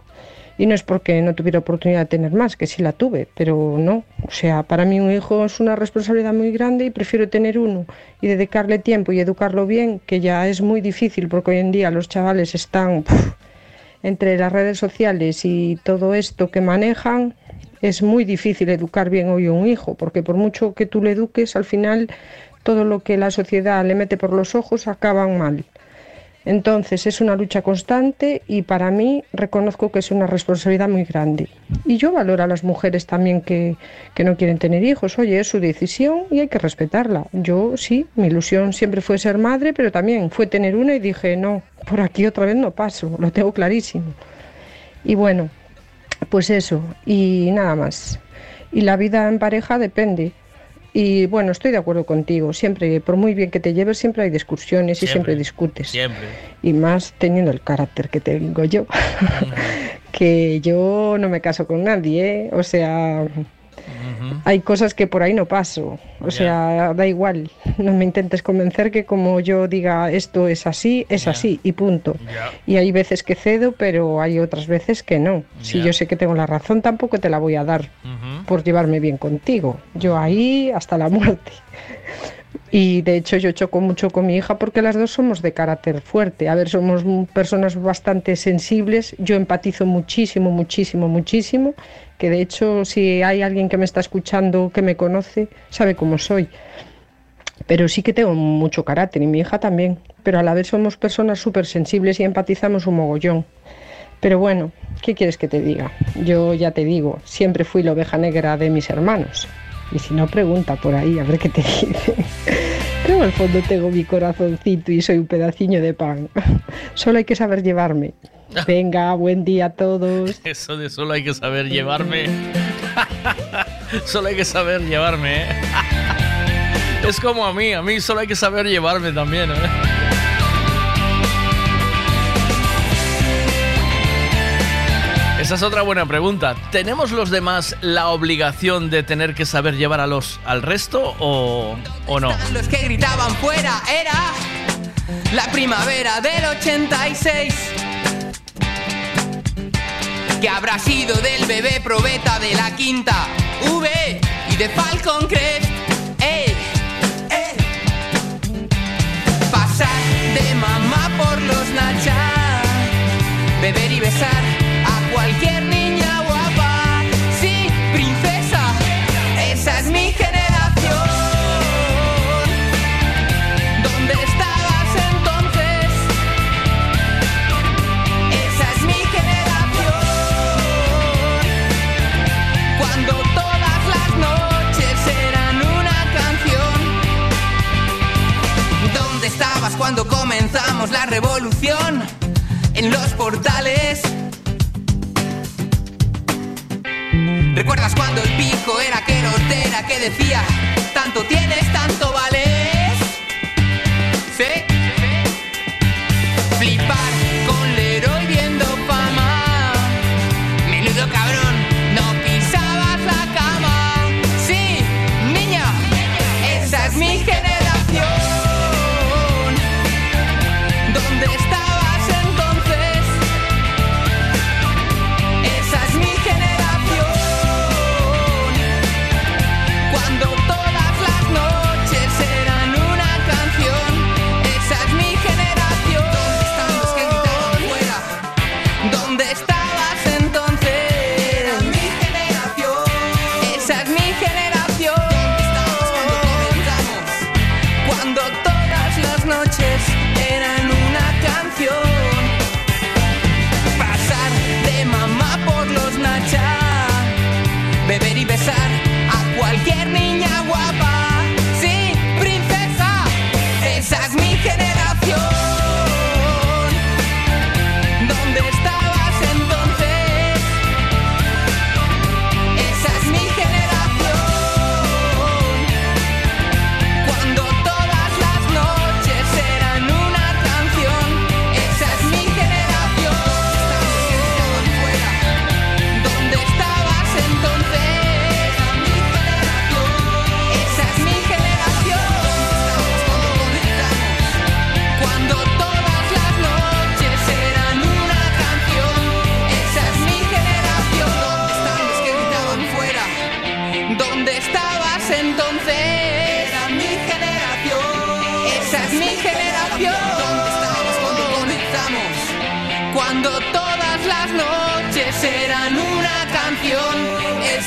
y no es porque no tuviera oportunidad de tener más, que sí la tuve, pero no. O sea, para mí un hijo es una responsabilidad muy grande y prefiero tener uno y dedicarle tiempo y educarlo bien, que ya es muy difícil porque hoy en día los chavales están entre las redes sociales y todo esto que manejan, es muy difícil educar bien hoy a un hijo, porque por mucho que tú le eduques, al final todo lo que la sociedad le mete por los ojos acaban mal. Entonces es una lucha constante y para mí reconozco que es una responsabilidad muy grande. Y yo valoro a las mujeres también que, que no quieren tener hijos. Oye, es su decisión y hay que respetarla. Yo sí, mi ilusión siempre fue ser madre, pero también fue tener una y dije, no, por aquí otra vez no paso, lo tengo clarísimo. Y bueno, pues eso, y nada más. Y la vida en pareja depende. Y bueno, estoy de acuerdo contigo. Siempre, por muy bien que te lleves, siempre hay discusiones y siempre discutes. Siempre. Y más teniendo el carácter que tengo yo. que yo no me caso con nadie, ¿eh? O sea, hay cosas que por ahí no paso. O sea, da igual. No me intentes convencer que como yo diga esto es así, es así y punto. Y hay veces que cedo, pero hay otras veces que no. Si yo sé que tengo la razón, tampoco te la voy a dar por llevarme bien contigo. Yo ahí hasta la muerte. Y de hecho yo choco mucho con mi hija porque las dos somos de carácter fuerte. A ver, somos personas bastante sensibles. Yo empatizo muchísimo, muchísimo, muchísimo. Que de hecho si hay alguien que me está escuchando, que me conoce, sabe cómo soy. Pero sí que tengo mucho carácter y mi hija también. Pero a la vez somos personas súper sensibles y empatizamos un mogollón. Pero bueno, ¿qué quieres que te diga? Yo ya te digo, siempre fui la oveja negra de mis hermanos. Y si no, pregunta por ahí a ver qué te dice. Pero el fondo tengo mi corazoncito y soy un pedaciño de pan. Solo hay que saber llevarme. Venga, buen día a todos. Eso de solo hay que saber llevarme. solo hay que saber llevarme, ¿eh? Es como a mí, a mí solo hay que saber llevarme también, ¿eh? Esa es otra buena pregunta. ¿Tenemos los demás la obligación de tener que saber llevar a los, al resto o, o no? Los que gritaban fuera era la primavera del 86. Que habrá sido del bebé probeta de la quinta V y de Falcon Crest. Pasar de mamá por los nachas, beber y besar a cualquier niña cuando comenzamos la revolución? En los portales. ¿Recuerdas cuando el pico era que era que decía, tanto tienes, tanto vales? ¿Sí?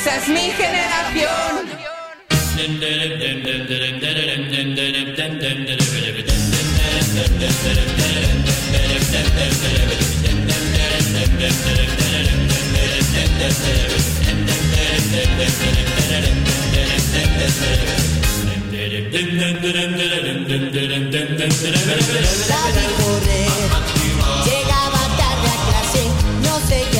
Esa es mi generación. Correr, llegaba tarde a clase, no sé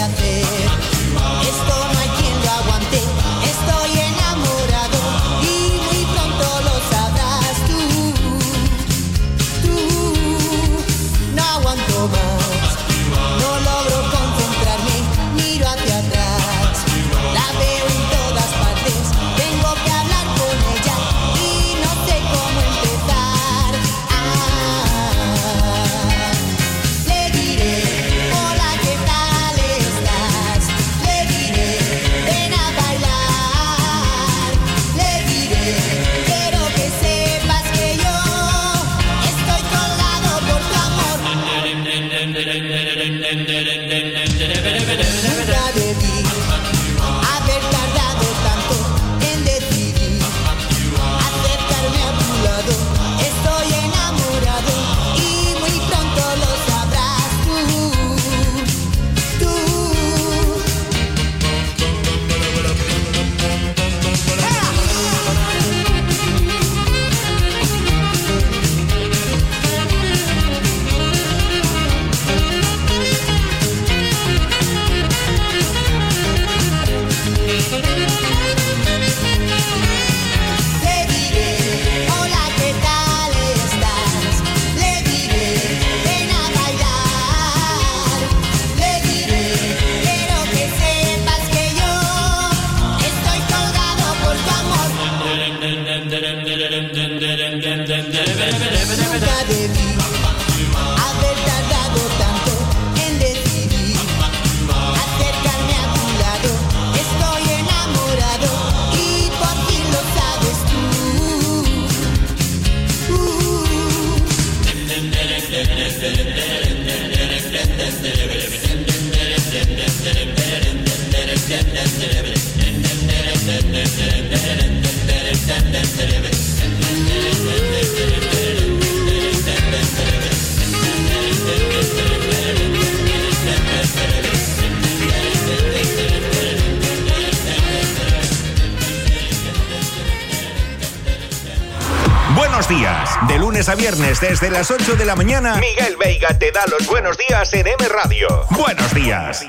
viernes desde las 8 de la mañana, Miguel Veiga te da los buenos días en M Radio. Buenos días.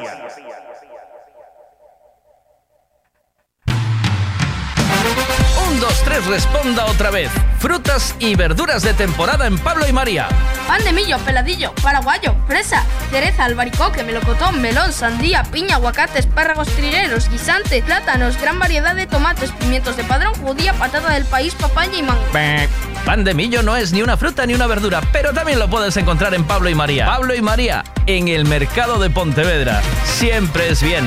Un, dos, tres, responda otra vez. Frutas y verduras de temporada en Pablo y María. Pan de millo, peladillo, paraguayo, fresa, cereza, albaricoque, melocotón, melón, sandía, piña, aguacate, espárragos trileros, guisante, plátanos, gran variedad de tomates, pimientos de padrón, judía, patata del país, papaya y mango. Pan de millo no es ni una fruta ni una verdura, pero también lo puedes encontrar en Pablo y María. Pablo y María, en el mercado de Pontevedra. Siempre es bien.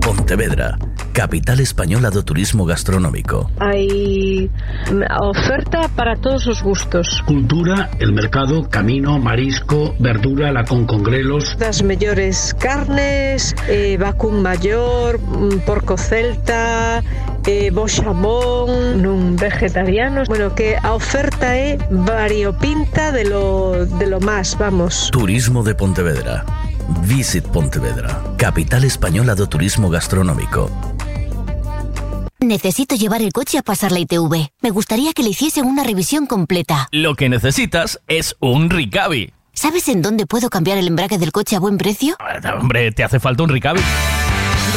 Pontevedra, capital española do turismo gastronómico. Hay oferta para todos los gustos. Cultura, el mercado, camino, marisco, verdura, la con congrelos. Las mejores carnes, eh, vacún mayor, mm, porco celta, eh, bochamón, nun vegetariano. Bueno, que a oferta é variopinta de lo, de lo más, vamos. Turismo de Pontevedra. Visit Pontevedra, capital española do turismo gastronómico. Necesito llevar el coche a pasar la ITV. Me gustaría que le hiciesen una revisión completa. Lo que necesitas es un Ricavi. ¿Sabes en dónde puedo cambiar el embrague del coche a buen precio? Hombre, te hace falta un Ricavi.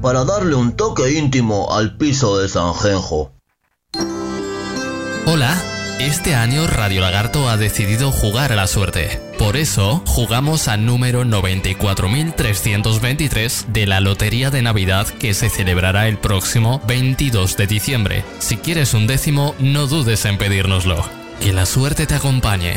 para darle un toque íntimo al piso de Sanjenjo. Hola, este año Radio Lagarto ha decidido jugar a la suerte. Por eso, jugamos al número 94.323 de la Lotería de Navidad que se celebrará el próximo 22 de diciembre. Si quieres un décimo, no dudes en pedírnoslo. Que la suerte te acompañe.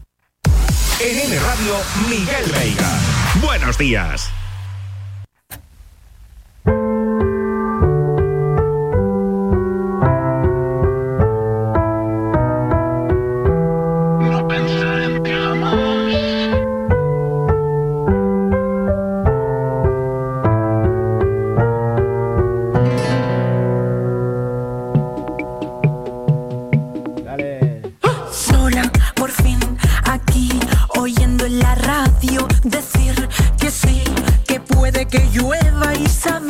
En M Radio, Miguel Veiga. Buenos días. que llueva y salga.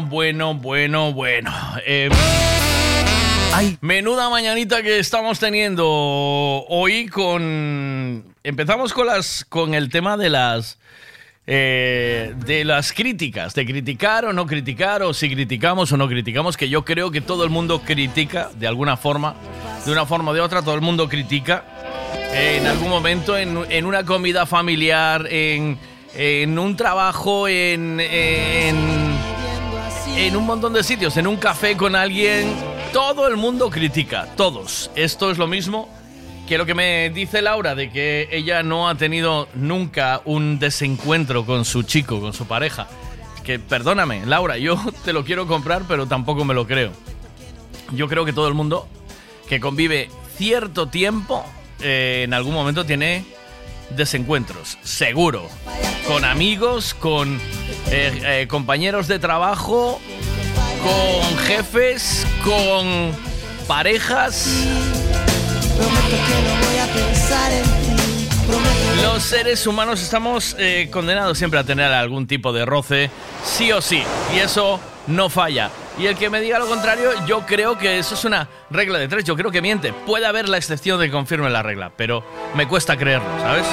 bueno, bueno, bueno, eh, ay, menuda mañanita que estamos teniendo hoy con. Empezamos con las. con el tema de las. Eh, de las críticas, de criticar o no criticar, o si criticamos o no criticamos, que yo creo que todo el mundo critica de alguna forma, de una forma o de otra, todo el mundo critica en algún momento, en, en una comida familiar, en, en un trabajo, en en un montón de sitios, en un café con alguien, todo el mundo critica, todos. Esto es lo mismo que lo que me dice Laura de que ella no ha tenido nunca un desencuentro con su chico, con su pareja. Que perdóname, Laura, yo te lo quiero comprar, pero tampoco me lo creo. Yo creo que todo el mundo que convive cierto tiempo eh, en algún momento tiene desencuentros, seguro. Con amigos, con eh, eh, compañeros de trabajo, con jefes, con parejas. Los seres humanos estamos eh, condenados siempre a tener algún tipo de roce, sí o sí. Y eso no falla. Y el que me diga lo contrario, yo creo que eso es una regla de tres. Yo creo que miente. Puede haber la excepción de que confirme la regla, pero me cuesta creerlo, ¿sabes?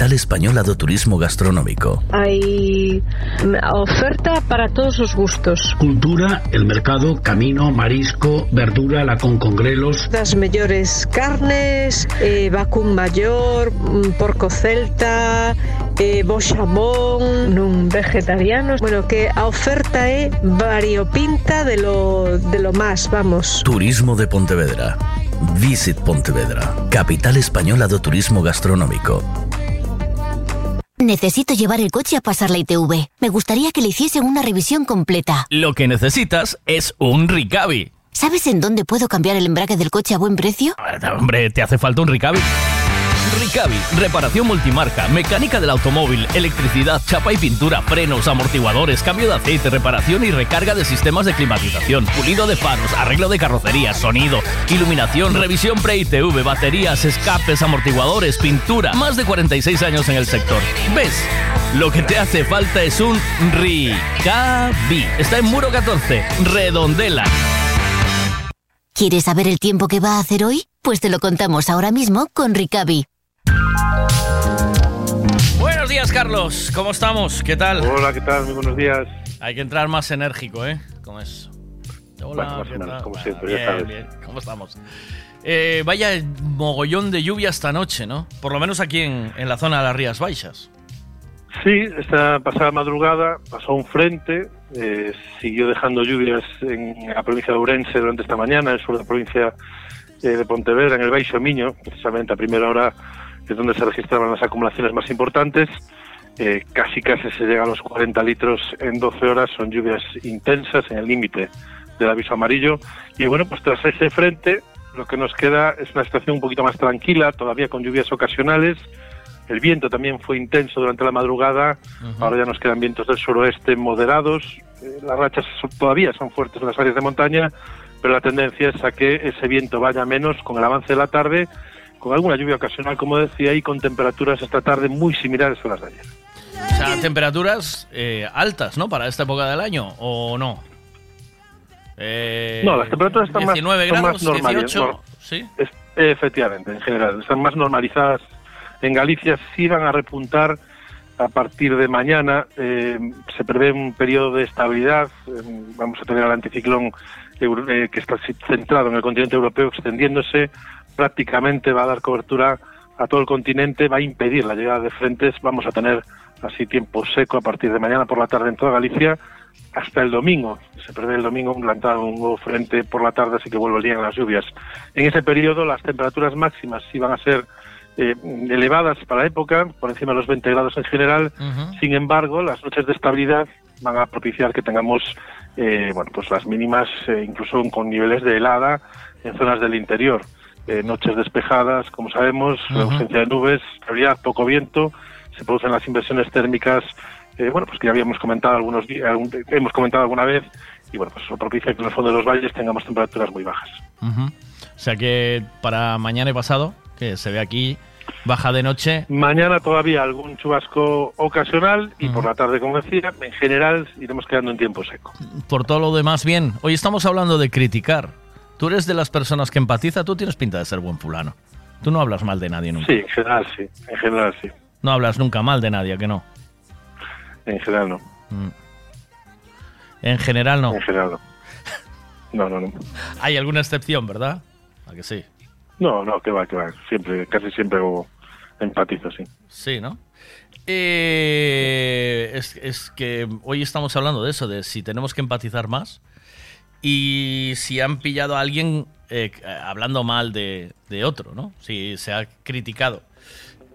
Capital española do turismo gastronómico. Hai oferta para todos os gustos. Cultura, el mercado, camino, marisco, verdura, la con congrelos. Das mellores carnes, eh, vacún maior, mm, porco celta, eh, bo xamón, nun vegetarianos. Bueno, que a oferta é variopinta de lo, de lo más, vamos. Turismo de Pontevedra. Visit Pontevedra, capital española do turismo gastronómico. Necesito llevar el coche a pasar la ITV. Me gustaría que le hiciesen una revisión completa. Lo que necesitas es un Ricavi. ¿Sabes en dónde puedo cambiar el embrague del coche a buen precio? Hombre, ¿te hace falta un Ricavi? Ricavi, reparación multimarca, mecánica del automóvil, electricidad, chapa y pintura, frenos, amortiguadores, cambio de aceite, reparación y recarga de sistemas de climatización, pulido de faros, arreglo de carrocería, sonido, iluminación, revisión pre-ITV, baterías, escapes, amortiguadores, pintura. Más de 46 años en el sector. ¿Ves? Lo que te hace falta es un Ricavi. Está en Muro 14, Redondela. ¿Quieres saber el tiempo que va a hacer hoy? Pues te lo contamos ahora mismo con Ricavi. Buenos días, Carlos. ¿Cómo estamos? ¿Qué tal? Hola, ¿qué tal? Muy buenos días. Hay que entrar más enérgico, ¿eh? ¿Cómo es? Hola, Bueno, más ¿qué o menos, tal? como siempre, ya bien, sabes. bien. ¿Cómo estamos? Eh, vaya mogollón de lluvia esta noche, ¿no? Por lo menos aquí en, en la zona de las Rías Baixas. Sí, esta pasada madrugada pasó un frente, eh, siguió dejando lluvias en la provincia de Ourense durante esta mañana, en el sur de la provincia eh, de Pontevedra, en el Baixo Miño, precisamente a primera hora es donde se registraban las acumulaciones más importantes. Eh, casi casi se llega a los 40 litros en 12 horas, son lluvias intensas en el límite del aviso amarillo. Y bueno, pues tras ese frente, lo que nos queda es una situación un poquito más tranquila, todavía con lluvias ocasionales. El viento también fue intenso durante la madrugada. Ahora ya nos quedan vientos del suroeste moderados. Eh, las rachas todavía son fuertes en las áreas de montaña, pero la tendencia es a que ese viento vaya menos con el avance de la tarde, con alguna lluvia ocasional, como decía, y con temperaturas esta tarde muy similares a las de ayer. O sea, temperaturas eh, altas, ¿no? Para esta época del año, ¿o no? Eh, no, las temperaturas están más, 19 son grados, más normales. 18, no. ¿sí? Es- efectivamente, en general, están más normalizadas. En Galicia sí van a repuntar a partir de mañana. eh, se prevé un periodo de estabilidad. eh, vamos a tener al anticiclón eh, que está centrado en el continente europeo extendiéndose. Prácticamente va a dar cobertura a todo el continente, va a impedir la llegada de frentes. Vamos a tener así tiempo seco a partir de mañana por la tarde en toda Galicia hasta el domingo. Se prevé el domingo un un nuevo frente por la tarde, así que volverían las lluvias. En ese periodo las temperaturas máximas sí van a ser eh, elevadas para la época, por encima de los 20 grados en general. Sin embargo, las noches de estabilidad van a propiciar que tengamos eh, bueno, pues las mínimas eh, incluso con niveles de helada en zonas del interior. Eh, noches despejadas, como sabemos, la ausencia de nubes, claridad, poco viento, se producen las inversiones térmicas, eh, bueno, pues que ya habíamos comentado algunos días, algún- hemos comentado alguna vez, y bueno, pues eso propicia que en el fondo de los valles tengamos temperaturas muy bajas. Ujú. O sea que para mañana y pasado, que se ve aquí, baja de noche. Mañana todavía algún chubasco ocasional y por la tarde, como decía, en general iremos quedando en tiempo seco. Por todo lo demás, bien. Hoy estamos hablando de criticar. Tú eres de las personas que empatiza, tú tienes pinta de ser buen fulano. Tú no hablas mal de nadie nunca. Sí, en general sí, en general sí, No hablas nunca mal de nadie, ¿a que no. en general no. Mm. En general no. En general no. No, no, no. Hay alguna excepción, ¿verdad? ¿A que sí? No, no, que va, que va. Siempre, casi siempre empatizo, sí. Sí, ¿no? Eh, es, es que hoy estamos hablando de eso, de si tenemos que empatizar más y si han pillado a alguien eh, hablando mal de, de otro, ¿no? Si se ha criticado.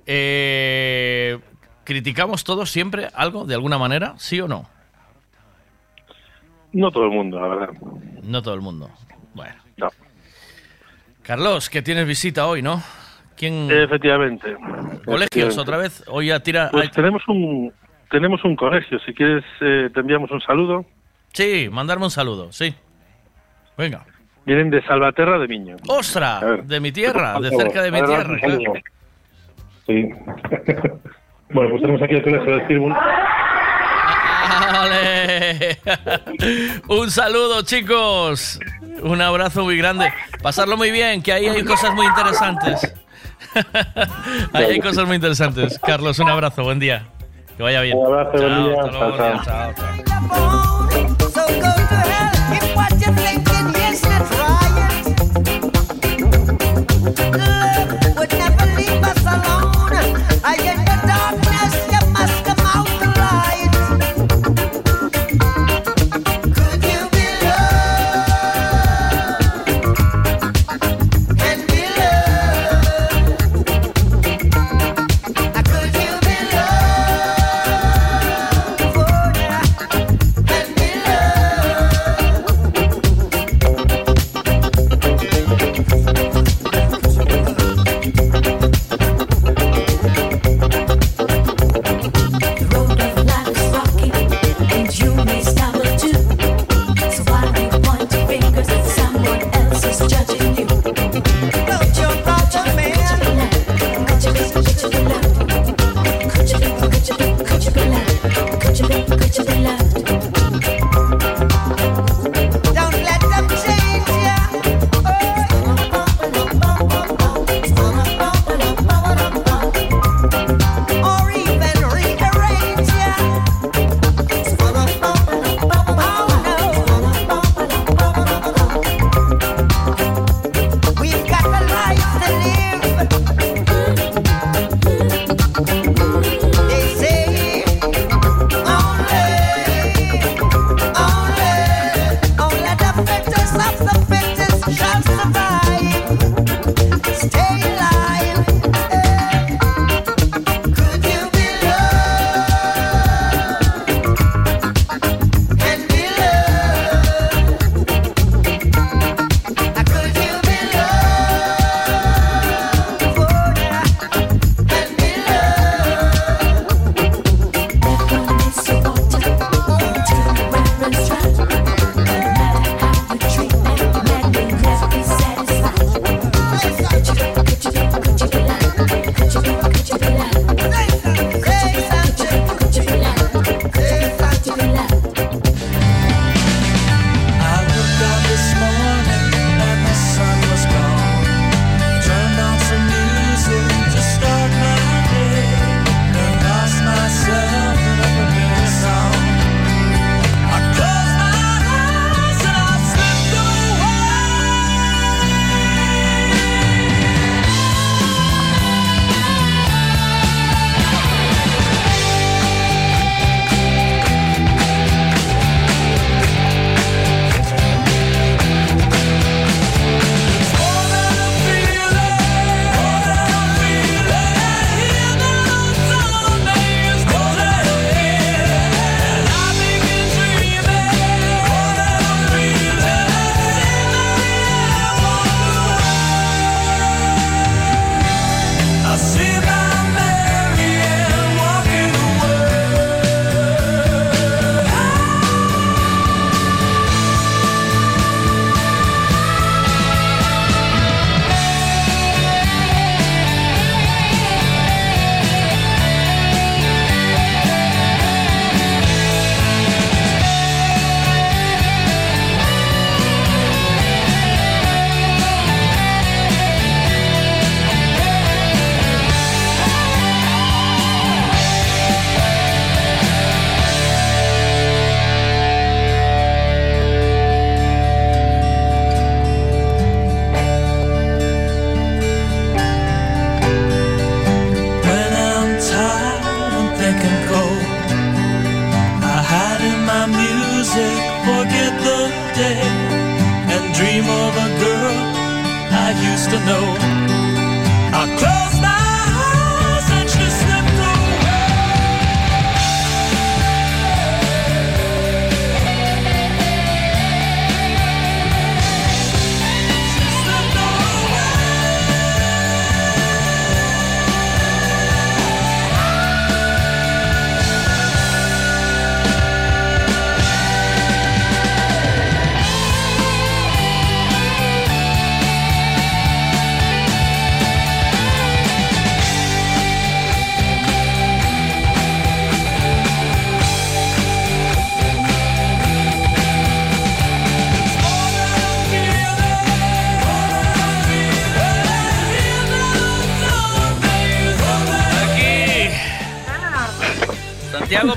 Eh, ¿Criticamos todos siempre algo, de alguna manera? ¿Sí o no? No todo el mundo, la verdad. No todo el mundo. Bueno. No. Carlos, que tienes visita hoy, ¿no? ¿Quién? Efectivamente. ¿Colegios Efectivamente. otra vez? Hoy ya tira... Pues tenemos un tenemos un colegio. Si quieres, eh, te enviamos un saludo. Sí, mandarme un saludo, sí. Venga. Vienen de Salvaterra de Miño. ¡Ostra! De mi tierra, de cerca de mi tierra. Sí. bueno, pues tenemos aquí el colegio de Círculo. ¡Ale! Un saludo, chicos. Un abrazo muy grande. Pasarlo muy bien, que ahí hay cosas muy interesantes. Ahí hay cosas muy interesantes. Carlos, un abrazo, buen día. Que vaya bien. Un abrazo, buen día. hasta luego, Chao, chao. chao,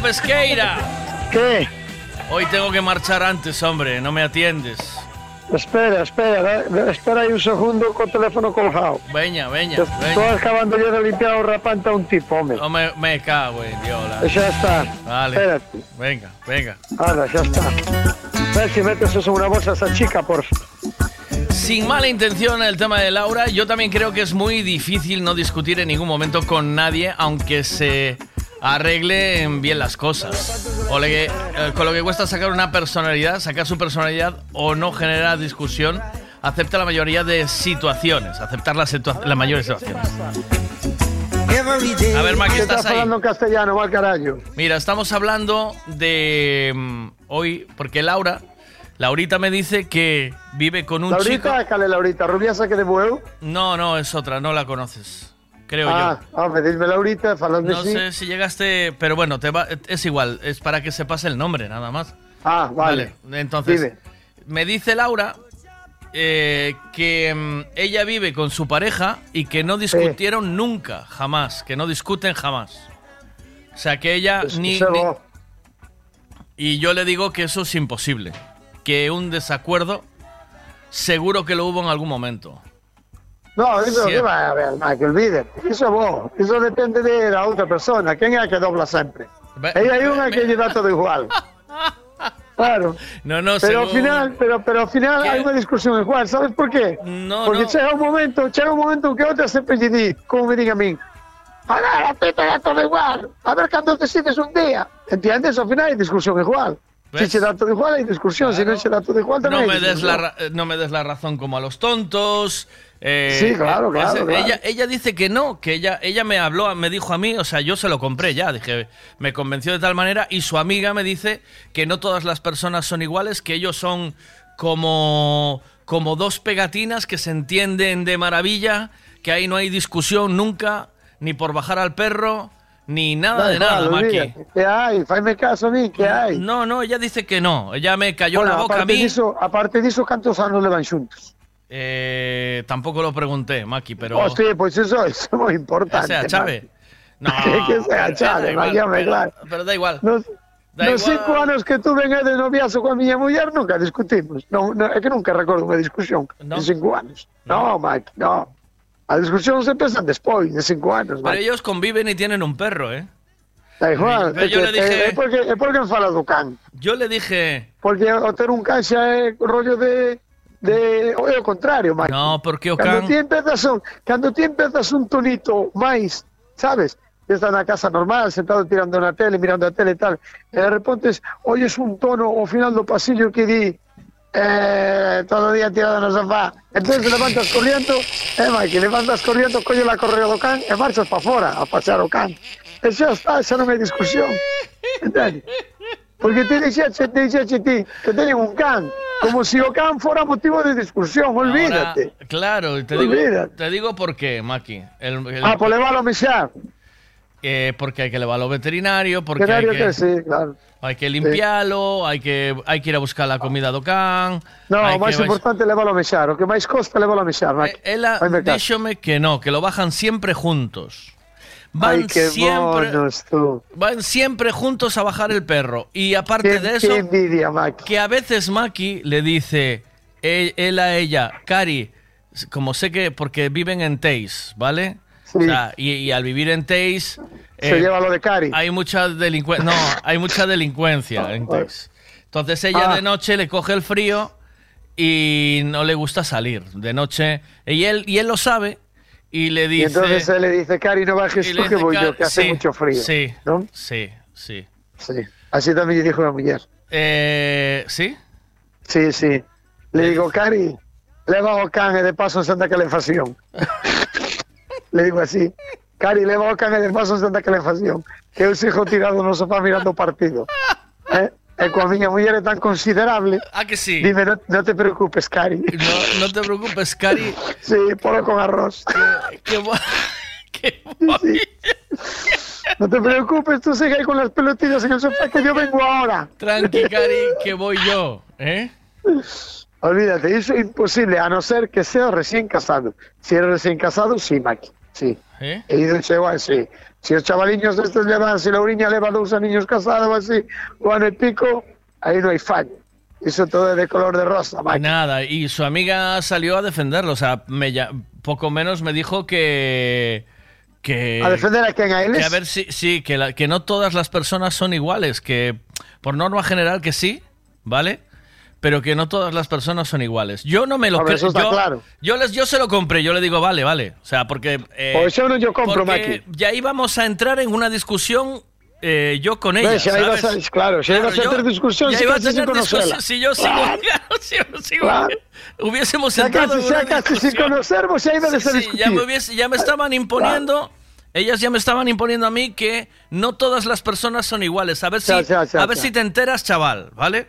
Pesqueira. ¿Qué? Hoy tengo que marchar antes, hombre, no me atiendes. Espera, espera, espera aí un segundo co teléfono colgado. Veña, veña, veña. acabando yo de limpiar o rapante a un tipo, home. No me, me cago en Dios. Xa está. Vale. Espérate. Venga, venga. Anda, xa está. Ver si metes eso en una bolsa a esa chica, por Sin mala intención el tema de Laura, yo también creo que es muy difícil no discutir en ningún momento con nadie, aunque se arreglen bien las cosas. O le- eh, con lo que cuesta sacar una personalidad, sacar su personalidad o no genera discusión, acepta la mayoría de situaciones, aceptar las, situa- las mayores situaciones. A ver, Maki, ¿Qué ¿estás estás ahí? hablando en castellano, mal carallo? Mira, estamos hablando de mm, hoy, porque Laura, Laurita me dice que vive con un chico. Laurita, cale Laurita, rubiasa que de bueu. No, no, es otra, no la conoces. Creo Ah, home, dime Laurita, yo. falando No así. sé si llegaste, pero bueno, te va- es igual, es para que se pase el nombre, nada más. Ah, vale. entonces, Dime. me dice Laura eh, que mm, ella vive con su pareja y que no discutieron nunca, jamás, que no discuten jamás. O sea, que ella Pues, ni. Y yo le digo que eso es imposible. Que un desacuerdo seguro que lo hubo en algún momento. No, eso Siempre. que vai a ver, Mike, olvídate. É bo. Iso depende de la outra persona. Quen é a que dobla sempre? Ve- Aí hai unha que lle dá todo igual. Claro. No, no, Pero según- final, pero, pero ao final hai unha discusión igual, sabes por qué? No, Porque no. chega un momento, chega un momento en que outra sempre lle di, como me diga a min, a ver, a ti te dá todo igual, a ver cando decides un día, entiendes? Ao final hai discusión igual. Si ¿Ves? che dá todo igual, hai discusión, se non che dá todo igual, No tamén hai me, des discusión. la, eh, no me des la razón como a los tontos. Eh, Sí, claro, eh, claro, claro. Ella, ella dice que no, que ella, ella me habló, me dijo a mí, o sea, yo se lo compré ya, dije, me convenció de tal manera y su amiga me dice que no todas las personas son iguales, que ellos son como, como dos pegatinas que se entienden de maravilla, que ahí no hay discusión nunca, ni por bajar al perro, ni nada Da de nada, Maki. Que hai? Faime caso a mí, que hai? No, no, ella dice que no, ella me cayó bueno, la boca a mí. diso, aparte diso, cantos anos levan xuntos? Eh, tampoco lo pregunté, Maki, pero. Pois iso, iso é moi que importante. sea Chave. No, que sea home, pero- claro. Pero da igual. Nos, Da nos igual. cinco anos que tuve de noviazo coa miña muller nunca discutimos. Non, non, é que nunca recordo unha discusión No. en cinco anos. No, Mike, no. A discusión se pensan despois de cinco anos, Pero Mike. ellos conviven y tienen un perro, ¿eh? Da igual, Pero é, yo que, le dije- é, porque, é porque fala do can. Yo le dije. Porque o ter un can xa é rollo de... de é o contrario, Mike. No, porque o Cando can. ti empezas un, cando ti empezas un tonito máis, sabes? Estás na casa normal, sentado tirando na tele, mirando a tele e tal, e de repente oyes un tono ao final do pasillo que di eh, todo o día tirado no sofá. Entonces te levantas corriendo, eh, Mike, levantas corriendo, colle la correo do can e marchas para fora a pasear o can. E xa está, xa non hai discusión. Entende? Porque te dixeche, te dixeche ti que teñen un can, como si o can fora motivo de discusión, olvídate. Ahora, claro, te digo, Olvídate. te digo por qué, Maki. El- el- Ah, pues levalo a mexar. eh, porque hay que llevarlo al veterinario, porque hay que, sí, claro. hay que limpiarlo, hay que, hay que ir a buscar la comida do can. No, hay o máis que- importante é levalo a mexar. O que máis costa é levalo a Faime caso. díxome que no, que lo bajan siempre juntos. Ay, Van qué siempre, monos tú. van siempre juntos a bajar el perro. Y aparte Qué, de eso, envidia, que a veces Maki le dice él, él a ella, Cari, como sé que, porque viven en Teis, ¿vale? O sea, y, y al vivir en Teis... Se lleva lo de Cari. Hay mucha delincuencia, no, hay mucha delincuencia en Teis. Entonces ella Ah. de noche le coge el frío y no le gusta salir de noche. Y él, y él lo sabe y le Y dice... entonces él le dice, Cari, no bajes y tú le que voy yo, que hace sí, mucho frío. Sí, ¿no? sí, sí. Sí. Así también dijo la mujer. Eh, ¿Sí? Sí, sí. Le digo, Cari, leva o can e de paso en santa calefacción. le digo así. Cari, leva o can e de paso en santa calefacción. Que eu sigo tirado no sofá mirando o partido. Eh? E coa miña muller é tan considerable. Ah, que sí. Dime, no, no te preocupes, Cari. No, no te preocupes, Cari. Sí, polo con arroz. Qué bu- qué No te preocupes, tú sigue ahí con las pelotillas en el sofá que yo vengo ahora. Tranqui, Cari, que voy yo, ¿eh? Olvídate, eso es imposible, a no ser que seas recién casado. Si eres recién casado, sí, Maki. sí. ¿Eh? He ido chego así. Si os chavaliños estos llevan, si Lauriña lleva dos años casada o así, o ano e pico, ahí no hay fallo. Eso todo es de color de rosa, Maki. Nada, y su amiga salió a defenderlo. O sea, me, ya- poco menos me dijo que. que ¿A defender a quién? ¿A que Eles? a ver si. Sí, que, la- que no todas las personas son iguales. Que por norma general que sí, ¿vale? Pero que no todas las personas son iguales. Yo no me lo creo. eso está yo, claro. yo, les, yo se lo compré. Yo le digo, vale, vale. O sea, porque. eh, Pues yo no yo compro, Maki. ya íbamos a entrar en una discusión. eh, yo con ella. Ya ibas ¿sabes? a- claro, ya ibas a yo- tener discusión si a tener discusión. Si yo sigo, Claro. claro, si yo sigo- Claro. hubiésemos Ya entrado casi, en una ya casi sin conocernos, ya iba a Sí, sí, discutir. ya me, hubiese- ya me estaban imponiendo. Ellas ya me estaban imponiendo a mí que no todas las personas son iguales. A ver si, Ya, ya, ya, a ver si te enteras, chaval, ¿vale?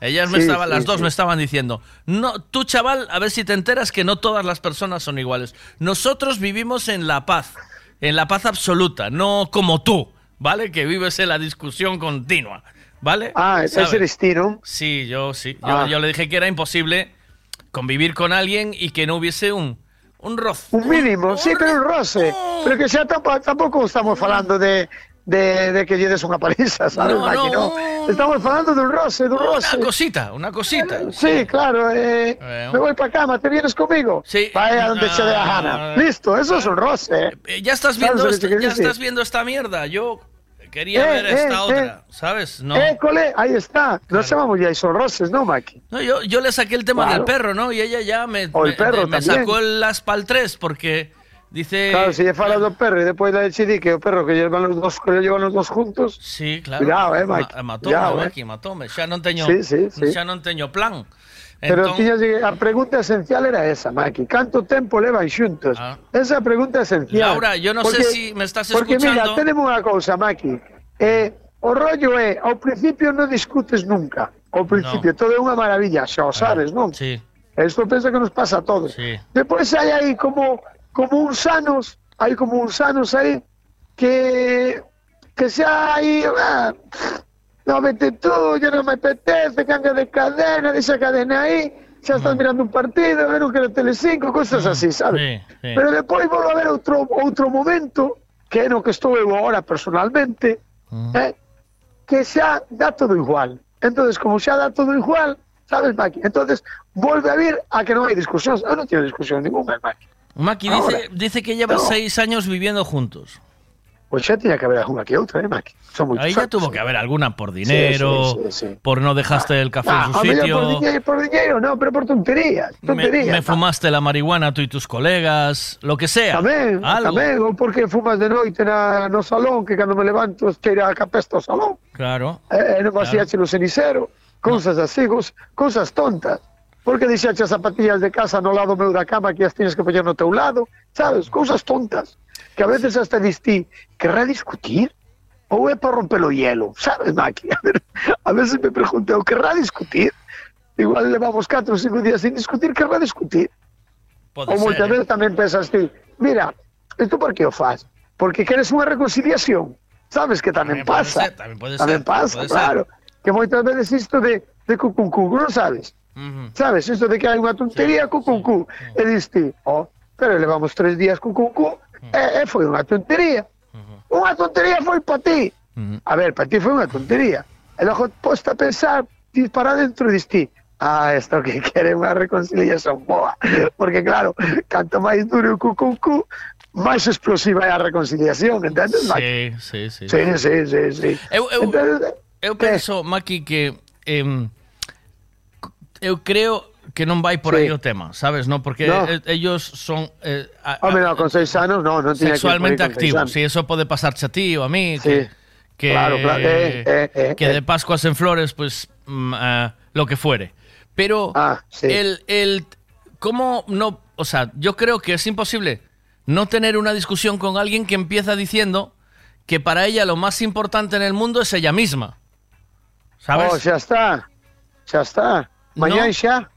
Ellas me Sí, estaban, sí, las dos sí. me estaban diciendo, no, tú chaval, a ver si te enteras que no todas las personas son iguales. Nosotros vivimos en la paz, en la paz absoluta, no como tú, ¿vale? Que vives en la discusión continua, ¿vale? Ah, ese ¿Sabes? eres tú, ¿no? Sí, yo sí. Yo, Ah. yo le dije que era imposible convivir con alguien y que no hubiese un, un roce. Un mínimo, sí, pero un roce. Pero que xa tampo, tampouco estamos falando de, de, de que lledes unha paliza, sabes, No, no. no. Estamos falando de un roce, de un roce. Una cosita, una cosita. Sí, claro. Eh, Eh, me voy para cama, ¿te vienes conmigo? Sí. Vaya donde se dé la gana. Listo, eso es un roce. eh. Eh, Ya estás ¿Sabes viendo, esta, ya estás viendo esta mierda. Yo quería Eh, ver esta eh, otra, ¿sabes? No. Eh, cole, ahí está. No llamamos ya, y son roces, ¿no, Maki? No, yo, yo le saqué el tema Claro. del perro, ¿no? Y ella ya me, O el me- perro me también. sacó el Aspal 3 porque Dice... Claro, si lle fala do perro e depois la decidí que o perro que llevan os dos, que llevan os dos juntos. Sí, claro. Cuidado, eh, Mike. Ma, matome, Cuidado, eh. Mike, eh. matome. Xa non teño, sí, sí, sí. xa non teño plan. Pero entón... tiña, a pregunta esencial era esa, Maki. Canto tempo levan xuntos? Ah. Esa é a pregunta esencial. Laura, yo non sei sé si me estás porque, escuchando... Porque, mira, tenemos unha cousa, Maki. Eh, o rollo é, ao principio non discutes nunca. Ao principio, no. todo é unha maravilla, xa o sabes, ah, non? Sí. Isto penso que nos pasa a todos. Sí. Depois hai aí como como uns anos, hai como uns anos aí que que xa aí ah, no vete tú, ya non me apetece, cambia de cadena, deixa a cadena aí, xa estás mirando un partido, ver un que era Telecinco, cosas así, sabes? Sí, sí. Pero depois volvo a ver outro outro momento, que é no que estou eu agora personalmente, eh, que xa dá todo igual. Entonces, como xa dá todo igual, sabes, Maki? Entonces, volve a vir a que non hai discusións. Eu non teño discusión ninguna, Maki. Maki Ahora. dice, dice que lleva No. seis años viviendo juntos. Pois xa tiña que haber alguna que outra, eh, Maki? Son moitos Ahí ya tuvo eh. que haber alguna por dinero, sí, sí, sí. por no dejaste el café Ah, en su mellor sitio, por diñeiro, por diñeiro, no, pero por tonterías, me, tonterías. me fumaste la marihuana tú y tus colegas, lo que sea. Tamén, algo. tamén, ou porque fumas de noite na, no salón, que cando me levanto cheira a capesta ao salón. Claro. Eh, non Claro. vacíache no cenicero, cousas así, cos- cousas tontas. porque deixaxe as zapatillas de casa no lado meu da cama que as tienes que poñer no teu lado, sabes, cousas tontas, que a veces hasta distí, querrá discutir? Ou é para romper o hielo, sabes, Maki? A, ver, a veces me pregunteu, querrá discutir? Igual levamos 4 ou 5 días sin discutir, querrá discutir? Pode ou moitas eh. veces tamén pensas ti, mira, isto por que o faz? Porque queres unha reconciliación, sabes que tamén, tamén pasa, ser, tamén, pode ser, tamén pasa, pode claro, ser. que moitas veces isto de, de cucuncú, non sabes? Uh. Sabes, isto de que hai unha tontería sí, co cucú. Sí, sí. E dis ti, oh, pero levamos tres días co cucú uh eh, e, eh, e foi unha tontería. Unha tontería foi para ti. A ver, para ti foi unha tontería. E logo posta a pensar, ti para dentro e dis ti, ah, isto que quere unha reconciliación boa. Porque claro, canto máis duro o cucú, máis explosiva é a reconciliación, entendes? Sí, sí, sí. Sí, sí, sí, sí. Eu, eu, Entonces, eu penso, Maki, que... Eh, eu creo que non vai por Sí. aí o tema, sabes, no? Porque No. eh, ellos son eh, a- Home, no, con seis anos, no, non tiña sexualmente activos. Si eso puede pasarse a ti o a mí, Sí. que, que, Claro, claro, eh, eh, eh, que eh. de Pascuas en Flores, pues mm, ah, lo que fuere. Pero Ah, sí. el, el, ¿cómo no? O sea, yo creo que es imposible no tener una discusión con alguien que empieza diciendo que para ella lo más importante en el mundo es ella misma. ¿Sabes? Oh, xa está. Xa está. Mañán No. xa.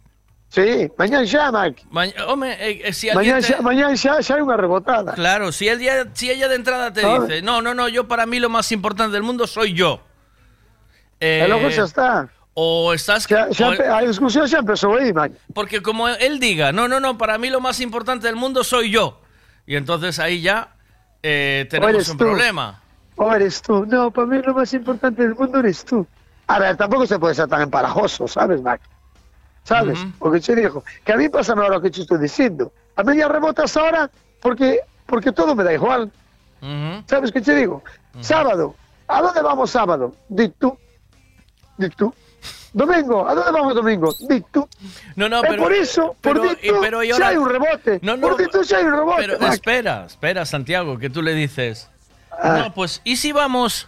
Sí, mañán xa, Mike. Maña- home, eh, eh, si te- xa, mañán xa, xa hai unha rebotada. Claro, si, él ya- si ella de entrada te dice, no, no, no, yo para mí lo más importante del mundo soy yo. E logo xa está. O estás... Xa, xa, o- empe- a discusión xa empezou aí, Mike. porque como él diga, no, no, no, para mí lo más importante del mundo soy yo. Y entonces ahí ya eh, tenemos un tú. problema. O eres tú. No, para mí lo más importante del mundo eres tú. A ver, tampoco se puede ser tan empalagoso, ¿sabes, Mac? ¿Sabes? Porque te digo, que a mí pasa ahora lo que te estoy diciendo. A media rebotas ahora porque, porque todo me da igual. ¿Sabes qué te digo? Sábado. ¿A dónde vamos sábado? Di tú. Di tú. Domingo. ¿A dónde vamos domingo? Di tú. No, no, pero. por eso, por pero, di tú, pero y si ahora- hay un rebote. No, no, por tú, si hay un rebote. Pero Mac. espera, espera, Santiago, que tú le dices. Ah. No, pues, ¿y si vamos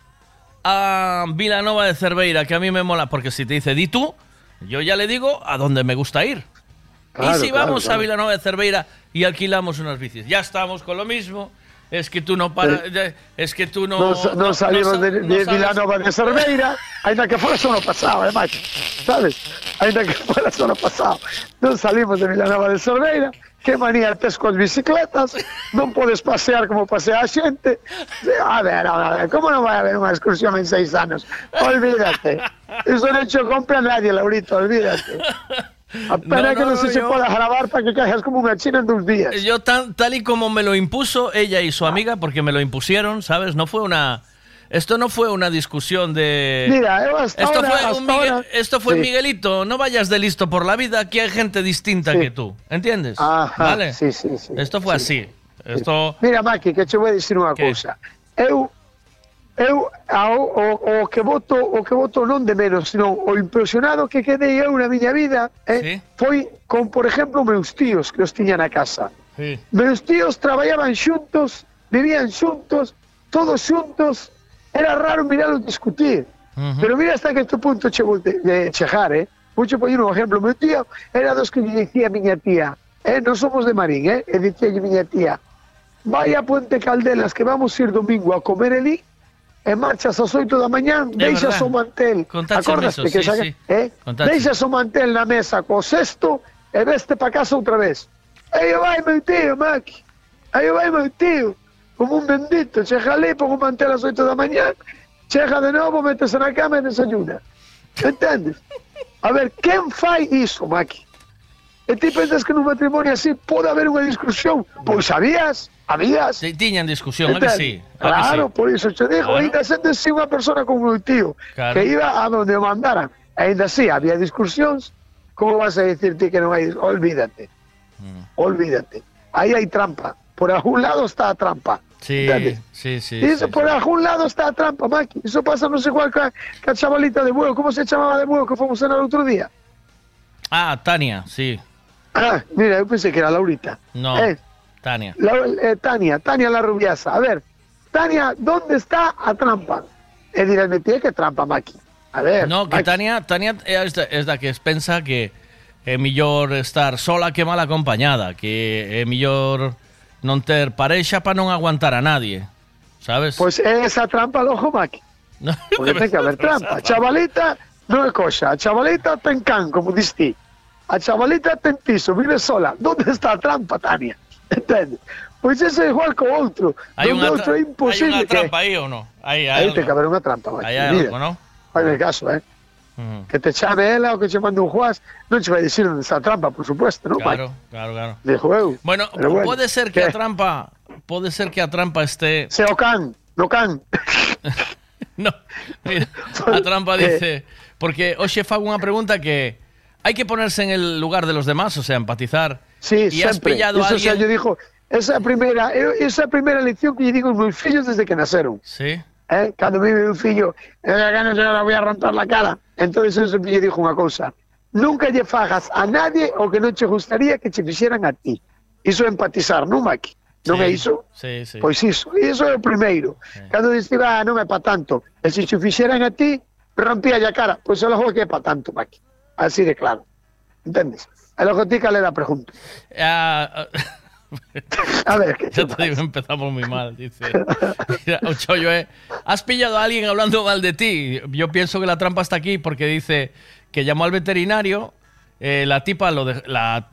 a Vilanova de Cerveira, que a mí me mola? Porque si te dice, di tú, yo ya le digo a dónde me gusta ir. Claro, y si claro, vamos a. Vilanova de Cerveira y alquilamos unas bicis, ya estamos con lo mismo. Es que tú no para, es que tú no. No, no, salimos sa- de, no de sabes- Vilanova de Cerveira, ainda que fuera solo pasado, eh, macho. ¿Sabes? Ainda que fuera solo pasado. No salimos de Vilanova de Cerveira, que manía tes con bicicletas, non podes pasear como pasea a xente. A ver, a ver, como non vai haber unha excursión en seis anos? Olvídate. Iso non che compra nadie, Laurito, olvídate. Apenas No, que no, no, se yo- poda grabar para que caigas como unha china en dos días. Yo tan, tal y como me lo impuso ella y su amiga, porque me lo impusieron, ¿sabes? No fue una. Esto no fue una discusión de. Mira, yo hasta esto, ahora- fue hasta un Miguel- ahora- esto fue Sí. Miguelito. No vayas de listo por la vida. Aquí hay gente distinta que tú. ¿Entiendes? Ajá, ¿Vale? sí, sí, sí. Esto fue así. Esto. Mira, Maki, que te vou dicir unha cousa. Eu eu ao, o, o que voto o que voto non de menos, sino o impresionado que quedei eu na miña vida, eh, foi con, por exemplo, meus tíos que os tiña na casa. Sí. Meus tíos traballaban xuntos, vivían xuntos, todos xuntos. Era raro miralos discutir. Pero mira hasta que este punto che vou de, de chegar, eh? Vou che poñer un exemplo. Meu tío era dos que lle dicía a miña tía, eh? Non somos de Marín, eh? E dicía a miña tía, vai a Puente Caldelas que vamos ir domingo a comer ali e marchas ás 8 da mañán, É deixas verdad. o mantel. Acordaste eso, que sí, xa- sí. eh? Contáchame. Deixas o mantel na mesa co cesto e veste pa casa outra vez. Aí vai meu tío, Maki. Aí vai meu tío. Como un bendito. Chega ali, pon o mantel ás 8 da mañán, chega de novo, métese na cama e desayuna. Entendes? A ver, quen fai iso, Maki? E ti pensas que nun matrimonio así pode haber unha discusión? Pois habías, habías. Sí, tiñan discusión, ¿a que sí? ¿A que Claro, sí? por iso te digo, Claro. ainda sendo así unha persona como meu tío, Claro. que iba a donde o mandaran, ainda así había discusións, como vas a decir ti que non hai? Olvídate, Mm. olvídate. Aí hai trampa, por algún lado está a trampa. Sí, sí, sí. Y eso sí, por algún lado está a trampa, Maki. Eso pasa no sé cuál ca chavalita de huevo. ¿Cómo se llamaba de huevo que fuimos a cenar el otro día? Ah, Tania, sí. Ah, mira, yo pensé que era Laurita. No, Eh, Tania. La- eh, Tania, Tania la rubiasa. A ver, Tania, ¿dónde está a trampa? E dirán, tiene que trampa, Maki. A ver, No, que Maki. Tania, Tania es da, es da que pensa que é mellor estar sola que mal acompañada, que é mellor non ter parexa para non aguantar a nadie, sabes? Pues esa trampa al ojo, Maki. Porque ten que haber trampa. A chavalita non é cosa. A chavalita ten can, como diste. A chavalita ten piso, vive sola. ¿Dónde está a trampa, Tania? Entendes? Pois eso é igual co outro. Hai unha, outro é tra hai imposible unha que... trampa aí ou non? Aí, hai Aí ten que haber unha trampa, Maki. Aí hai algo, non? Fai caso, eh? Que te chame ela ou que che mande un juaz, non che vai dicir onde está a trampa, por supuesto, non, Claro, claro, claro. Dijo eu. Bueno, Pero bueno, pode ser que ¿qué? a trampa, pode ser que a trampa esté Se o can, no can. No, mira, a trampa dice, porque hoxe fago unha pregunta que hai que ponerse en el lugar de los demás, o sea, empatizar. Sí, y has pillado a Eso xa alguien lle dijo, esa primeira, eu- esa primeira lección que lle digo aos meus fillos desde que naceron. Sí. Eh, cando me un gana se la voy a romper la cara. Entonces sempre lle dijo unha cousa. Nunca lle fagas a nadie o que non che gustaría que che fixeran a ti. Iso é empatizar, non, Maki? Non é iso? Sí, sí. Pois iso, e iso é o primeiro. Cando diste, ah, non é pa tanto. E se fixeran a ti, rompía a cara. Pois é logo que é pa tanto, Maki. Así de claro. Entendes? E logo ti cale la pregunta. Ah, A ver, ya te digo, empezamos muy mal, dice. Chollo, ¿eh? Has pillado a alguien hablando mal de ti. Yo pienso que la trampa está aquí porque dice que llamó al veterinario, eh, la tipa lo de- la,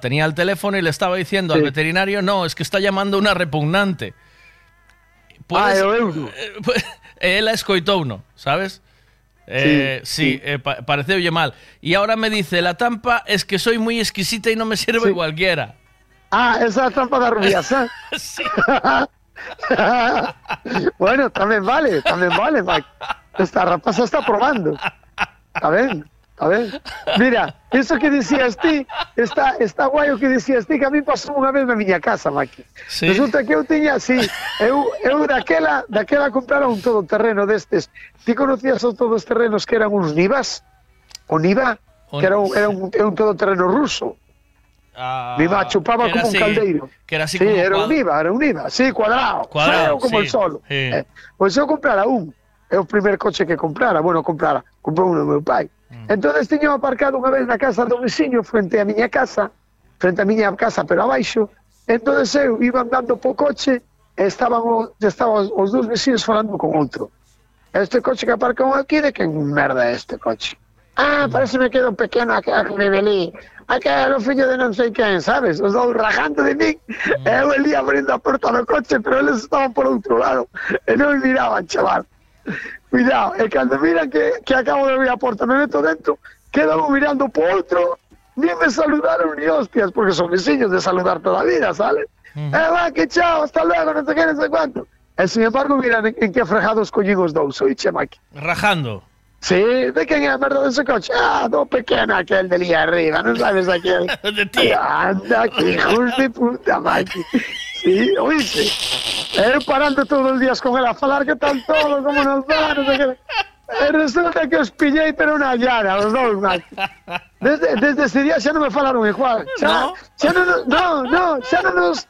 tenía al teléfono y le estaba diciendo al Sí. veterinario, no, es que está llamando una repugnante. Ah, o euro. eh, pues, escoitou uno, ¿sabes? Eh, sí, eh, pa pareceulle mal. Y ahora me dice, la trampa es que soy muy exquisita y no me sirve cualquiera. Ah, esa a trampa da rubias, eh? bueno, tamén vale, tamén vale, Mike. Esta rapaza está probando. Está ben. Mira, eso que dicías ti, está, está guai o que dicías ti, que a mí pasou unha vez na miña casa, Mike. Sí. Resulta que eu tiña, sí, eu, eu daquela, daquela comprara un todoterreno destes. Ti conocías os todos terrenos que eran uns nivas? O niva, que era un, era un, era un todoterreno ruso. Ah, Mi va chupaba como un así- caldeiro. Que era así sí, como era un IVA, era un IVA, sí, cuadrado, Cuadrado, feo como sí, el solo. sí. Eh, pois eu comprara un, é o primer coche que comprara, bueno, comprara, comprou un meu pai. Mm. Entonces tiño aparcado unha vez na casa do veciño frente á miña casa, frente á miña casa, pero abaixo. Entonces eu iba andando po coche e estaban os, estaban os dous veciños falando con outro. Este coche que aparcou aquí, de que merda é este coche? Ah, parece me quedo pequeno a que a que me velí. Aquel o fillo de non sei quen, sabes? Os dous rajando de min. E eu elí abrindo a porta do coche, pero eles estaban por outro lado. E non me miraban, chaval. Cuidado, e cando miran que, que acabo de abrir a porta, me meto dentro, quedan mirando por outro, ni me saludaron ni hostias, porque son veciños de saludar toda a vida, ¿sabes? Eh, va, que chao, hasta luego, no sé qué, no sé cuánto. E, sin embargo, miran en, en que fregados collín os dous, oiche, Maki. Rajando. Sí, de quen é a merda dese coche? Ah, do pequeno aquel de ali arriba, non sabes aquel? de ti. Anda, que hijos de puta, Maki. Sí, oíste. Eu parando todos os días con ela a falar que tal todo, como nos va, non sei que... E resulta que os pillei, pero na llana, os dous, Maki. Desde, desde ese día xa non me falaron igual. Xa, xa non, nos- no, no, xa non nos...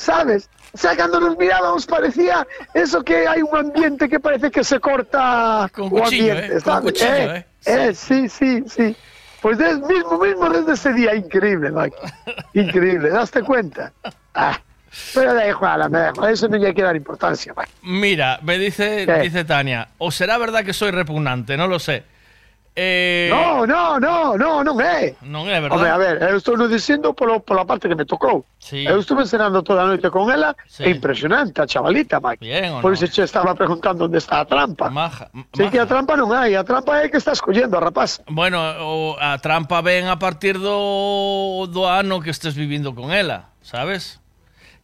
¿Sabes? O sea, cuando nos mirábamos parecía eso que hay un ambiente que parece que se corta Con cuchillo, ambiente, ¿eh? Con cuchillo, eh, ¿eh? eh, sí, sí, sí. Pues des, mismo, mismo desde ese día, increíble, Mike. Increíble, ¿daste cuenta? Ah, pero da igual, me da igual, eso no hay que dar importancia, Mike. Mira, me dice, ¿Qué? dice Tania, o será verdad que soy repugnante, no lo sé. Eh, No, no, no, no, non é. non é verdad. Hombre, a ver, eu estou dicindo polo, pola parte que me tocou. Sí. Eu estuve cenando toda a noite con ela, Sí. é impresionante a chavalita, Mike. Bien, ¿o Por no? iso che estaba preguntando onde está a trampa. Maja, Sí que a trampa non hai, a trampa é que está escollendo a rapaz. Bueno, o a trampa ven a partir do, do ano que estés vivindo con ela, sabes?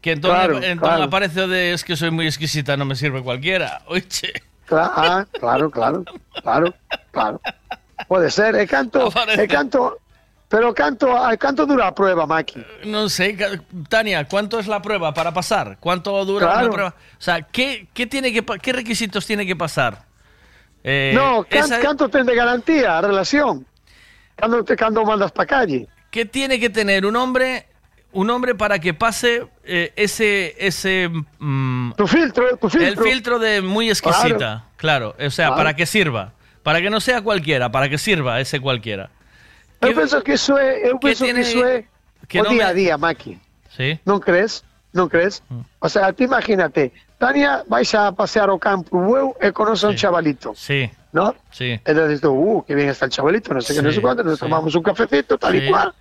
Que entón, Claro, entón claro. aparece o de es que soy muy exquisita, non me sirve cualquiera. Oiche. Ah, claro, claro, claro, claro. Pode ser, e canto, Aparece. e canto, pero canto, a canto dura a prueba, Maki? No sé, Tania, ¿cuánto es la prueba para pasar? ¿Cuánto dura Claro. una prueba? O sea, ¿qué, qué, tiene que, qué requisitos tiene que pasar? Eh, no, can, esa- canto ten de garantía relación. Cando te cando mandas pa calle. ¿Qué tiene que tener un hombre, un hombre para que pase eh, ese, ese mm, Tu filtro, tu filtro. el filtro de muy exquisita? Claro, o sea, Claro. para que sirva, para que no sea cualquiera, para que sirva ese cualquiera. Eu penso que iso é, eu penso tiene- que iso é que día a día, Maki. Sí. Non crees? Non crees? O sea, ti imagínate, Tania vais a pasear o campo eu e conoce a un chavalito, Sí, ¿no? sí. Entonces tú, uh, qué bien está el chavalito, no sé qué, no sé cuánto, nos sí. tomamos un cafecito, tal y cual.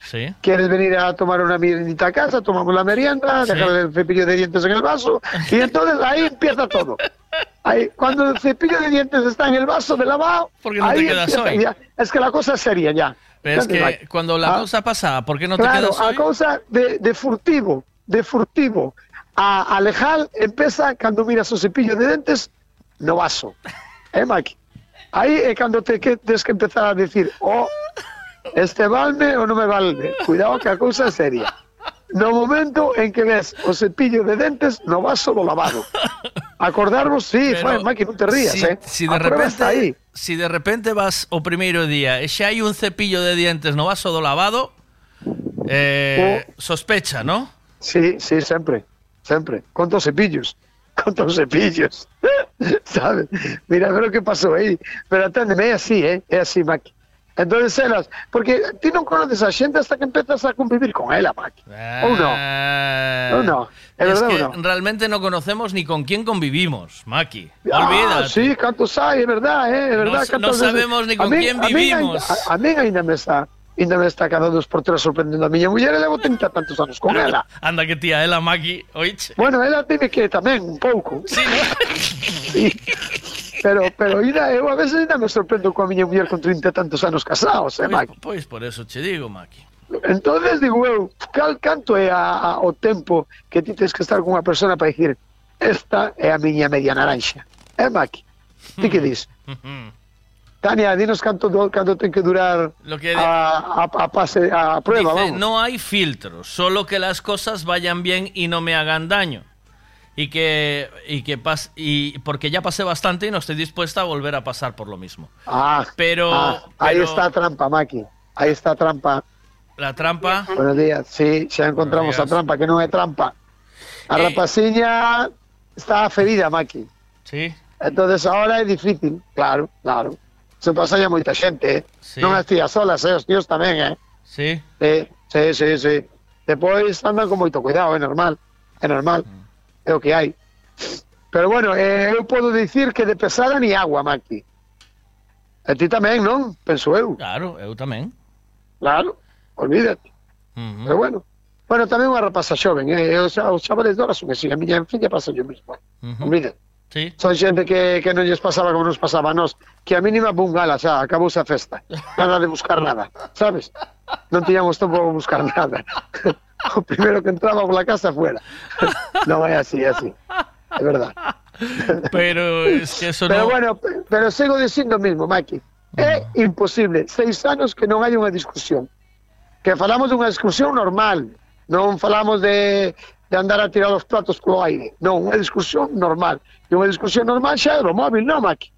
¿Quieres venir a tomar una meriendita a casa? Tomamos la merienda, dejar el cepillo de dientes en el vaso y entonces ahí empieza todo. Ahí, cuando el cepillo de dientes está en el vaso de lavado, ¿Por qué no te ahí quedas empieza hoy? ya. Es que la cosa es seria ya. Pero es ¿Entiendes, que cuando la Ah, cosa pasa, ¿por qué no te claro, quedas a hoy? cosa de, de furtivo, de furtivo a alejar empieza cuando miras o cepillo de dentes no vaso. Eh, Mike? Aí é cando te que, tens que empezar a decir, oh, este valme ou non me valme. Cuidado que a cousa é seria. No momento en que ves o cepillo de dentes no vaso do lavado. Acordarvos, sí, Pero, fai, Maki, non te rías, si, eh. Si de, a repente, aí. si de repente vas o primeiro día e xa hai un cepillo de dientes no vaso do lavado, eh, o, sospecha, ¿no? Sí, sí, sempre, sempre. Contos cepillos, contos cepillos. ¿sabes? Mira, ve lo que pasó aí. Pero aténdeme, é así, ¿eh? É así, Maki. Entonces elas, porque ti non conoces a xente hasta que empezas a convivir con ela, Maki. Ou non? Ou non? É Es verdade que ou non? realmente no conocemos ni con quién convivimos, Maki. Ah, Olvídate. sí, cantos hai, é verdad, eh? É verdad, No- no sabemos ni con min- quién vivimos. A, min ainda me está ainda me está cada dos por tres sorprendendo a miña muller e levo 30 tantos anos con ela. Anda que tía, ela, Maki, oiche. Bueno, ela teme que tamén, un pouco. Sí, ¿no? sí. Pero, pero ida, eu a veces ainda me sorprendo coa miña muller con 30 tantos anos casados, eh, pois, Maki? Pois, pois por eso che digo, Maki. Entonces digo eu, cal canto é a, a, o tempo que ti tens que estar con unha persona para dicir esta é a miña media naranxa. É, eh, Maki? Ti que dis? Tania, dinos canto, do- canto ten que durar Lo que- a, a, a pase, a prueba, Dice, vamos. no hay filtros, solo que las cosas vayan bien y no me hagan daño. Y que, y que pas y porque ya pasé bastante y no estoy dispuesta a volver a pasar por lo mismo. Ah, Pero- ah, aí pero- está trampa, Maki. Aí está trampa. La trampa. Buenos días. Sí, xa encontramos a días. trampa, que non é trampa. A rapaciña está ferida, Maki. Sí. Entonces ahora é difícil, claro, claro. Se pasa ya moita xente, eh? Sí. Non as tías solas, eh? os tíos tamén, eh? Sí. Sí, sí, sí, sí. Depois andan con moito cuidado, é normal, é normal, é o que hai. Pero bueno, eh, eu podo dicir que de pesada ni agua, Maki. E ti tamén, non? Penso eu. Claro, eu tamén. Claro, olvídate. Ujú. Pero bueno. Bueno, tamén unha rapaza xoven, eh? Os, os chavales de ahora son así, a miña filla pasa yo mismo. Ujú. Olvídate. Sí. Son xente que, que non lles pasaba como nos pasaba a nós, que a mínima pum, gala, xa, acabouse a festa. Nada de buscar nada, sabes? Non tiñamos tempo para buscar nada. o primeiro que entraba pola casa fuera. non é así, é así. É verdad. Pero es que eso Pero no. bueno, pe- pero sigo dicindo o mismo, Maki. É imposible, seis anos que non hai unha discusión. Que falamos dunha discusión normal, non falamos de, de andar a tirar os platos polo aire. Non, é discusión normal. E unha discusión normal xa é do móvil, non, Maki?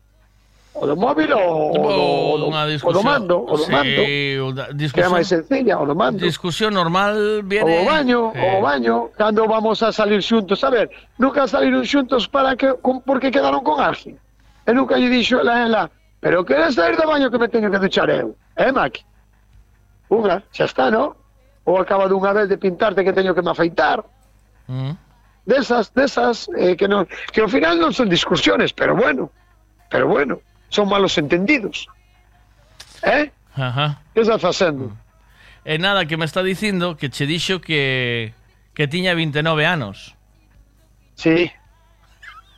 O do móvil o, o, do, o do mando, o do sí, mando. O da, discusión, que é máis sencilla, o do mando. Discusión normal viene... O baño, eh. o baño, cando vamos a salir xuntos. A ver, nunca saliron xuntos para que, con, porque quedaron con alguén. E nunca lle dixo ela, ela, pero queres sair do baño que me teño que duchar eu? Eh, Maki? Unha, xa está, non? Ou acaba dunha vez de pintarte que teño que me afeitar mm. Desas, desas, eh, que, non, que ao final non son discusiones, pero bueno, pero bueno, son malos entendidos. Eh? Ajá. Que estás facendo? E nada, que me está dicindo que che dixo que que tiña 29 anos. Sí.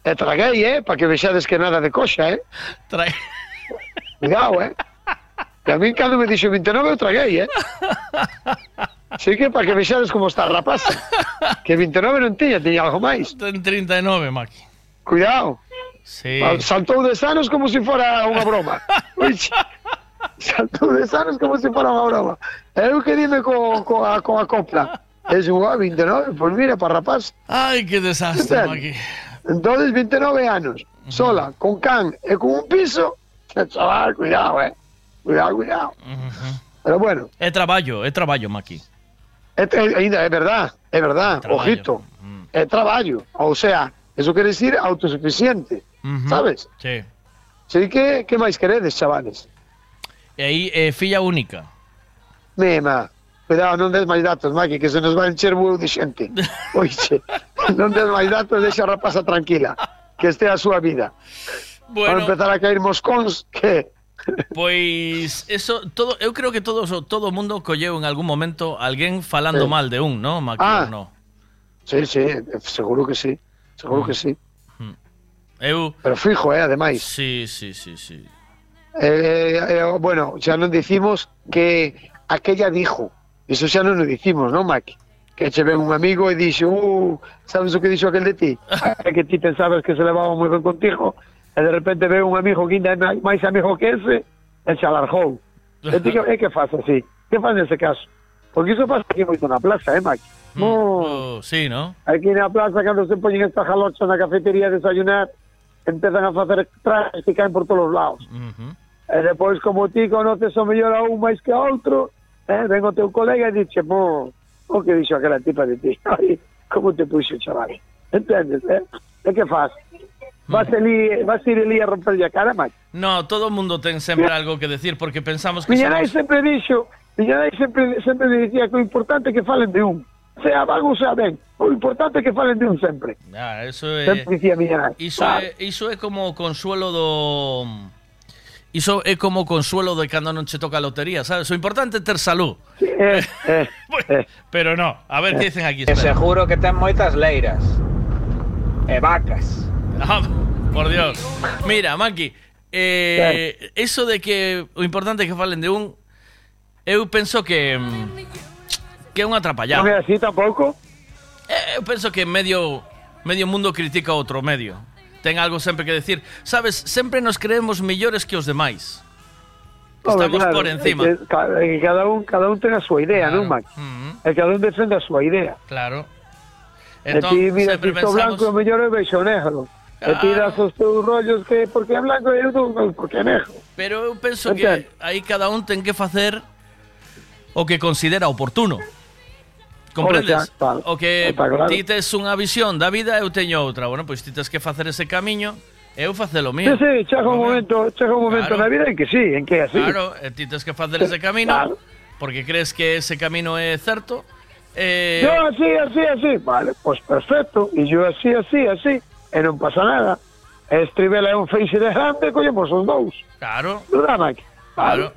E traguei, eh, para que vexades que nada de coxa, eh. Tra... Cuidado, eh. Que a mí cando me dixo 29 eu traguei, eh. Sí que para que vexades como está a rapaza. Que 29 non tiña, tiña algo máis. Ten 39, Maki. Cuidado. Sí. Saltou de sanos como se si fora unha broma. Uixe. Saltou de sanos como se si fora unha broma. E eu que dime co, co, a, co a copla. E xugou a 29, pois mira, para rapaz. Ai, que desastre, Maki. Entonces, 29 anos, sola, con can e con un piso, chaval, cuidado, eh. Cuidado, cuidado. Pero bueno, É traballo, é traballo, Maki. É, é, ainda é verdad, é verdad, Traballo. ojito, é traballo, ou sea, eso quere decir autosuficiente, Ujú. sabes? Sí. Así que, que máis queredes, chavales? E aí, é filla única. Mema, cuidado, non des máis datos, Maki, que se nos va a encher bueu de xente. Oixe, non des máis datos, deixa a rapaza tranquila, que este a súa vida. Bueno. Van empezar a caer moscóns, que... Pois eso, todo, eu creo que todos todo o mundo colleu en algún momento alguén falando Sí. mal de un, ¿no? Maki, Ah. no? Sí, sí, seguro que sí, seguro que sí. Eu Pero fijo, eh, ademais. Sí, sí, sí, sí. Eh, eh, bueno, xa non dicimos que aquella dijo. Eso xa non o dicimos, non, Maki? Que che ven un amigo e dixo, uh, sabes o que dixo aquel de ti? É que ti pensabas que se levaba moi ben contigo de repente ve un amigo que ainda é máis amigo que ese e se alargou. E ti que, e que faz así? Que faz caso? Porque iso pasa aquí moito na plaza, eh, Maki? No, Oh, sí, ¿no? Aquí na plaza, cando se poñen esta jalocha na cafetería a desayunar, empezan a facer trajes que caen por todos os lados. Ujú. E depois, como ti conoces o mellor a un máis que a outro, eh, ven o teu colega e dixe, mo, o que dixo aquela tipa de ti? Como te puxo, chaval? Entendes, eh? E que faz? Vas, ali, vas ir ali a romperlle a cara, máis? No, todo o mundo ten sempre algo que decir porque pensamos que Miña nai somos... sempre dixo, miña nai sempre, sempre dicía que o importante é que falen de un. Sea vago, sea ben. O importante é que falen de un sempre. Ah, eso é... Sempre dicía miña nai. Iso Claro. é, iso é como consuelo do... Iso é como consuelo de cando non che toca a lotería, sabes? O importante é ter salud. Eh, eh, eh. Pero no, a ver que dicen aquí. Espera. seguro que ten moitas leiras. E vacas. Por Dios. Mira, Maki, eh, eso de que o importante é que falen de un, eu penso que mm, que é un atrapallado. Non é así tampouco? Eh, eu penso que medio medio mundo critica outro medio. Ten algo sempre que decir. Sabes, sempre nos creemos mellores que os demais. Estamos claro, por encima. é que ca- é que cada un cada un ten a súa idea, non, Mac? E cada un defende a súa idea. Claro. e ti, mira, si estou blanco, o mellor negro. E ti das os teus rollos que porque é blanco e eu non porque é negro. Pero eu penso que aí cada un ten que facer o que considera oportuno. Comprendes? Xa, claro. O que Está claro. ti tes unha visión da vida, eu teño outra. Bueno, pois ti tes que facer ese camiño, eu facelo Sí, mío. sí, chega un momento, chega un momento Claro. na vida en que sí, en que é así. Claro, ti tes que facer ese camino porque crees que ese camino é certo. Eh, Yo así, así, así. Vale, pues perfecto. E yo así, así, así. E non pasa nada. E Estribela é un feixe de grande, collemos os dous. Claro. ¿Verdad, Maki? Claro.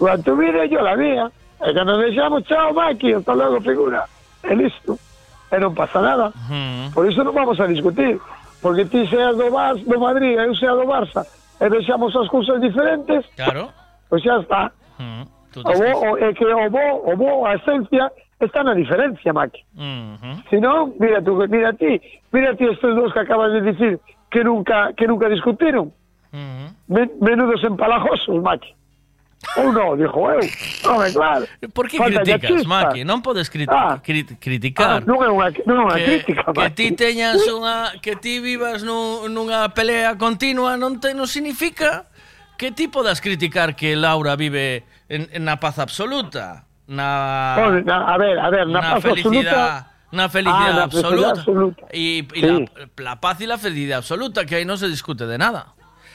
E yo la mía. E cando deixamos, chao, Maki, hasta luego, figura. E listo. E non pasa nada. Mm. Por iso non vamos a discutir. Porque ti seas do, Bar do Madrid eu sea do Barça e vexamos as cousas diferentes, Claro. pois xa está. Tú O tes que- bo, o, é que o bo, o bo, a esencia, está na diferencia, Mac. Uh -huh. Si non, mira tú, mira ti, mira ti estes dos que acabas de dicir que nunca que nunca discutiron. Uh -huh. Men, menudos empalajosos, Mac. Ou non, dixo eu. Home, claro. Por que Falta criticas, Maki? Non podes criti ah, cri criticar. Ah, non é unha, non é unha que, crítica, Maki. Que ti teñas unha que ti vivas nun, nunha pelea continua non te non significa que ti podas criticar que Laura vive en, en na paz absoluta. Na Home, na- a ver, a ver, na na paz felicidad, absoluta- na felicidad Ah, na felicidad absoluta. Y, y Sí. la, la paz y la felicidad absoluta, que ahí no se discute de nada.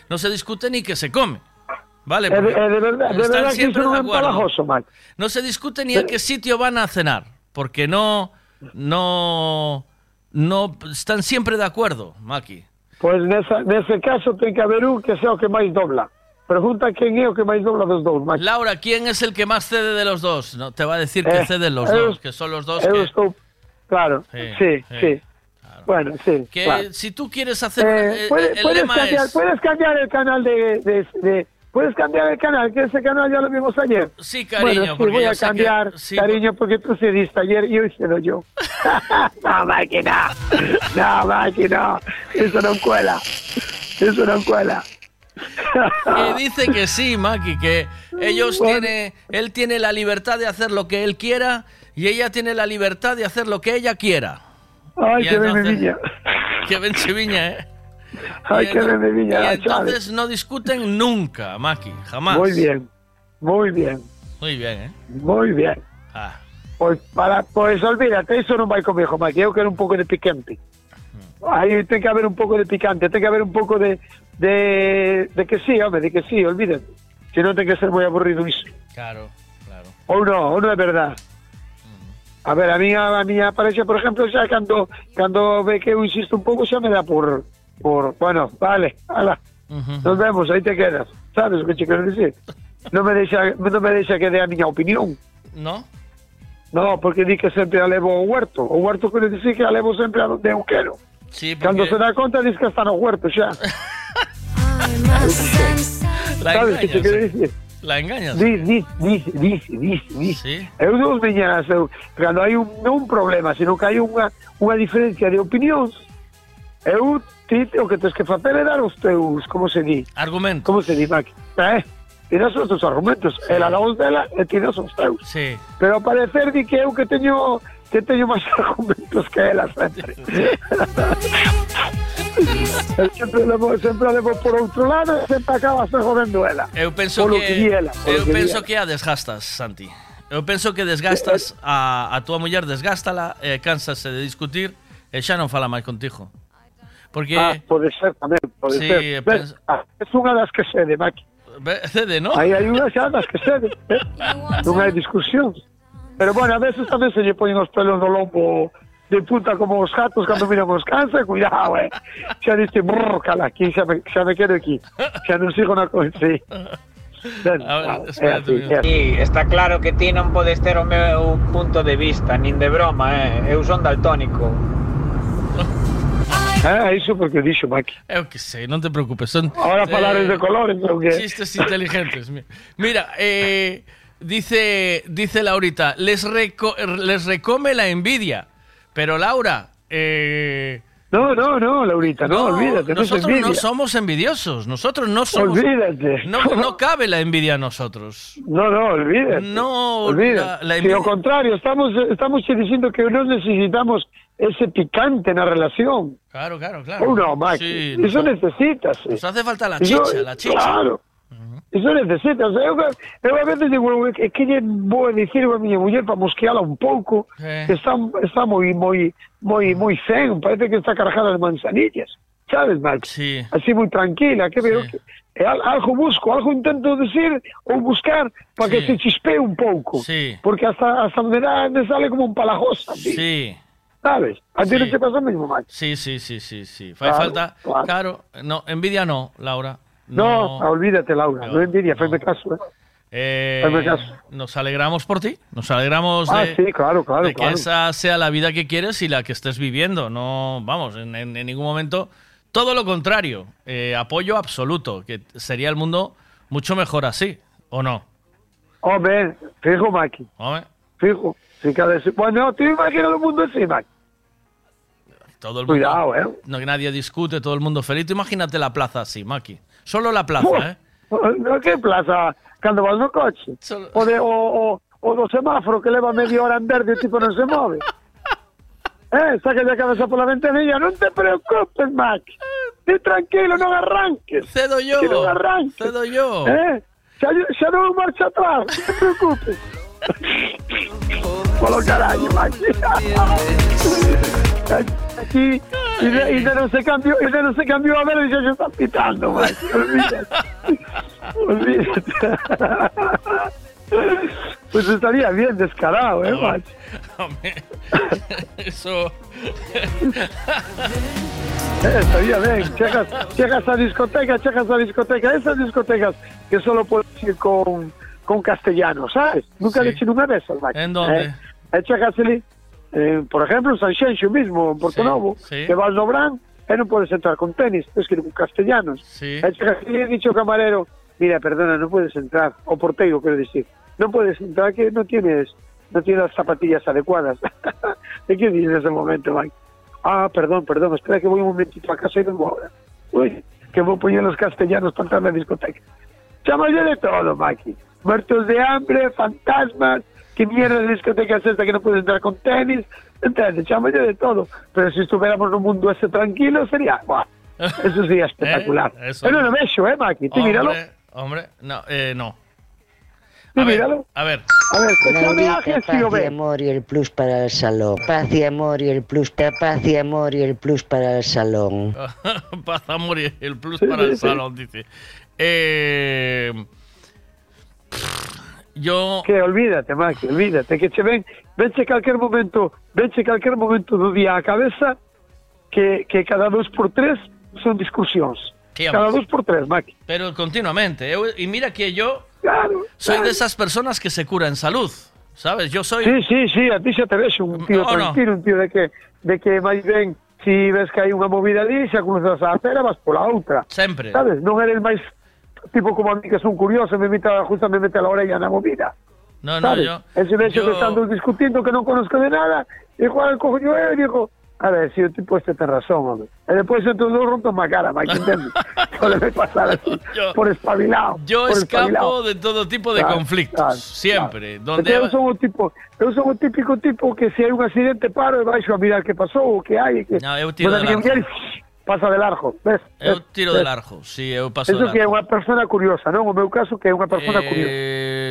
No se discute ni que se come. Vale, porque é de verdade, de que siempre non de Maki. No se discute ni a qué sitio van a cenar, porque no, no, no están siempre de acuerdo, Maki. Pois nesa, nese caso ten que haber un que sea o que máis dobla. Pregunta quen é o que máis dobla dos dous. Laura, ¿quién es el que más cede de los dos? No, te va a decir que Eh, ceden los eu- dos, que son los dos Eu que, estou... Claro, Sí, sí, sí, sí. Bueno, sí, que claro. si tú quieres hacer Eh, eh, puedes, el puedes lema cambiar, es puedes cambiar el canal de, de, de- Puedes cambiar el canal, que ese canal ya lo vimos ayer. Sí, cariño, Bueno, sí, porque voy a sé que- cambiar, sí, cariño, porque tú cediste ayer y hoy cedo yo. no, Mike, no. No. Eso no cuela. Eso no cuela. que dice que sí, Maki, que ellos tiene, él tiene la libertad de hacer lo que él quiera y ella tiene la libertad de hacer lo que ella quiera. Ay, Y qué entonces- bebidilla. Que ven viña, ¿eh? Ay, Y qué bebidilla, Y la entonces no discuten nunca, Maki, jamás. Muy bien, muy bien, Muy bien, ¿eh? muy bien. Ah. Pois, para, pois olvídate, iso non vai comigo, Mike. Eu quero un pouco de picante. Aí ten que haber un pouco de picante, ten que haber un pouco de, de, de que sí, home, de que sí, olvídate. Se non ten que ser moi aburrido iso. Claro, claro. Ou non, ou non é verdad. A ver, a miña, a miña parexa, por exemplo, xa cando, cando ve que insisto un pouco, xa me dá por, por bueno, vale, ala, nos vemos, aí te quedas. Sabes o que che quero dicir? Non me deixa, non me deixa que dé a miña opinión. ¿No? No, porque di que sempre a levo ao huerto. O huerto quere dicir que a levo sempre a donde eu quero. Sí, Cando se dá conta, diz que está no huerto xa. La Sabes que te quero dicir? La engañas. Diz, diz, diz, diz, diz, diz. Sí. Eu dous miñas, eu, cando hai un, non un problema, sino que hai unha, unha diferencia de opinións, eu, ti, o que tens que facer é dar os teus, como se di? Argumentos. Como se di, Maki? Eh? Tiras os teus argumentos. Ela dá os dela e tiras os teus. Sí. Pero ao parecer di que eu que teño que teño máis argumentos que ela sempre. Eu sempre levo, sempre levo por outro lado e sempre acabas jodendo ela. Eu penso polo que, que ela, eu que penso que a desgastas, Santi. Eu penso que desgastas eh, eh. a, a tua muller, desgástala, eh, cánsase de discutir e xa non fala máis contigo. Porque ah, pode ser tamén, pode sí, ser. Ves, ah, es unha das que cede, de, Cede, non? Aí hai unha xa das que cede. Eh? non hai discusións. Pero bueno, a veces tamén se lle poñen os pelos no lombo de punta como os gatos cando miran os cáncer, cuidado, eh. Xa diste, brrr, cala, aquí xa me, xa me quedo aquí. Xa non sigo na coisa, sí. Ben, é así, é así. Sí, está claro que ti non podes ter o meu punto de vista, nin de broma, eh. Eu son daltónico. Ah, iso porque dixo, Maki. Eu que sei, non te preocupes. Son, Ahora falares de colores, ou que? Chistes inteligentes. mi- Mira, eh, Dice, dice Laurita, les, reco- les recome la envidia. Pero Laura, eh, No, no, no, Laurita, no, olvídate, no es nosotros no envidia. somos envidiosos. Nosotros no somos. Olvídate. No, no cabe la envidia a nosotros. No, no, olvídate. No, olvídate. la- la Si envidia- ao contrario, estamos, estamos diciendo que no necesitamos ese picante en la relación. Claro, claro, claro. Oh, no, Maki, Sí, eso necesitas. Nos hace falta la chicha, la chicha. Claro. Eso necesitas. Eu, eu a veces digo, é que lle vou dicir a miña muller para mosqueala un pouco, Eh. que está, está moi, moi, moi, moi zen, parece que está cargada de manzanillas. Sabes, Max? Sí. Así moi tranquila, que veo que é al- algo busco, algo intento decir ou buscar para que se chispee un pouco. Sí. Porque hasta, hasta me, da, me sale como un palajosa. tío. Sí. ¿Sabes? A ti no Sí. te pasa lo mismo, Max. Sí, sí, sí, sí, sí. Claro, falta. claro. Claro, no, envidia no, Laura. No, olvídate, Laura, no, envidia, fai caso, eh. Eh, caso. nos alegramos por ti, nos alegramos Ah, de, sí, claro, claro, de que esa sea la vida que quieres y la que estés viviendo. No, vamos, en, en- en ningún momento. Todo lo contrario, eh, apoyo absoluto, que sería el mundo mucho mejor así, ¿o no? Hombre, fijo, Maki. Hombre, Fijo. Si cada Bueno, tú imaginas el mundo así, Maki. todo el mundo. Cuidado, ¿eh? No, que nadie discute, todo el mundo feliz. Tú Imagínate la plaza así, Maki. Solo la plaza, Uf. ¿eh? No, que plaza? Cando vas no coche? O, de, o, o, o do semáforo que leva media hora en verde e o tipo non se move. Eh, saca a cabeza pola ventanilla, non te preocupes, Mac. Ti tranquilo, non arranques. Cedo yo. Que non arranques. Cedo yo. Eh, xa, xa non marcha atrás, non te preocupes. Polo carallo, Mac. Aquí, y de, y no se cambió, y de no se cambió a ver y ya se está pitando, Mac. Olvídate. Olvídate. Pues estaría bien descarado, ¿eh, macho? Hombre, Eso. Eh, estaría bien. Chegas, chegas a discoteca, chegas a discoteca. Esas discotecas que solo puedes ir con, con castellano, ¿sabes? Nunca Sí. le he hecho una de esas, macho. ¿En dónde? Eh, eh, chegas ali, eh, por ejemplo, en San Xenxo mismo, en Porto Sí, Novo, sí. que vas no Bran, e non podes entrar con tenis, tens que ir con castellanos. Sí. E e o camarero, mira, perdona, no puedes entrar. O porteiro, quiero decir. No puedes entrar, que no tienes no tienes las zapatillas adecuadas. ¿De qué dices en ese momento, Mike? Ah, perdón, perdón, espera que voy un momentito a casa y vengo ahora. Uy, que voy a poner los castellanos para entrar en la discoteca. Chamalle de todo, Maki. Muertos de hambre, fantasmas, qué mierda de discoteca es esta que no puedes entrar con tenis, ¿entiendes? Chamalle de todo. Pero si estuviéramos en un mundo ese tranquilo, sería, ¡buah! Eso sería espectacular. Eh, eso Pero no. ¿eh, Maki? Tú míralo. Hombre, no, eh, no. Tú A ver, míralo. a ver. A ver, paz y ve. amor y el plus para el salón. Paz y amor y el plus para paz y amor y el plus para el salón. Paz, amor y el plus Sí, para sí, el salón, dice. Eh, yo. Que olvídate, Maki, olvídate, que che ven, venche calquer momento, venche calquer momento do día a cabeza que, que cada dos por tres son discusións. Cada dos por tres, Maki. Pero continuamente. eu- y mira que yo Claro, soy claro. de esas personas que se cura en salud. ¿Sabes? Yo soy. Sí, sí, sí, a ti xa te vexo un tío No, no. tranquilo, un tío de que de que máis ben si ves que hai unha movida ali, xa cruzas a acera, vas pola outra. Sempre. Sabes? Non eres máis tipo como a mí que son curioso, me mete, justo me mete a la orella na movida. No, no, ¿sabes? yo. Ese vexo yo- que estando discutindo que non conozco de nada, e Juan cojo yo e digo, a ver, si o tipo este ten razón, hombre. E depois entre os dous rompo má cara, Mike, entendes? Solo me pasar así, por espabilado. Yo por escapo espabilado. de todo tipo de Claro, conflictos. claro, siempre. Porque Donde. eu son o tipo, eu son o típico tipo que se hai un accidente paro e baixo a mirar que pasou, o que hai, e que No, eu tiro Bueno, pasa de largo, ves? É un tiro ves? de largo, si, sí, eu paso Eso de largo. que é unha persona curiosa, non? O meu caso que é unha persona eh, curiosa.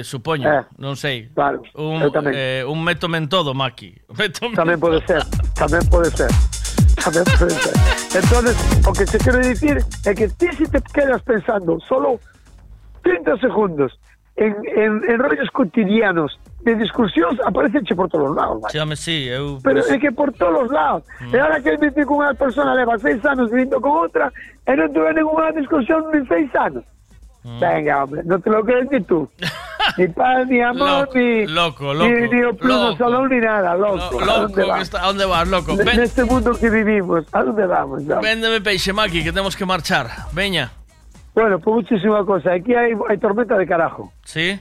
Supoño, eh, non sei. Claro, un, eu tamén. Eh, un métome en todo, Maki. Métome tamén pode ser, tamén pode ser. Tamén pode ser. Entonces, o que se quero dicir é que ti si te quedas pensando solo 30 segundos en, en, en rollos cotidianos de discusións, aparecenche por todos os lados. vai. Sí, home, sí, eu... Pero é que por todos os lados. Mm. E ahora que me con unha persona leva seis anos vivindo con outra e non tuve ninguna discusión ni seis anos. Mm. Venga, hombre, no te lo crees ni tú. ni paz, ni amor, Loco, ni, loco, ni, loco, ni plumo loco. salón, ni nada, loco. Lo- ¿A loco, dónde que vas? está- ¿a dónde vas, loco? En Ven, este mundo que vivimos, ¿a dónde vamos? ya? véndeme peixe, Maki, que temos que marchar. Veña. Bueno, pues muchísima cosa. Aquí hay, hay tormenta de carajo. Sí?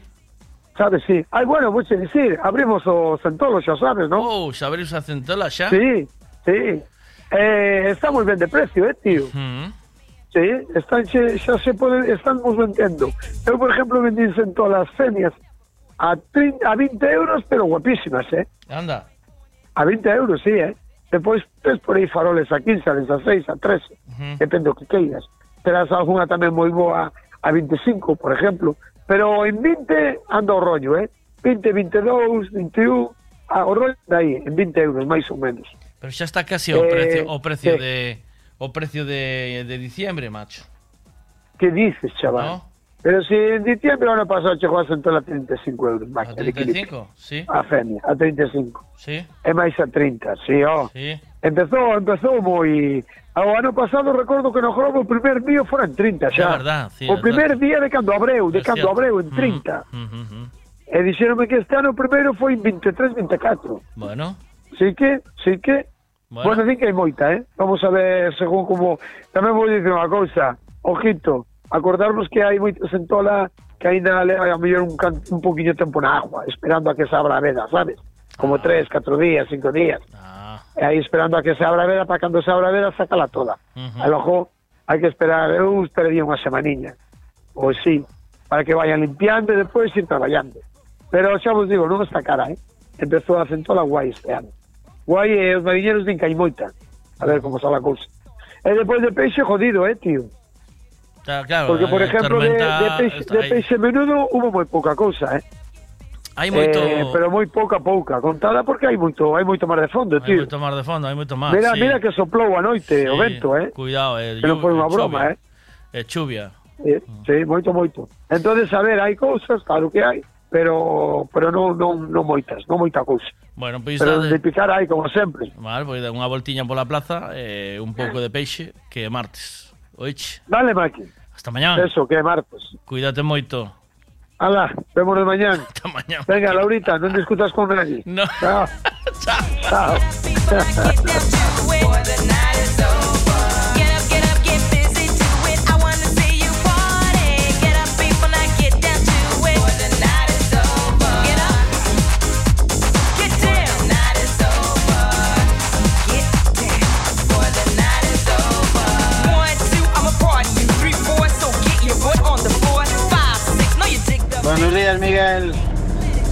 Sabes, sí. Ay, bueno, che dicir, abrimos o centolo, xa sabes, non? Oh, xa abrius a centola xa? Sí, sí. Eh, está moi ben de precio, eh, tío. Mm. Sí, están xa se pode, estamos vendendo. Eu, por exemplo, vendín centolas fenias a, 30, a 20 euros, pero guapísimas, eh? Anda. A 20 euros, sí, eh? Depois tes por aí faroles a 15, a 16, a 13, depende do que queiras. Terás algunha tamén moi boa a 25, por exemplo. Pero en 20 anda eh. o rollo, eh? 20, 22, 21, ah, o rollo aí, en 20 euros, máis ou menos. Pero xa está casi o eh, precio, o precio eh, de o precio de, de diciembre, macho. Que dices, chaval? No? Pero si en diciembre ano pasado chegou a centola a 35 euros, A de equilibrio. 35, sí. A femia, a 35. Sí. É máis a 30, sí, ó. Sí. Empezou, empezou moi... O ano pasado recordo que no Grobo o primer mío fora en 30 xa. É verdad, sí, o é primer verdad. día de cando abreu, de cando abreu en 30. E dixeronme que este ano primeiro foi en 23, 24. Bueno, Sí que, sí que... Bueno. Bueno, que hai moita, eh? Vamos a ver según como... Tamén vou dicir unha cousa. Ojito, acordarnos que hai moita centola que ainda leva a mellor un, can, un poquinho tempo na agua, esperando a que se abra a veda, sabes? Como Ah. tres, catro días, cinco días. E aí esperando a que se abra a veda, para cando se abra a veda, sacala toda. Ujú. A lojo, hai que esperar, eu esperaría unha semaniña. Ou sí, para que vayan limpiando e depois ir traballando. Pero xa vos digo, non está cara, eh? Empezou a centola guai este ano. Guai e os mariñeros din que hai moita. A ver como sale a cousa. E depois de peixe jodido, eh, tío. Claro. Porque, por a ejemplo, de, de, peixe, de peixe menudo hubo moi pouca cousa, eh? Hai moito Eh, pero moi pouca pouca. Contada porque hai moito, hai moito mar de fondo, hai tío. moito mar de fondo, hai moito mar. mira, sí. mira que soplou a noite o Sí, vento, eh? Cuidado, eh. Que non foi unha broma, eh? É chuvia. Eh, sí, moito, moito. Entonces, a ver, hai cousas, claro que hai, pero pero non non non moitas, non moita cousa. Bueno, pois Pero de picar hai como sempre. Vale, pois dá unha voltiña pola plaza e un pouco de peixe que é martes. Dale, Maki. hasta mañá. Eso, que martes. Cuídate moito. Ala, vémonos mañán. Hasta mañán. Venga, Laurita, non discutas con nadie. No. Chao. Chao. Buenos días, Miguel.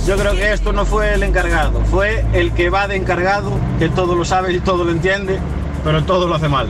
Yo creo que esto no fue el encargado, fue el que va de encargado, que todo lo sabe y todo lo entiende, pero todo lo hace mal.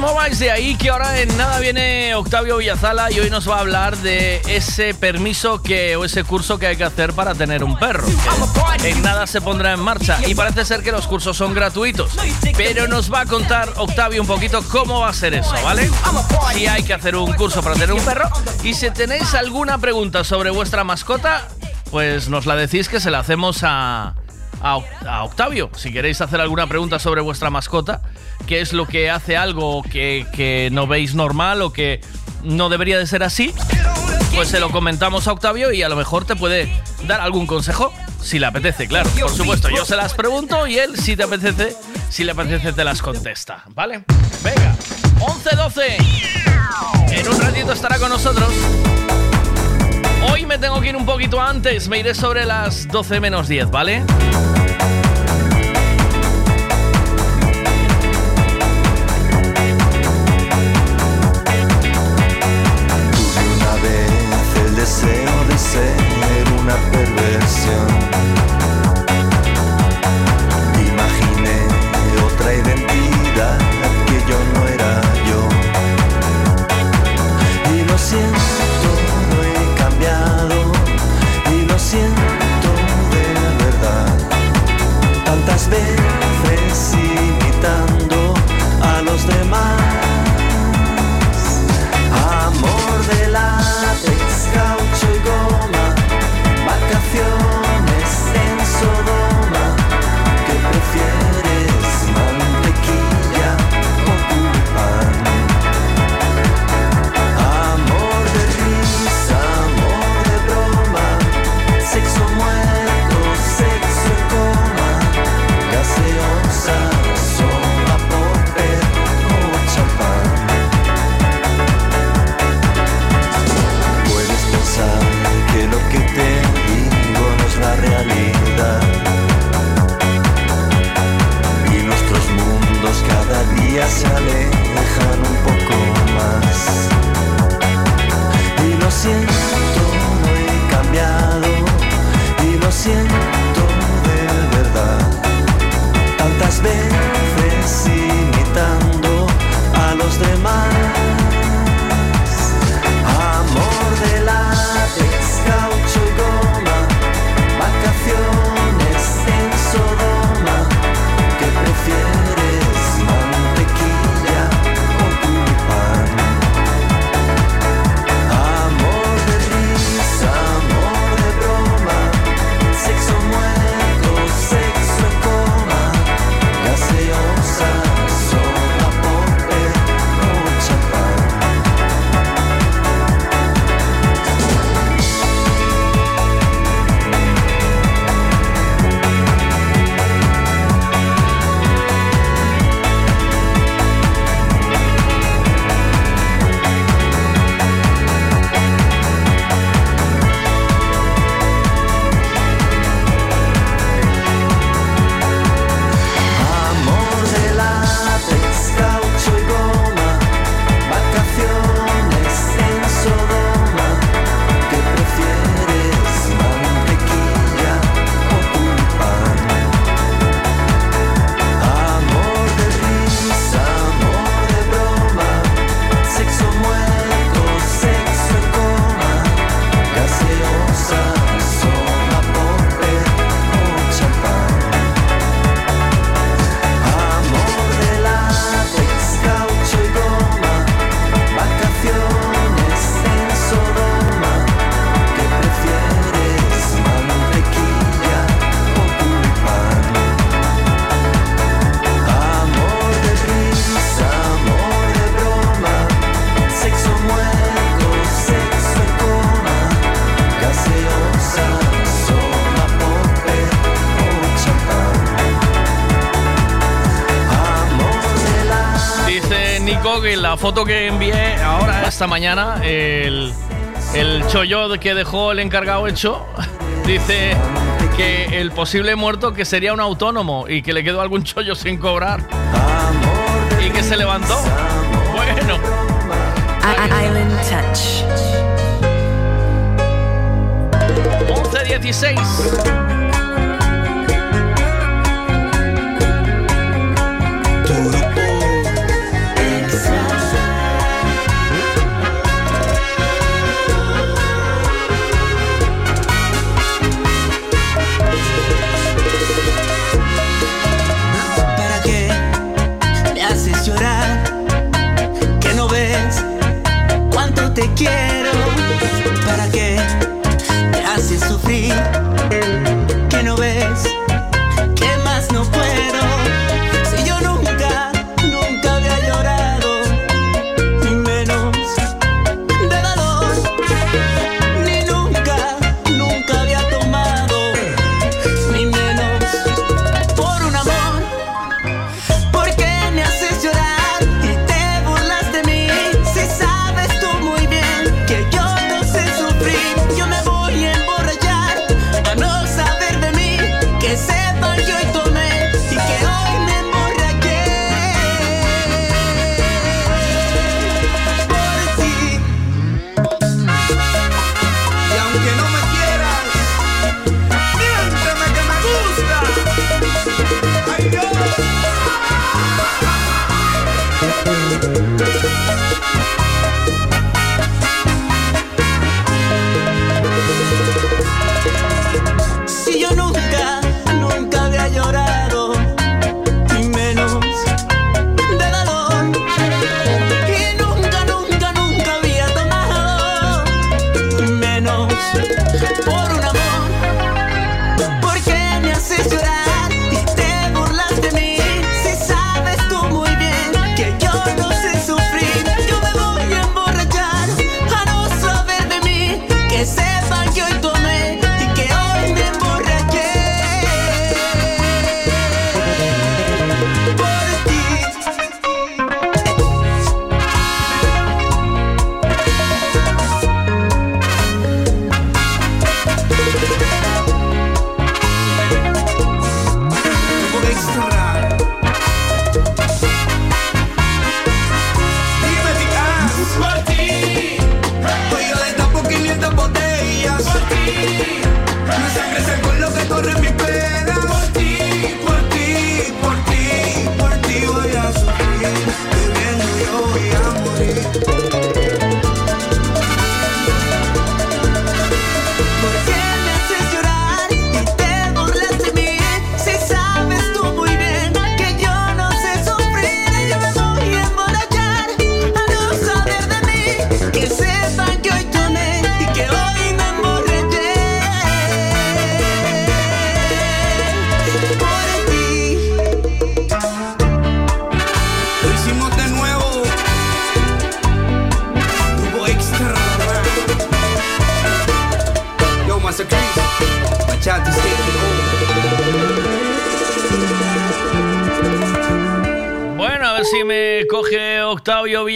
Mováis de ahí, que ahora en nada viene Octavio Villazala y hoy nos va a hablar de ese permiso que o ese curso que hay que hacer para tener un perro. en nada se pondrá en marcha y parece ser que los cursos son gratuitos. Pero nos va a contar Octavio un poquito cómo va a ser eso, ¿vale? Si hay que hacer un curso para tener un perro y si tenéis alguna pregunta sobre vuestra mascota, pues nos la decís que se la hacemos a, a Octavio. Si queréis hacer alguna pregunta sobre vuestra mascota, qué es lo que hace algo que, que no veis normal o que no debería de ser así, pues se lo comentamos a Octavio y a lo mejor te puede dar algún consejo. Si le apetece, claro. Por supuesto, yo se las pregunto y él, si te apetece, si le apetece, te las contesta. ¿Vale? Venga, 11-12. En un ratito estará con nosotros. Hoy me tengo que ir un poquito antes, me iré sobre las 12 menos 10, ¿vale? deseo de ser una perversión. Imaginé otra identidad que yo no era yo. Y lo siento, no he cambiado. Y lo siento de verdad. Tantas veces imitando a los demás. myself foto que envié ahora, esta mañana, el, el chollo que dejó el encargado hecho, dice que el posible muerto que sería un autónomo y que le quedó algún chollo sin cobrar. Y que se levantó. Bueno. Island Touch. 11.16. cuánto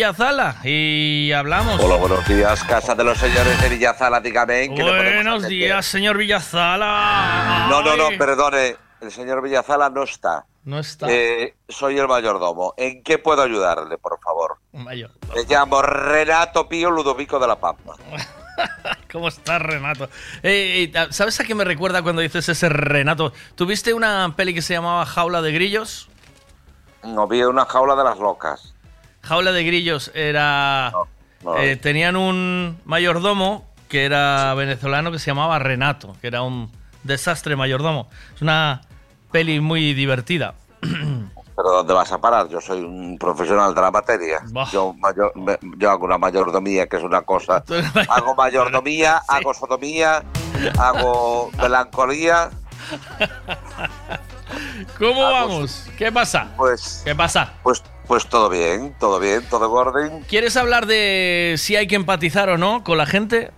Villazala y hablamos. Hola, buenos días, casa de los señores de Villazala, dígame. ¿en qué Buenos días, señor Villazala. No, no, no, perdone, el señor Villazala no está. No está. Eh, soy el mayordomo. ¿En qué puedo ayudarle, por favor? Mayor. Me llamo Renato Pío Ludovico de la Pampa. ¿Cómo estás, Renato? Eh, eh, ¿Sabes a qué me recuerda cuando dices ese Renato? ¿Tuviste una peli que se llamaba Jaula de Grillos? No vi una jaula de las locas. Jaula de Grillos era... no. eh, tenían un mayordomo que era venezolano que se llamaba Renato, que era un desastre mayordomo. Es una peli muy divertida. ¿Pero dónde vas a parar? Yo soy un profesional de la materia. Yo, mayor- me- yo hago una mayordomía, que es una cosa. Hago mayordomía, hago sodomía, hago melancolía. ¿Cómo vamos? ¿Qué pasa? Pues, ¿Qué pasa? Pues, pues todo bien, todo bien, todo en orden. ¿Quieres hablar de si hay que empatizar o no con la gente?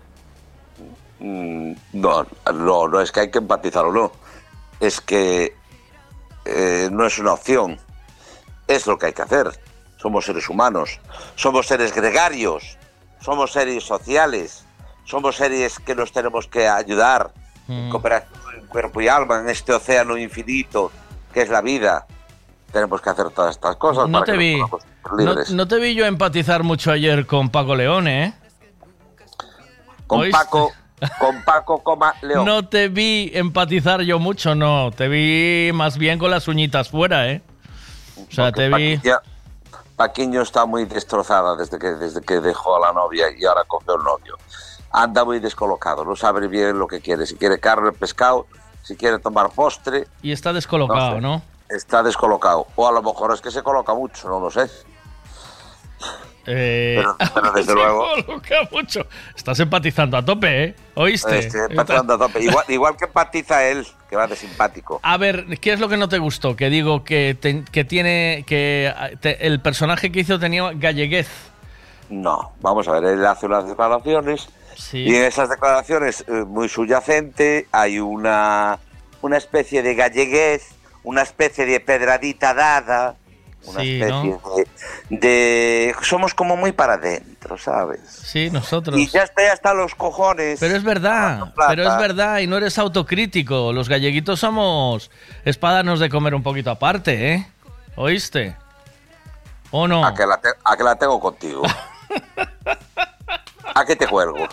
Mm, No, no, no es que hay que empatizar o no. Es que eh, no es una opción. Es lo que hay que hacer. Somos seres humanos, somos seres gregarios, somos seres sociales, somos seres que nos tenemos que ayudar, Mm. cooperación en cuerpo y alma en este océano infinito que es la vida. Tenemos que hacer todas estas cosas. No para te que vi. No, no te vi yo empatizar mucho ayer con Paco Leone, ¿eh? con ¿Oíste? Paco, con Paco, coma, León. No te vi empatizar yo mucho, no. Te vi más bien con las uñitas fuera, ¿eh? O sea, te vi... Paquiña- Paquiño está muy destrozada desde que, desde que dejó a la novia y ahora cogió el novio. Anda muy descolocado, no sabe bien lo que quiere. Si quiere carne, pescado, si quiere tomar postre, Y está descolocado, No ¿no? Está descolocado. O a lo mejor es que se coloca mucho, no lo sé. Eh, Pero, pero desde se luego, coloca mucho. Estás empatizando a tope, ¿eh? ¿Oíste? este, empatizando a tope. Igual, igual que empatiza él, que va de simpático. A ver, ¿qué es lo que no te gustó? Que digo que, te- que tiene. que ah, te- el personaje que hizo tenía galleguez. No, vamos a ver, él hace unas declaraciones Sí. y en esas declaraciones, eh, muy subyacente, hay una, una especie de galleguez, una especie de pedradita dada, una Sí, especie ¿no? de, de- Somos como muy para adentro, ¿sabes? Sí, nosotros. Y ya está, ya está los cojones. Pero es verdad, pero es verdad, y no eres autocrítico. Los galleguitos somos espadanos de comer un poquito aparte, ¿eh? ¿Oíste? ¿O no? A que la, te- a que la tengo contigo. ¿A qué te cuelgo?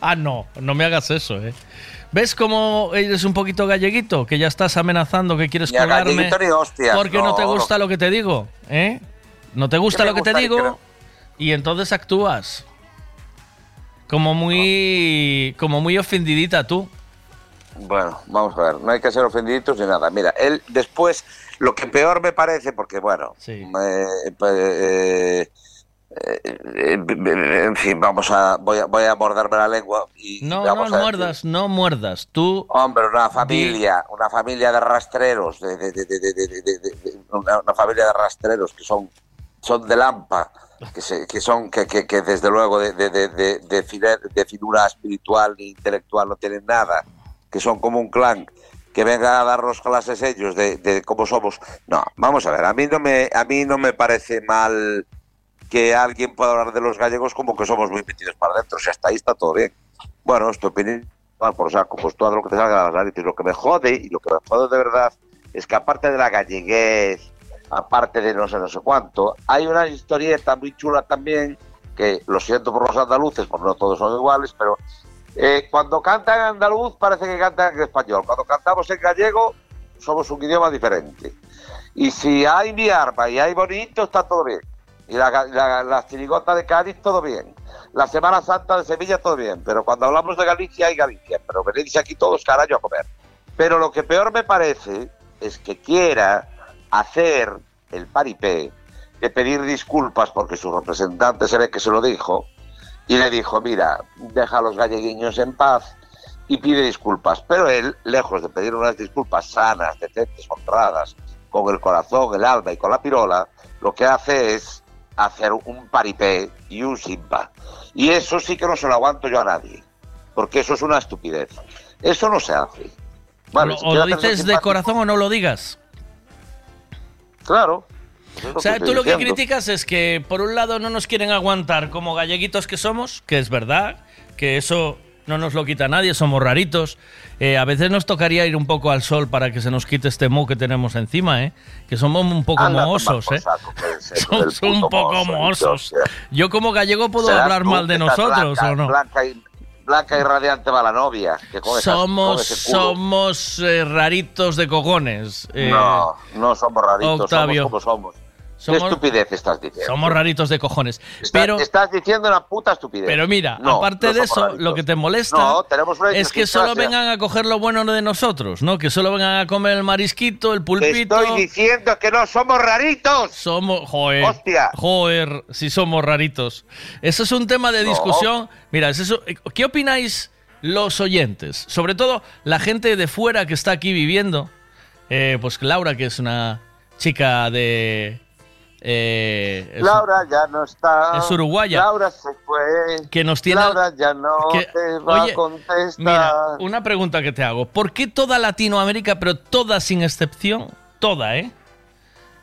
Ah, no, no me hagas eso, ¿eh? ¿Ves cómo eres un poquito galleguito? Que ya estás amenazando que quieres colgarme. hostias, Porque no, no, te gusta lo que te digo, ¿eh? No te gusta lo que te digo creo- y entonces actúas. Como muy. como muy ofendidita tú. Bueno, vamos a ver, no hay que ser ofendiditos ni nada. Mira, él después, lo que peor me parece, porque bueno, pues, eh, eh, eh, en fin, vamos a voy, a, voy a morderme la lengua. No, no muerdas, no muerdas. Tú. Hombre, una familia, una familia de rastreros, de, una, familia de rastreros que son, son de Lampa, que, son que, desde luego de, figura espiritual e intelectual no tienen nada, que son como un clan que vengan a darnos clases ellos de, de cómo somos. No, vamos a ver, a mí no me a mí no me parece mal que alguien pueda hablar de los gallegos como que somos muy metidos para adentro, si hasta ahí está todo bien. Bueno, es tu opinión, mal por saco, pues todo lo que te salga de las narices. Lo que me jode, y lo que me jode de verdad, es que aparte de la galleguez, aparte de no sé, no sé cuánto, hay una historieta muy chula también, que lo siento por los andaluces, porque no todos son iguales, pero eh, cuando cantan en andaluz parece que cantan en español. Cuando cantamos en gallego, somos un idioma diferente. Y si hay mi arma y hay bonito, está todo bien. Y la, la, la chirigota de Cádiz, todo bien. La Semana Santa de Sevilla, todo bien. Pero cuando hablamos de Galicia, hay Galicia. Pero venís aquí todos carajo a comer. Pero lo que peor me parece es que quiera hacer el paripé de pedir disculpas porque su representante se ve que se lo dijo y le dijo, mira, deja a los galleguiños en paz y pide disculpas. Pero él, lejos de pedir unas disculpas sanas, decentes, honradas, con el corazón, el alma y con la pirola, lo que hace es hacer un paripé y un simpa. Y eso sí que no se lo aguanto yo a nadie, porque eso es una estupidez. Eso no se hace. Vale, o si o lo dices de corazón o no lo digas. Claro. O sea, tú lo que criticas es que por un lado no nos quieren aguantar como galleguitos que somos, que es verdad, que eso no nos lo quita nadie, somos raritos. Eh, a veces nos tocaría ir un poco al sol para que se nos quite este mo que tenemos encima, ¿eh? Que somos un poco Anda mohosos, ¿eh? Somos un poco mohosos. Dios, Yo como gallego puedo hablar mal de nosotros, blanca, ¿o no? Blanca y, blanca y radiante va la novia. Que con Somos, somos eh, raritos de cojones. eh, No, no somos raritos, Octavio. somos como somos. Somos- ¿Qué estupidez estás diciendo? Somos raritos de cojones. Estás- Pero, estás diciendo una puta estupidez. pero mira, No, aparte no de eso, raritos. lo que te molesta No, es que solo vengan a coger lo bueno de nosotros, ¿no? Que solo vengan a comer el marisquito, el Te pulpito. estoy diciendo que no somos raritos. Somos, joder, Hostia. joder, si somos raritos. Eso es un tema de discusión. Mira, es eso. ¿qué opináis los oyentes? Sobre todo la gente de fuera que está aquí viviendo. Eh, pues Laura, que es una chica de... eh, es- Laura ya no está. es uruguaya. Laura se fue. que nos tiene... Laura ya no que- te va oye, a contestar. Mira, una pregunta que te hago. ¿Por qué toda Latinoamérica, pero toda sin excepción, toda, eh?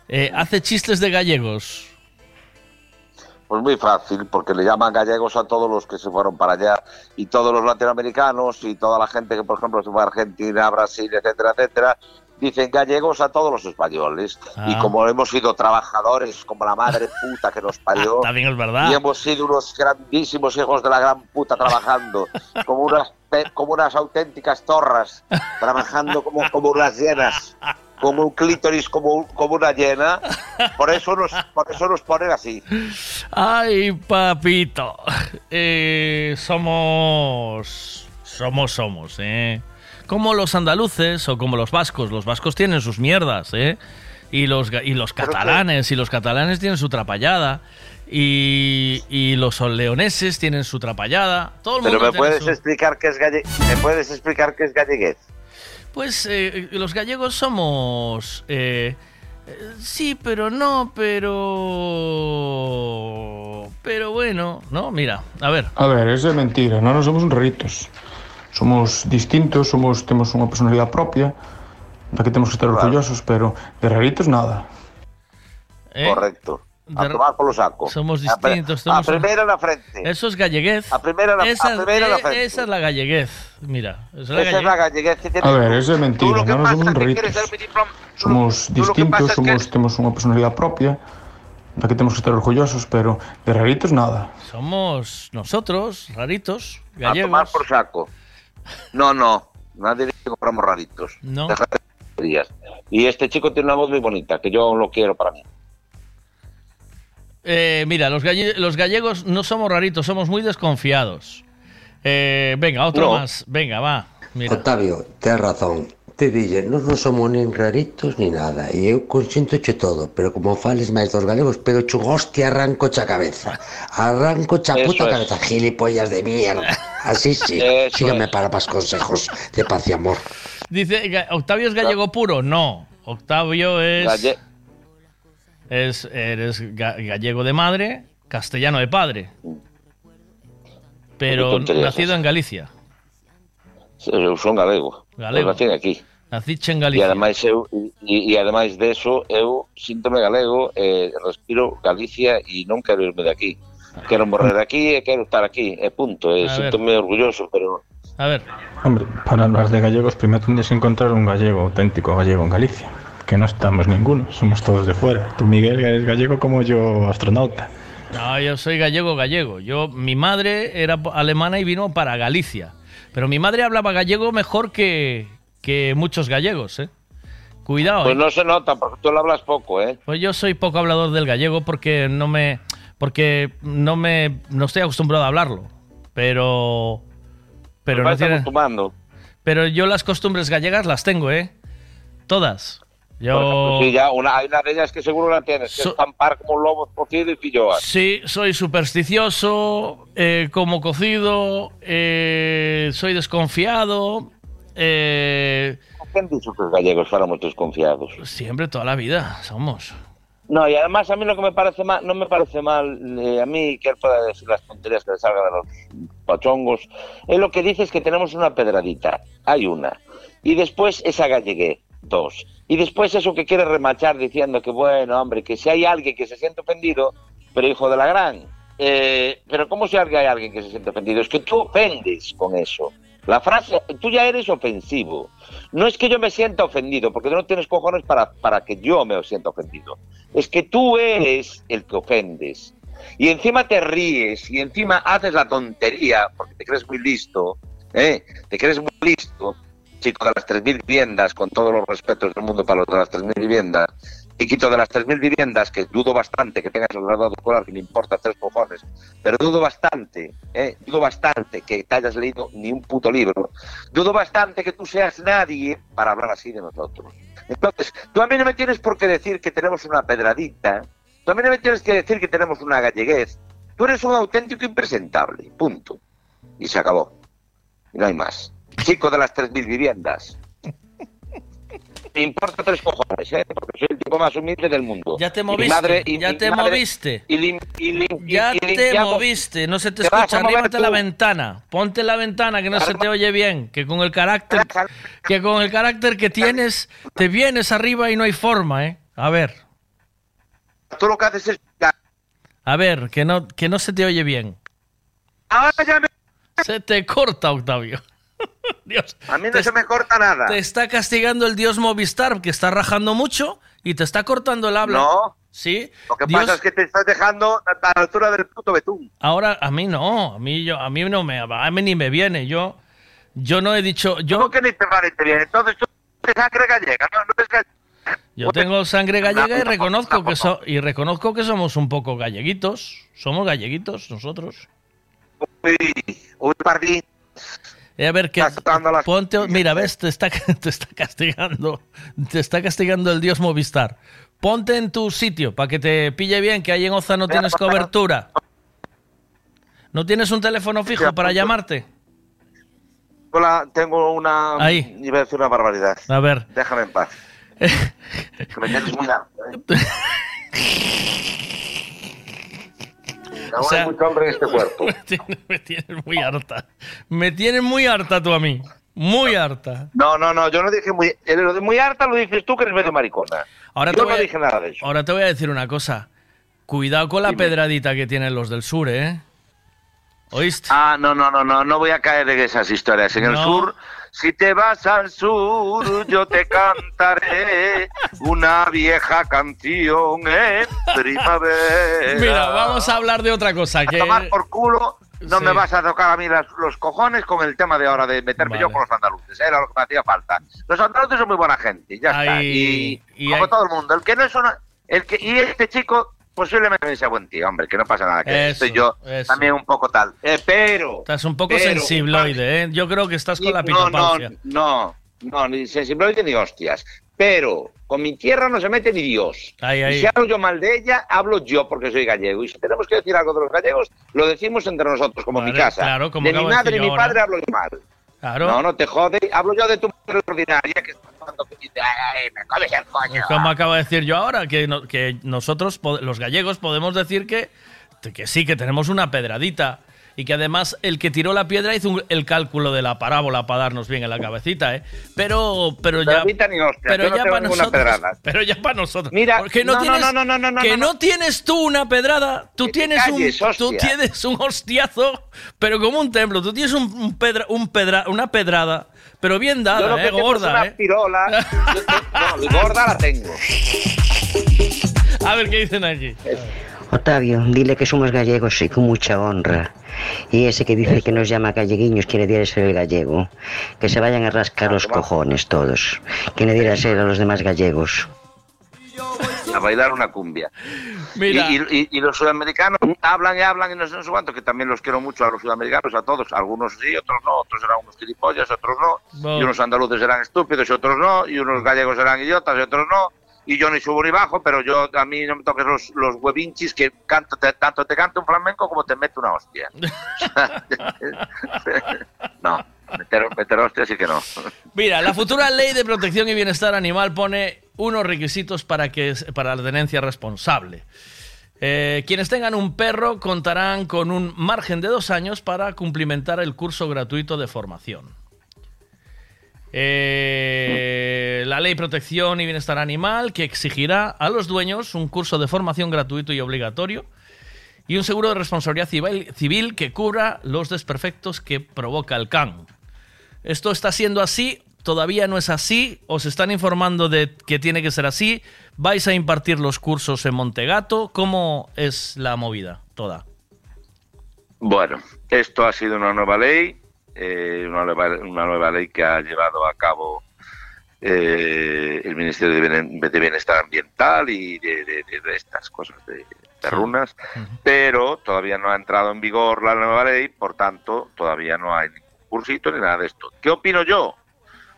eh, hace chistes de gallegos? Pues muy fácil, porque le llaman gallegos a todos los que se fueron para allá y todos los latinoamericanos y toda la gente que, por ejemplo, se fue a Argentina, Brasil, etcétera, etcétera, dicen gallegos a todos los españoles. Y Ah. como hemos sido trabajadores como la madre puta que nos parió, También es verdad. y hemos sido unos grandísimos hijos de la gran puta trabajando, como unas, como unas auténticas torras, trabajando como, como unas llenas, como un clítoris, como, como una llena. Por eso nos, por eso nos ponen así. Ay, papito. Eh, somos. Somos, somos, ¿eh? Como los andaluces o como los vascos. Los vascos tienen sus mierdas, ¿eh? Y los, y los catalanes. Y los catalanes tienen su trapallada. Y, y los leoneses tienen su trapallada. Todo el mundo Pero me puedes su- explicar qué es galle me puedes explicar qué es galleguez. Pues eh, los gallegos somos... eh, eh, sí, pero no, pero... Pero bueno, ¿no? Mira, a ver. A ver, eso é mentira, non non somos uns raritos. Somos distintos, somos temos unha personalidade propia, da que temos que estar orgullosos, pero de raritos nada. Correcto. A tomar polo saco. Somos A distintos. A, somos- primeira na frente. Eso es galleguez. A primeira na, esa, a primeira na eh, frente. esa es la galleguez. Mira, esa es la Esa es la galleguez que tienes A ver, eso Tú mentira, pasa somos es diploma- Somos tú distintos, es que- somos temos unha personalidade propia, da que temos que estar orgullosos, pero de raritos nada. Somos nosotros, raritos, A tomar gallegos. por saco. No, no. Nadie dice que compramos raritos. No. Y este chico tiene una voz muy bonita, que yo lo quiero para mí. Eh, mira, los, galle- los gallegos no somos raritos, somos muy desconfiados. Eh, venga, otro No. más. Venga, va. Mira. Octavio, tes razón. Te non somos nin raritos ni nada E eu consinto che todo Pero como fales máis dos galegos Pero chun hostia arranco cha cabeza Arranco cha Eso puta es. cabeza Gilipollas de mierda Así sí, Eso sígame es. para más consejos De paz y amor Dice, ¿Octavio es gallego puro? No. Octavio es. Galle- es eres ga- gallego de madre, castellano de padre. Pero nacido en Galicia. Eu son galego. Galego. Eu nací aquí. Naciche en E Galicia. ademais eu e, e ademais de eso eu síntome galego e respiro Galicia e non quero irme de aquí. Quero morrer aquí e quero estar aquí, e punto. E ver. síntome orgulloso, pero A ver. Hombre, para hablar de gallegos, primero tendrías que encontrar un gallego auténtico gallego en Galicia. Que no estamos ninguno, somos todos de fuera. Tú, Miguel, eres gallego como yo, astronauta. No, yo soy gallego gallego. Yo mi madre era alemana y vino para Galicia. Pero mi madre hablaba gallego mejor que, que muchos gallegos, ¿eh? Cuidado. pues ¿eh? no se nota porque tú lo hablas poco, ¿eh? Pues yo soy poco hablador del gallego porque no me porque no me no estoy acostumbrado a hablarlo. Pero pero no tiene acostumbrando. pero yo las costumbres gallegas las tengo, ¿eh? Todas. Yo Por ejemplo, sí, ya una, hay una de ellas que seguro la tienes, que es estampar como un lobo cocido y filloas. Sí, soy supersticioso, eh, como cocido, eh, soy desconfiado. Eh, ¿Quién dicho que los gallegos fuéramos desconfiados? siempre, toda la vida, somos. No, y además a mí lo que me parece mal, no me parece mal, eh, a mí que él pueda decir las tonterías que le salgan de los pachongos, es lo que dice es que tenemos una pedradita, hay una, y después esa gallegué, dos, y después eso que quiere remachar diciendo que bueno, hombre, que si hay alguien que se siente ofendido, pero hijo de la gran, eh, pero ¿cómo si hay alguien que se siente ofendido? Es que tú ofendes con eso. La frase, tú ya eres ofensivo. No es que yo me sienta ofendido, porque tú no tienes cojones para, para que yo me sienta ofendido. Es que tú eres el que ofendes. Y encima te ríes y encima haces la tontería, porque te crees muy listo, ¿eh? Te crees muy listo, chico de las 3.000 viviendas, con todos los respetos del mundo para los de las 3.000 viviendas, chiquito de las 3.000 viviendas, que dudo bastante que tengas el graduado escolar, que me importa tres cojones, pero dudo bastante, ¿eh? dudo bastante que te hayas leído ni un puto libro, dudo bastante que tú seas nadie para hablar así de nosotros. Entonces, tú a mí no me tienes por qué decir que tenemos una pedradita, tú a mí no me tienes que decir que tenemos una galleguez, tú eres un auténtico impresentable, punto. Y se acabó. Y no hay más. Chico de las 3.000 viviendas. Me importa tres cojones, ¿eh? Porque soy el tipo más humilde del mundo. Ya te Y moviste, madre- y ya te madre- moviste. Lim- lim- Ya te moviste, no se te Te escucha, arrímate la ventana, ponte la ventana que no se te oye bien, que con el carácter que con el carácter que tienes te vienes arriba y no hay forma, ¿eh? A ver. Tú lo que haces es A ver, que no, que no se te oye bien. Ahora ya me... Se te corta, Octavio. Dios. A mí no se me corta nada. Te está castigando el dios Movistar, que está rajando mucho, y te está cortando el habla. No. ¿Sí? Lo que Dios- pasa es que te estás dejando a la altura del puto betún. Ahora, a mí no, a mí, yo, a mí no me, a mí ni me viene. Yo, yo no he dicho, yo, ¿Cómo que ni te vale te viene? Entonces tú sangre gallega, ¿no? No eres gallega. yo tengo sangre gallega y reconozco que so- y reconozco que somos un poco galleguitos. Somos galleguitos nosotros. Uy, uy, pardín. Eh, a ver, que ponte, mira, ves, te está, te está castigando, te está castigando el dios Movistar. Ponte en tu sitio para que te pille bien, que ahí en Oza no tienes cobertura. ¿No tienes un teléfono fijo para llamarte? Hola, tengo una... Ahí. Iba a decir una barbaridad. A ver. Déjame en paz. que me tienes muy ¿eh? No O sea- hay mucho hombre en este cuerpo. Me tienes, me tienes muy harta. Me tienes muy harta tú a mí. Muy harta. No, no, no, yo no dije muy... Lo de muy harta lo dices tú que eres medio maricona. Ahora yo te no voy a- dije nada de eso. Ahora te voy a decir una cosa. Cuidado con la Dime. pedradita que tienen los del sur, ¿eh? ¿Oíste? Ah, no, no, no, no, no voy a caer en esas historias. En el No. sur, si te vas al sur, yo te cantaré una vieja canción en primavera. Mira, vamos a hablar de otra cosa. A Que... tomar por culo, no Sí. me vas a tocar a mí las- los cojones con el tema de ahora de meterme Vale. yo con los andaluces. Era lo que me hacía falta. Los andaluces son muy buena gente, ya está. Y, y como hay- todo el mundo, el que no es una, el que y este chico posiblemente sea buen tío, hombre, que no pasa nada. Que Eso, estoy yo eso. también un poco tal. Eh, pero Estás un poco pero- sensibloide, ¿eh? Yo creo que estás con la no, no, no, no, ni sensiblemente ni hostias. Pero con mi tierra no se mete ni Dios. Ahí, ahí. Y si hablo yo mal de ella, hablo yo porque soy gallego. Y si tenemos que decir algo de los gallegos, lo decimos entre nosotros, como Vale, mi casa. claro, como de mi madre y mi ahora. padre hablo yo mal. Claro. No, no te jode. Hablo yo de tu madre ordinaria que está dice, ay, me comes el coño. Es como acabo de decir yo ahora, que, no- que nosotros, los gallegos, podemos decir que, que sí, que tenemos una pedradita. Y que además el que tiró la piedra hizo un- el cálculo de la parábola para darnos bien en la cabecita, ¿eh? Pero, pero ya. Pero yo ya para nosotros. Pero ya para nosotros. Mira, Porque no, no, no, tienes, no, no, no, que no, tienes tú una pedrada, tú tienes calles, un, tú tienes un hostiazo, pero como un templo. Tú tienes un, un pedra, un pedra, una pedrada, pero bien Yo dada, lo que eh, tengo es gorda, una eh. pirola. Yo gorda la tengo. A ver qué dicen allí. Octavio, dile que somos gallegos y con mucha honra. Y ese que dice que nos llama galleguiños quiere decir ser el gallego. Que se vayan a rascar los cojones todos. Quiere decir a ser a los demás gallegos. a bailar una cumbia. Mira. Y, y- y los sudamericanos hablan y hablan y no sé, cuánto, que también los quiero mucho a los sudamericanos, a todos. Algunos sí, otros no, otros serán unos gilipollas, otros no. No. Y unos andaluces serán estúpidos y otros no. Y unos gallegos serán idiotas y otros no. Y yo ni subo ni bajo, pero yo a mí no me toques los, los huevinchis que canto, tanto te canto un flamenco como te meto una hostia. no, meter, meter hostia sí que no. Mira, la futura ley de protección y bienestar animal pone unos requisitos para, que, para la tenencia responsable. Eh, quienes tengan un perro contarán con un margen de dos años para cumplimentar el curso gratuito de formación. Eh, la ley protección y bienestar animal que exigirá a los dueños un curso de formación gratuito y obligatorio y un seguro de responsabilidad civil, que cubra los desperfectos que provoca el can. ¿Esto está siendo así? ¿Todavía no es así? ¿Os están informando de que tiene que ser así? ¿Vais a impartir los cursos en Montegato? ¿Cómo es la movida toda? Bueno, esto ha sido una nueva ley, eh, una, nueva, una nueva ley que ha llevado a cabo eh, el Ministerio de Bien- de Bienestar Ambiental y de, de- de- de estas cosas de perrunas, pero todavía no ha entrado en vigor la nueva ley, por tanto, todavía no hay ningún cursito ni nada de esto. ¿Qué opino yo?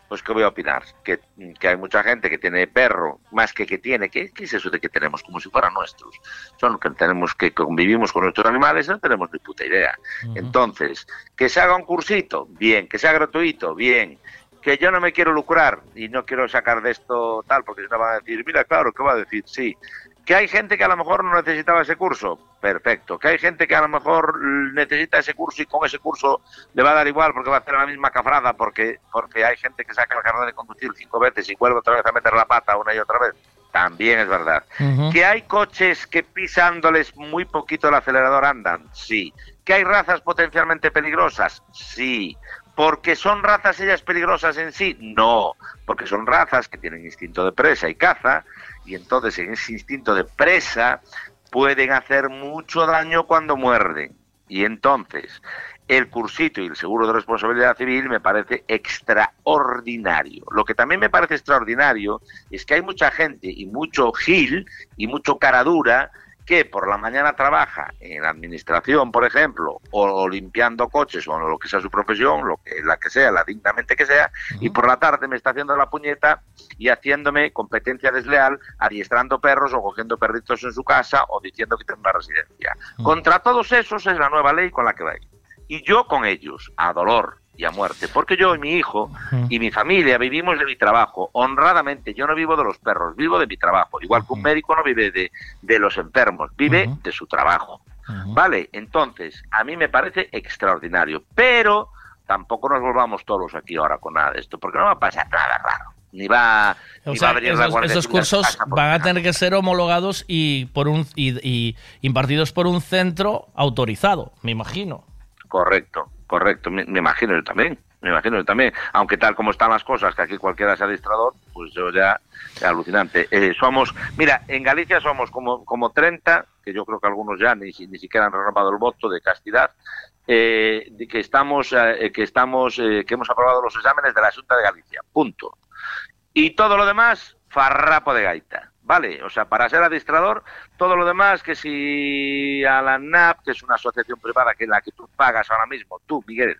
Pues que voy a opinar, que, que hay mucha gente que tiene perro, más que que tiene, ¿qué, qué es eso de que tenemos? Como si fueran nuestros. Son que tenemos que convivimos con nuestros animales, no tenemos ni puta idea. Entonces, que se haga un cursito, bien, que sea gratuito, bien, que yo no me quiero lucrar y no quiero sacar de esto tal, porque si no van a decir, mira, claro, ¿qué va a decir? Sí. Que hay gente que a lo mejor no necesitaba ese curso, perfecto. Que hay gente que a lo mejor necesita ese curso y con ese curso le va a dar igual porque va a hacer la misma cafrada, porque, porque hay gente que saca el carnet de conducir cinco veces y vuelve otra vez a meter la pata una y otra vez. También es verdad. ¿Que hay coches que pisándoles muy poquito el acelerador andan? Sí. ¿Que hay razas potencialmente peligrosas? Sí. ¿Porque son razas ellas peligrosas en sí? No. Porque son razas que tienen instinto de presa y caza, y entonces en ese instinto de presa pueden hacer mucho daño cuando muerden. Y entonces, el cursito y el seguro de responsabilidad civil me parece extraordinario. Lo que también me parece extraordinario es que hay mucha gente y mucho gil y mucho cara dura que por la mañana trabaja en la administración, por ejemplo, o limpiando coches o lo que sea su profesión, lo que la que sea, la dignamente que sea, y por la tarde me está haciendo la puñeta y haciéndome competencia desleal, adiestrando perros o cogiendo perritos en su casa o diciendo que tengo una residencia. Contra todos esos es la nueva ley con la que va a ir. Y yo con ellos, a dolor y a muerte, porque yo y mi hijo y mi familia vivimos de mi trabajo, honradamente, yo no vivo de los perros, vivo de mi trabajo, igual que un médico no vive de, de los enfermos, vive de su trabajo. Vale, entonces, a mí me parece extraordinario, pero tampoco nos volvamos todos aquí ahora con nada de esto, porque no va a pasar nada raro. Ni va, O ni sea, va a venir la esos, Guardia esos cursos van a tener que ser homologados y por un y, y impartidos por un centro autorizado, me imagino. Correcto, correcto. Me, imagino yo también. Me imagino yo también. Aunque tal como están las cosas, que aquí cualquiera sea administrador, pues yo ya, ya alucinante. Eh, somos, mira, en Galicia somos como, como 30, que yo creo que algunos ya ni, ni siquiera han renovado el voto de castidad, eh, que estamos, eh, que estamos, eh, que hemos aprobado los exámenes de la Junta de Galicia. Punto. Y todo lo demás, farrapo de gaita. Vale, o sea, para ser administrador, todo lo demás, que si a la NAP, que es una asociación privada que en la que tú pagas ahora mismo, tú, Miguel,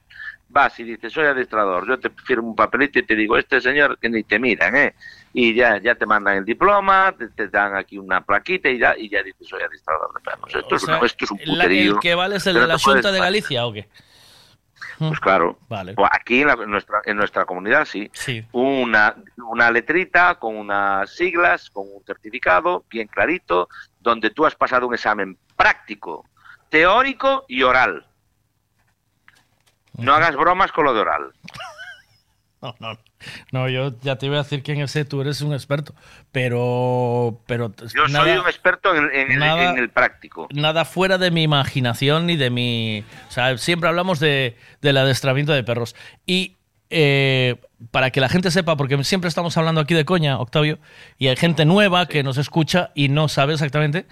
vas y dices, soy administrador, yo te firmo un papelito y te digo, este señor, que ni te miran, ¿eh? Y ya, ya te mandan el diploma, te, te dan aquí una plaquita y ya, y ya dices, soy administrador de perros. Esto, O es, sea, una- esto es un puterío. el que vale es el de la Junta de Galicia o qué? Pues claro. Vale. Pues aquí en, la- en nuestra, en nuestra comunidad sí. Sí. Una, una letrita con unas siglas, con un certificado bien clarito, donde tú has pasado un examen práctico, teórico y oral. No hagas bromas con lo de oral. No, no. No, yo ya te iba a decir que en ese tú eres un experto, pero pero Yo nada, soy un experto en, en el- nada- en el práctico. nada fuera de mi imaginación ni de mi, o sea, siempre hablamos de del adiestramiento de perros y eh, para que la gente sepa, porque siempre estamos hablando aquí de coña, Octavio, y hay gente nueva que nos escucha y no sabe exactamente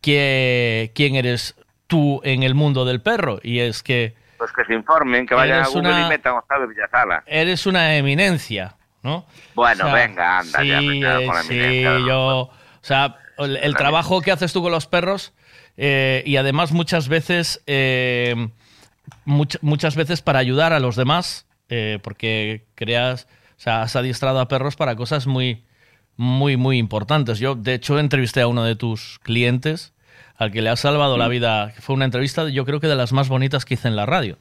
que- quién eres tú en el mundo del perro. Y es que Pues que se informen, que vayan a Google una- y metan Octavio Villasala. eres una eminencia, ¿no? Bueno, O sea, venga, anda, ya me con la sí, yo, o sea, el, el trabajo que haces tú con los perros eh, y además muchas veces, eh, much- muchas veces para ayudar a los demás, eh, porque creas, o sea, has adiestrado a perros para cosas muy, muy, muy importantes. Yo, de hecho, entrevisté a uno de tus clientes al que le has salvado la Mm. vida. Fue una entrevista, yo creo que de las más bonitas que hice en la radio.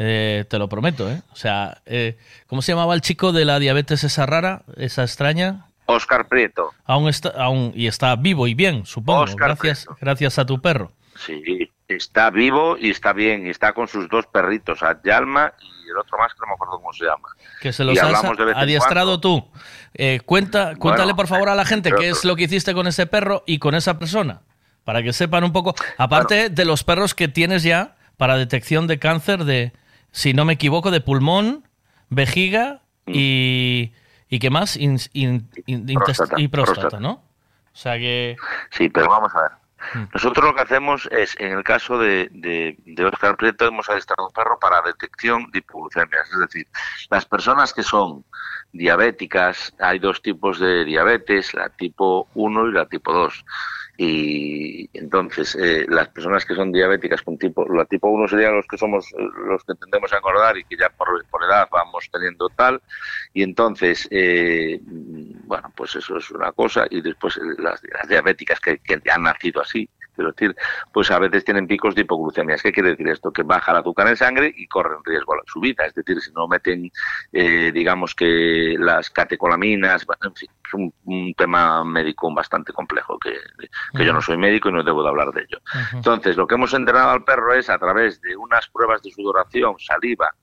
Eh, te lo prometo, ¿eh? O sea, eh, ¿cómo se llamaba el chico de la diabetes esa rara, esa extraña? Oscar Prieto. Aún está, aún, y está vivo y bien, supongo, Óscar gracias, gracias a tu perro. Sí, está vivo y está bien, y está con sus dos perritos, a Yalma y el otro más que no me acuerdo cómo se llama. Que se Y los has hablamos de vez en adiestrado tú. Eh, cuenta, cuéntale por favor a la gente pero- qué es lo que hiciste con ese perro y con esa persona, para que sepan un poco, aparte de los perros que tienes ya para detección de cáncer de, si no me equivoco, de pulmón, vejiga Mm. y, y qué más, In- in- in- intest- Próstata, y próstata, próstata. ¿no? O sea que... Sí, pero vamos a ver. Mm. Nosotros lo que hacemos es, en el caso de, de, de Oscar Prieto, hemos adiestrado un perro para detección de hipoglucemias. Es decir, las personas que son diabéticas, hay dos tipos de diabetes, la tipo 1 y la tipo 2. Y entonces, eh, las personas que son diabéticas con tipo, la tipo 1 serían los que somos, eh, los que tendemos a engordar y que ya por, por edad vamos teniendo tal. Y entonces, eh, mm, bueno, pues eso es una cosa. Y después eh, las, las diabéticas que, que han nacido así, quiero decir, pues a veces tienen picos de hipoglucemias. ¿Qué quiere decir esto? Que baja el azúcar en sangre y corren riesgo a su vida. Es decir, si no meten, eh, digamos que las catecolaminas, en fin, es un, un tema médico bastante complejo que, que yo no soy médico y no debo de hablar de ello. Entonces, lo que hemos entrenado al perro es a través de unas pruebas de sudoración, saliva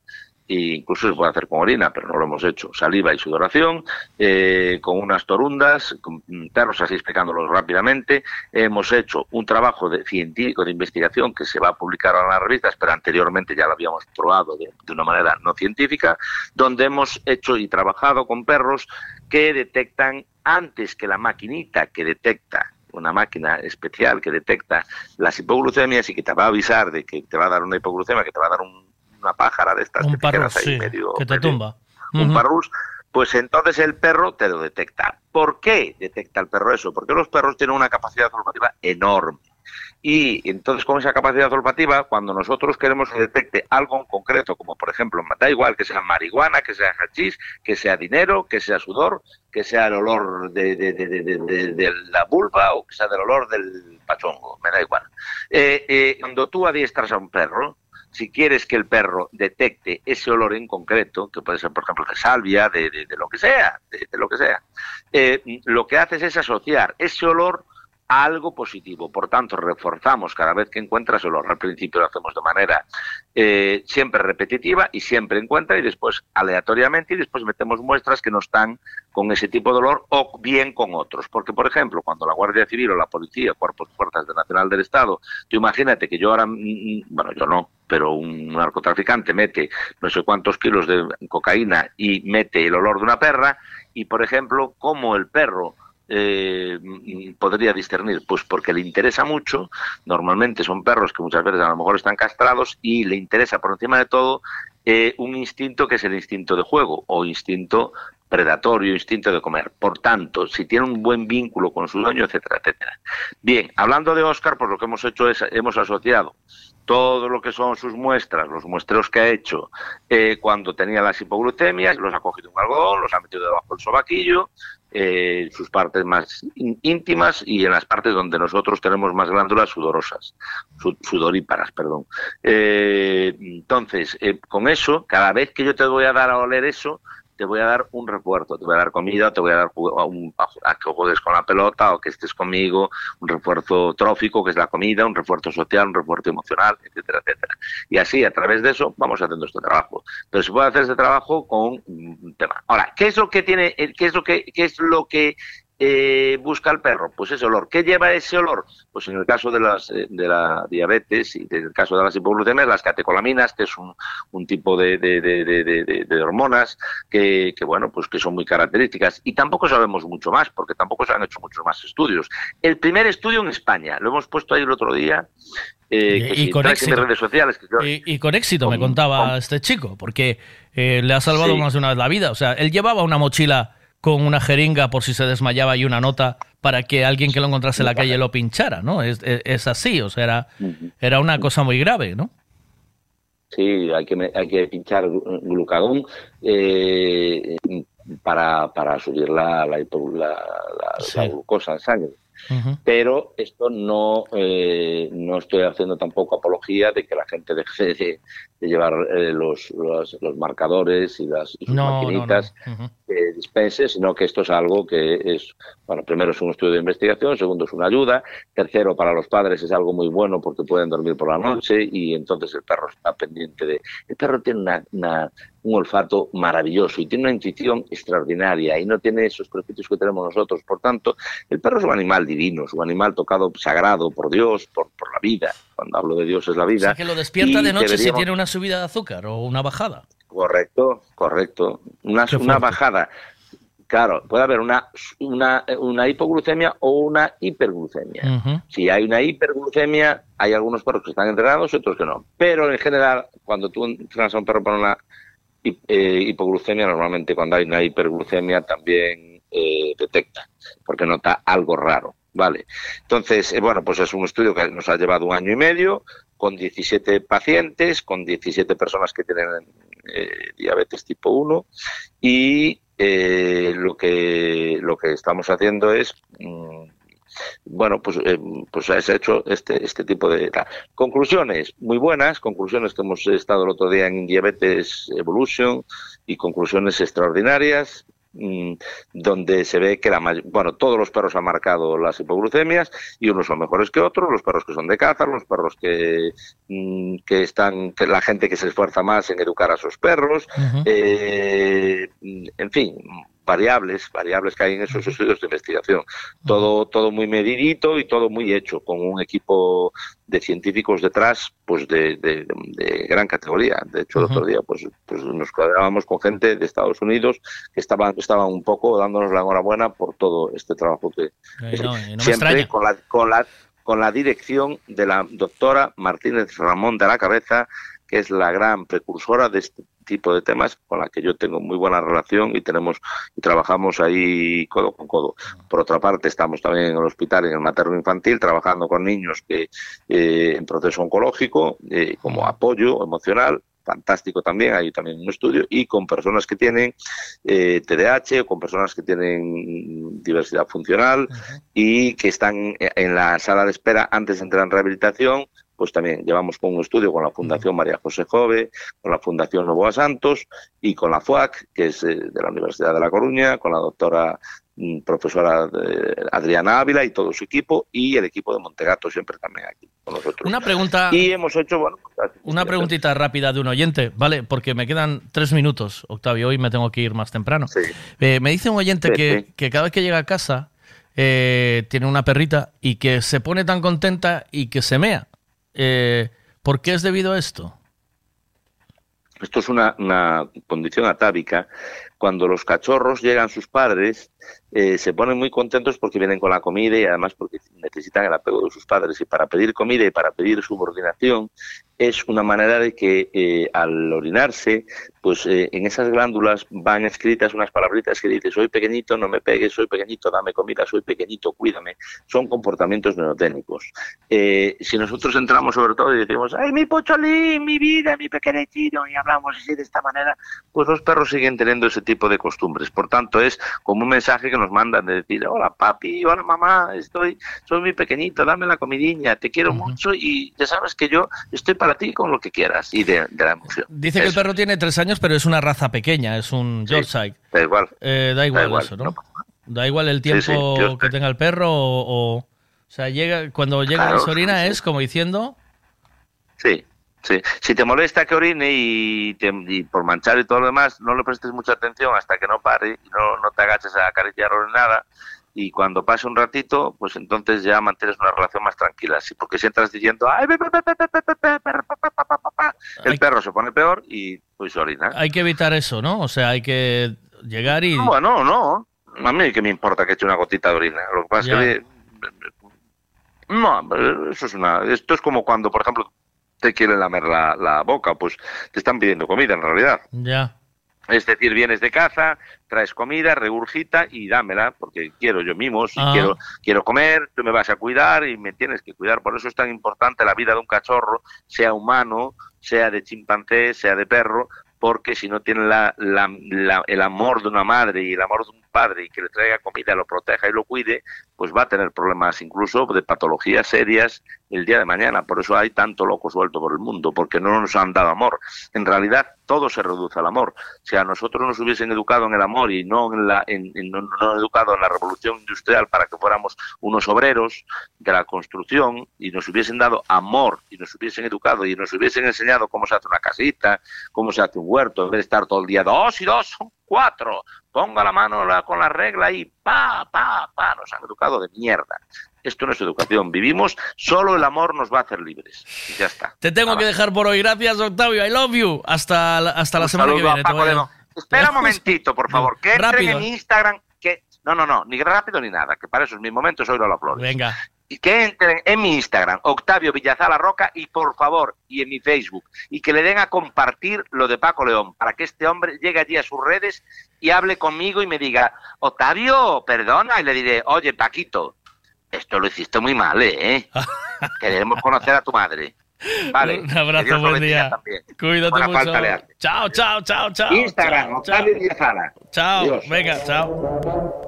e incluso se puede hacer con orina, pero no lo hemos hecho, saliva y sudoración, eh, con unas torundas, con perros así explicándolos rápidamente. Hemos hecho un trabajo de, científico de investigación que se va a publicar en las revistas, pero anteriormente ya lo habíamos probado de una manera no científica, donde hemos hecho y trabajado con perros que detectan antes que la maquinita que detecta una máquina especial que detecta las hipoglucemias y que te va a avisar de que te va a dar una hipoglucemia, que te va a dar un- una pájara de estas Un que te parrus, ahí sí, medio- que te medio- tumba. un Ujú. parrus, pues entonces el perro te lo detecta. ¿Por qué detecta el perro eso? Porque los perros tienen una capacidad olfativa enorme. Y entonces con esa capacidad olfativa, cuando nosotros queremos que detecte algo en concreto, como por ejemplo, da igual que sea marihuana, que sea hachís, que sea dinero, que sea sudor, que sea el olor de- de la vulva o que sea del olor del pachongo, me da igual. Eh, eh, cuando tú adiestras a un perro, si quieres que el perro detecte ese olor en concreto, que puede ser, por ejemplo, de salvia, de, lo que sea, de, de lo que sea, eh, lo que haces es asociar ese olor a algo positivo. Por tanto, reforzamos cada vez que encuentras olor. Al principio lo hacemos de manera eh, siempre repetitiva y siempre encuentra y después aleatoriamente y después metemos muestras que no están con ese tipo de olor o bien con otros. Porque, por ejemplo, cuando la Guardia Civil o la Policía, Cuerpos Fuerzas de Nacional del Estado, tú imagínate que yo ahora, mm, bueno, yo no, pero un narcotraficante mete no sé cuántos kilos de cocaína y mete el olor de una perra y, por ejemplo, como el perro eh, podría discernir? Pues porque le interesa mucho, normalmente son perros que muchas veces a lo mejor están castrados y le interesa por encima de todo eh, un instinto que es el instinto de juego o instinto predatorio, instinto de comer. Por tanto, si tiene un buen vínculo con su dueño, etcétera, etcétera. Bien, hablando de Oscar, pues lo que hemos hecho es, hemos asociado todo lo que son sus muestras, los muestreos que ha hecho eh, cuando tenía las hipoglucemias, los ha cogido un algodón, los ha metido debajo del sobaquillo, eh, sus partes más ín- íntimas y en las partes donde nosotros tenemos más glándulas sudorosas, su- sudoríparas, perdón. Eh, entonces, eh, con eso, cada vez que yo te voy a dar a oler eso, te voy a dar un refuerzo, te voy a dar comida, te voy a dar a, un- a que juegues con la pelota o que estés conmigo, un refuerzo trófico, que es la comida, un refuerzo social, un refuerzo emocional, etcétera, etcétera. Y así, a través de eso, vamos haciendo este trabajo. Pero se puede hacer este trabajo con un tema. Ahora, ¿qué es lo que tiene, eh, qué es lo que, qué es lo que eh, busca el perro? Pues ese olor. ¿Qué lleva ese olor? Pues en el caso de, las, eh, de la diabetes y en el caso de las hipoglucemias, las catecolaminas, que es un, un tipo de, hormonas que, que, bueno, pues que son muy características. Y tampoco sabemos mucho más, porque tampoco se han hecho muchos más estudios. El primer estudio en España, lo hemos puesto ahí el otro día, eh, que Y si con éxito. redes sociales, que yo- Y, y con éxito, me contaba este chico, porque eh, le ha salvado Sí. más de una vez la vida. O sea, él llevaba una mochila con una jeringa por si se desmayaba y una nota para que alguien que lo encontrase en la calle lo pinchara, ¿no? Es, es- es así, o sea, era, era una cosa muy grave, ¿no? Sí, hay que, hay que pinchar glu- glucagón eh, para, para subir la, la, hipo- la- la- la glucosa en sangre. Pero esto no, eh, no estoy haciendo tampoco apología de que la gente deje de, de llevar eh, los, los, los marcadores y las y sus No, no, maquinitas que dispense, sino que esto es algo que es, bueno, primero es un estudio de investigación, segundo es una ayuda, tercero para los padres es algo muy bueno porque pueden dormir por la noche y entonces el perro está pendiente de... El perro tiene una, una- un olfato maravilloso y tiene una intuición extraordinaria y no tiene esos prejuicios que tenemos nosotros. Por tanto, el perro es un animal divino, es un animal tocado sagrado por Dios, por, por la vida. Cuando hablo de Dios es la O vida. sea, que lo despierta de noche si tiene una subida de azúcar o una bajada. Correcto, correcto. Una, una bajada. Claro, puede haber una, una, una hipoglucemia o una hiperglucemia. Si hay una hiperglucemia, hay algunos perros que están entrenados y otros que no. Pero en general, cuando tú entrenas a un perro para una hipoglucemia, normalmente cuando hay una hiperglucemia también eh, detecta, porque nota algo raro. Vale. Entonces, eh, bueno, pues es un estudio que nos ha llevado un año y medio, con 17 pacientes, con 17 personas que tienen eh, diabetes tipo 1 y eh, lo que lo que estamos haciendo es mm, bueno pues eh, pues se ha hecho este este tipo de conclusiones muy buenas conclusiones que hemos estado el otro día en diabetes evolution y conclusiones extraordinarias mm, donde se ve que la bueno, todos los perros han marcado las hipoglucemias y unos son mejores que otros, los perros que son de caza, los perros que, mm, que están, que la gente que se esfuerza más en educar a sus perros, eh, en fin, variables, variables que hay en esos estudios de investigación. Todo, todo muy medidito y todo muy hecho, con un equipo de científicos detrás, pues de, de- de gran categoría. De hecho, el otro día, pues, pues nos cuadrábamos con gente de Estados Unidos que estaban, estaban un poco dándonos la enhorabuena por todo este trabajo que, Eh, no, siempre con la, con la con la dirección de la doctora Martínez Ramón de la Cabeza, que es la gran precursora de este tipo de temas, con la que yo tengo muy buena relación y tenemos y trabajamos ahí codo con codo. Por otra parte, estamos también en el hospital, en el materno infantil, trabajando con niños que eh, en proceso oncológico, eh, como apoyo emocional, fantástico también, hay también un estudio, y con personas que tienen eh, TDAH o con personas que tienen diversidad funcional y que están en la sala de espera antes de entrar en rehabilitación, pues también llevamos con un estudio con la Fundación María José Jove, con la Fundación Novoa Santos y con la FUAC, que es eh, de la Universidad de La Coruña, con la doctora mm, profesora eh, Adriana Ávila y todo su equipo, y el equipo de Montegato siempre también aquí con nosotros. Una pregunta. Y hemos hecho, bueno, pues, Una preguntita rápida de un oyente, ¿vale? Porque me quedan tres minutos, Octavio, hoy me tengo que ir más temprano. Eh, me dice un oyente Sí, que, sí. que cada vez que llega a casa eh, tiene una perrita y que se pone tan contenta y que se mea. Eh, ¿Por qué es debido a esto? Esto es una, una condición atávica. Cuando los cachorros llegan sus padres, eh, se ponen muy contentos porque vienen con la comida y además porque necesitan el apego de sus padres. Y para pedir comida y para pedir subordinación es una manera de que eh, al orinarse, pues eh, en esas glándulas van escritas unas palabritas que dicen soy pequeñito, no me pegues, soy pequeñito, dame comida, soy pequeñito, cuídame. Son comportamientos neurotécnicos. Eh, si nosotros entramos sobre todo y decimos, ay, mi pocholín, mi vida, mi pequeñito, y hablamos así de esta manera, pues los perros siguen teniendo ese tipo de costumbres. Por tanto, es como un mensaje que nos mandan de decir, hola papi, hola mamá, estoy, soy muy pequeñito, dame la comidilla, te quiero mucho y ya sabes que yo estoy para ti con lo que quieras y de, de la emoción. Dice que el perro tiene tres años, pero es una raza pequeña, es un Yorkshire. Da igual. Eh, da igual, igual, eso, ¿no? Da igual el tiempo Sí, sí, yo- que tenga el perro o, o, o sea, llega cuando llega Claro, a Sorina sí, sí. es como diciendo, Sí, Sí. Si te molesta que orine y, te, y, por manchar y todo lo demás, no le prestes mucha atención hasta que no pare no, no te agaches a acariciar nada Y cuando pase un ratito, pues entonces ya mantienes una relación más tranquila. Sí, porque si entras diciendo, el perro se pone peor y pues orina. Hay que evitar eso, ¿no? O sea, hay que llegar y... No, bueno, no. A mí que me importa que eche una gotita de orina. Lo que pasa es que... No, eso es una... Esto es como cuando, por ejemplo, te quieren lamer la, la boca, pues te están pidiendo comida en realidad. ya. Es decir, vienes de caza, traes comida, regurgita y dámela, porque quiero yo mimos y Ah. quiero, quiero comer, tú me vas a cuidar y me tienes que cuidar. Por eso es tan importante la vida de un cachorro, sea humano, sea de chimpancé, sea de perro, porque si no tiene la, la- la- el amor de una madre y el amor de un padre y que le traiga comida, lo proteja y lo cuide, pues va a tener problemas incluso de patologías serias el día de mañana. Por eso hay tanto loco suelto por el mundo, porque no nos han dado amor. En realidad todo se reduce al amor. Si a nosotros nos hubiesen educado en el amor y no en la, en, en- no, educado en la revolución industrial para que fuéramos unos obreros de la construcción y nos hubiesen dado amor y nos hubiesen educado y nos hubiesen enseñado cómo se hace una casita, cómo se hace un huerto, en vez de estar todo el día dos y dos cuatro, ponga la mano la- con la regla y pa, pa, pa, nos han educado de mierda. Esto no es educación, vivimos, solo el amor nos va a hacer libres. Y ya está. Te tengo que dejar por hoy. Gracias, Octavio. I love you. Hasta, la- hasta la Un semana que viene. Paco. Espera un momentito, por favor, que entren en Instagram, que no, no, no, ni rápido ni nada, que para eso es mi momento, soy Lola Flores. Venga. Y que entren en mi Instagram, Octavio Villazala Roca, y por favor, y en mi Facebook, y que le den a compartir lo de Paco León, para que este hombre llegue allí a sus redes y hable conmigo y me diga, Octavio, perdona, y le diré, oye, Paquito, esto lo hiciste muy mal, ¿eh? Queremos conocer a tu madre. Vale. Un abrazo, buen día. también. Cuídate Buena mucho. falta. Chao, chao, chao, chao. Instagram, chao, Octavio. Villazala. Chao, Adiós. venga, chao.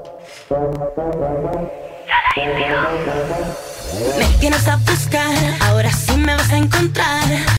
Me tienes a buscar, ahora sí me vas a encontrar.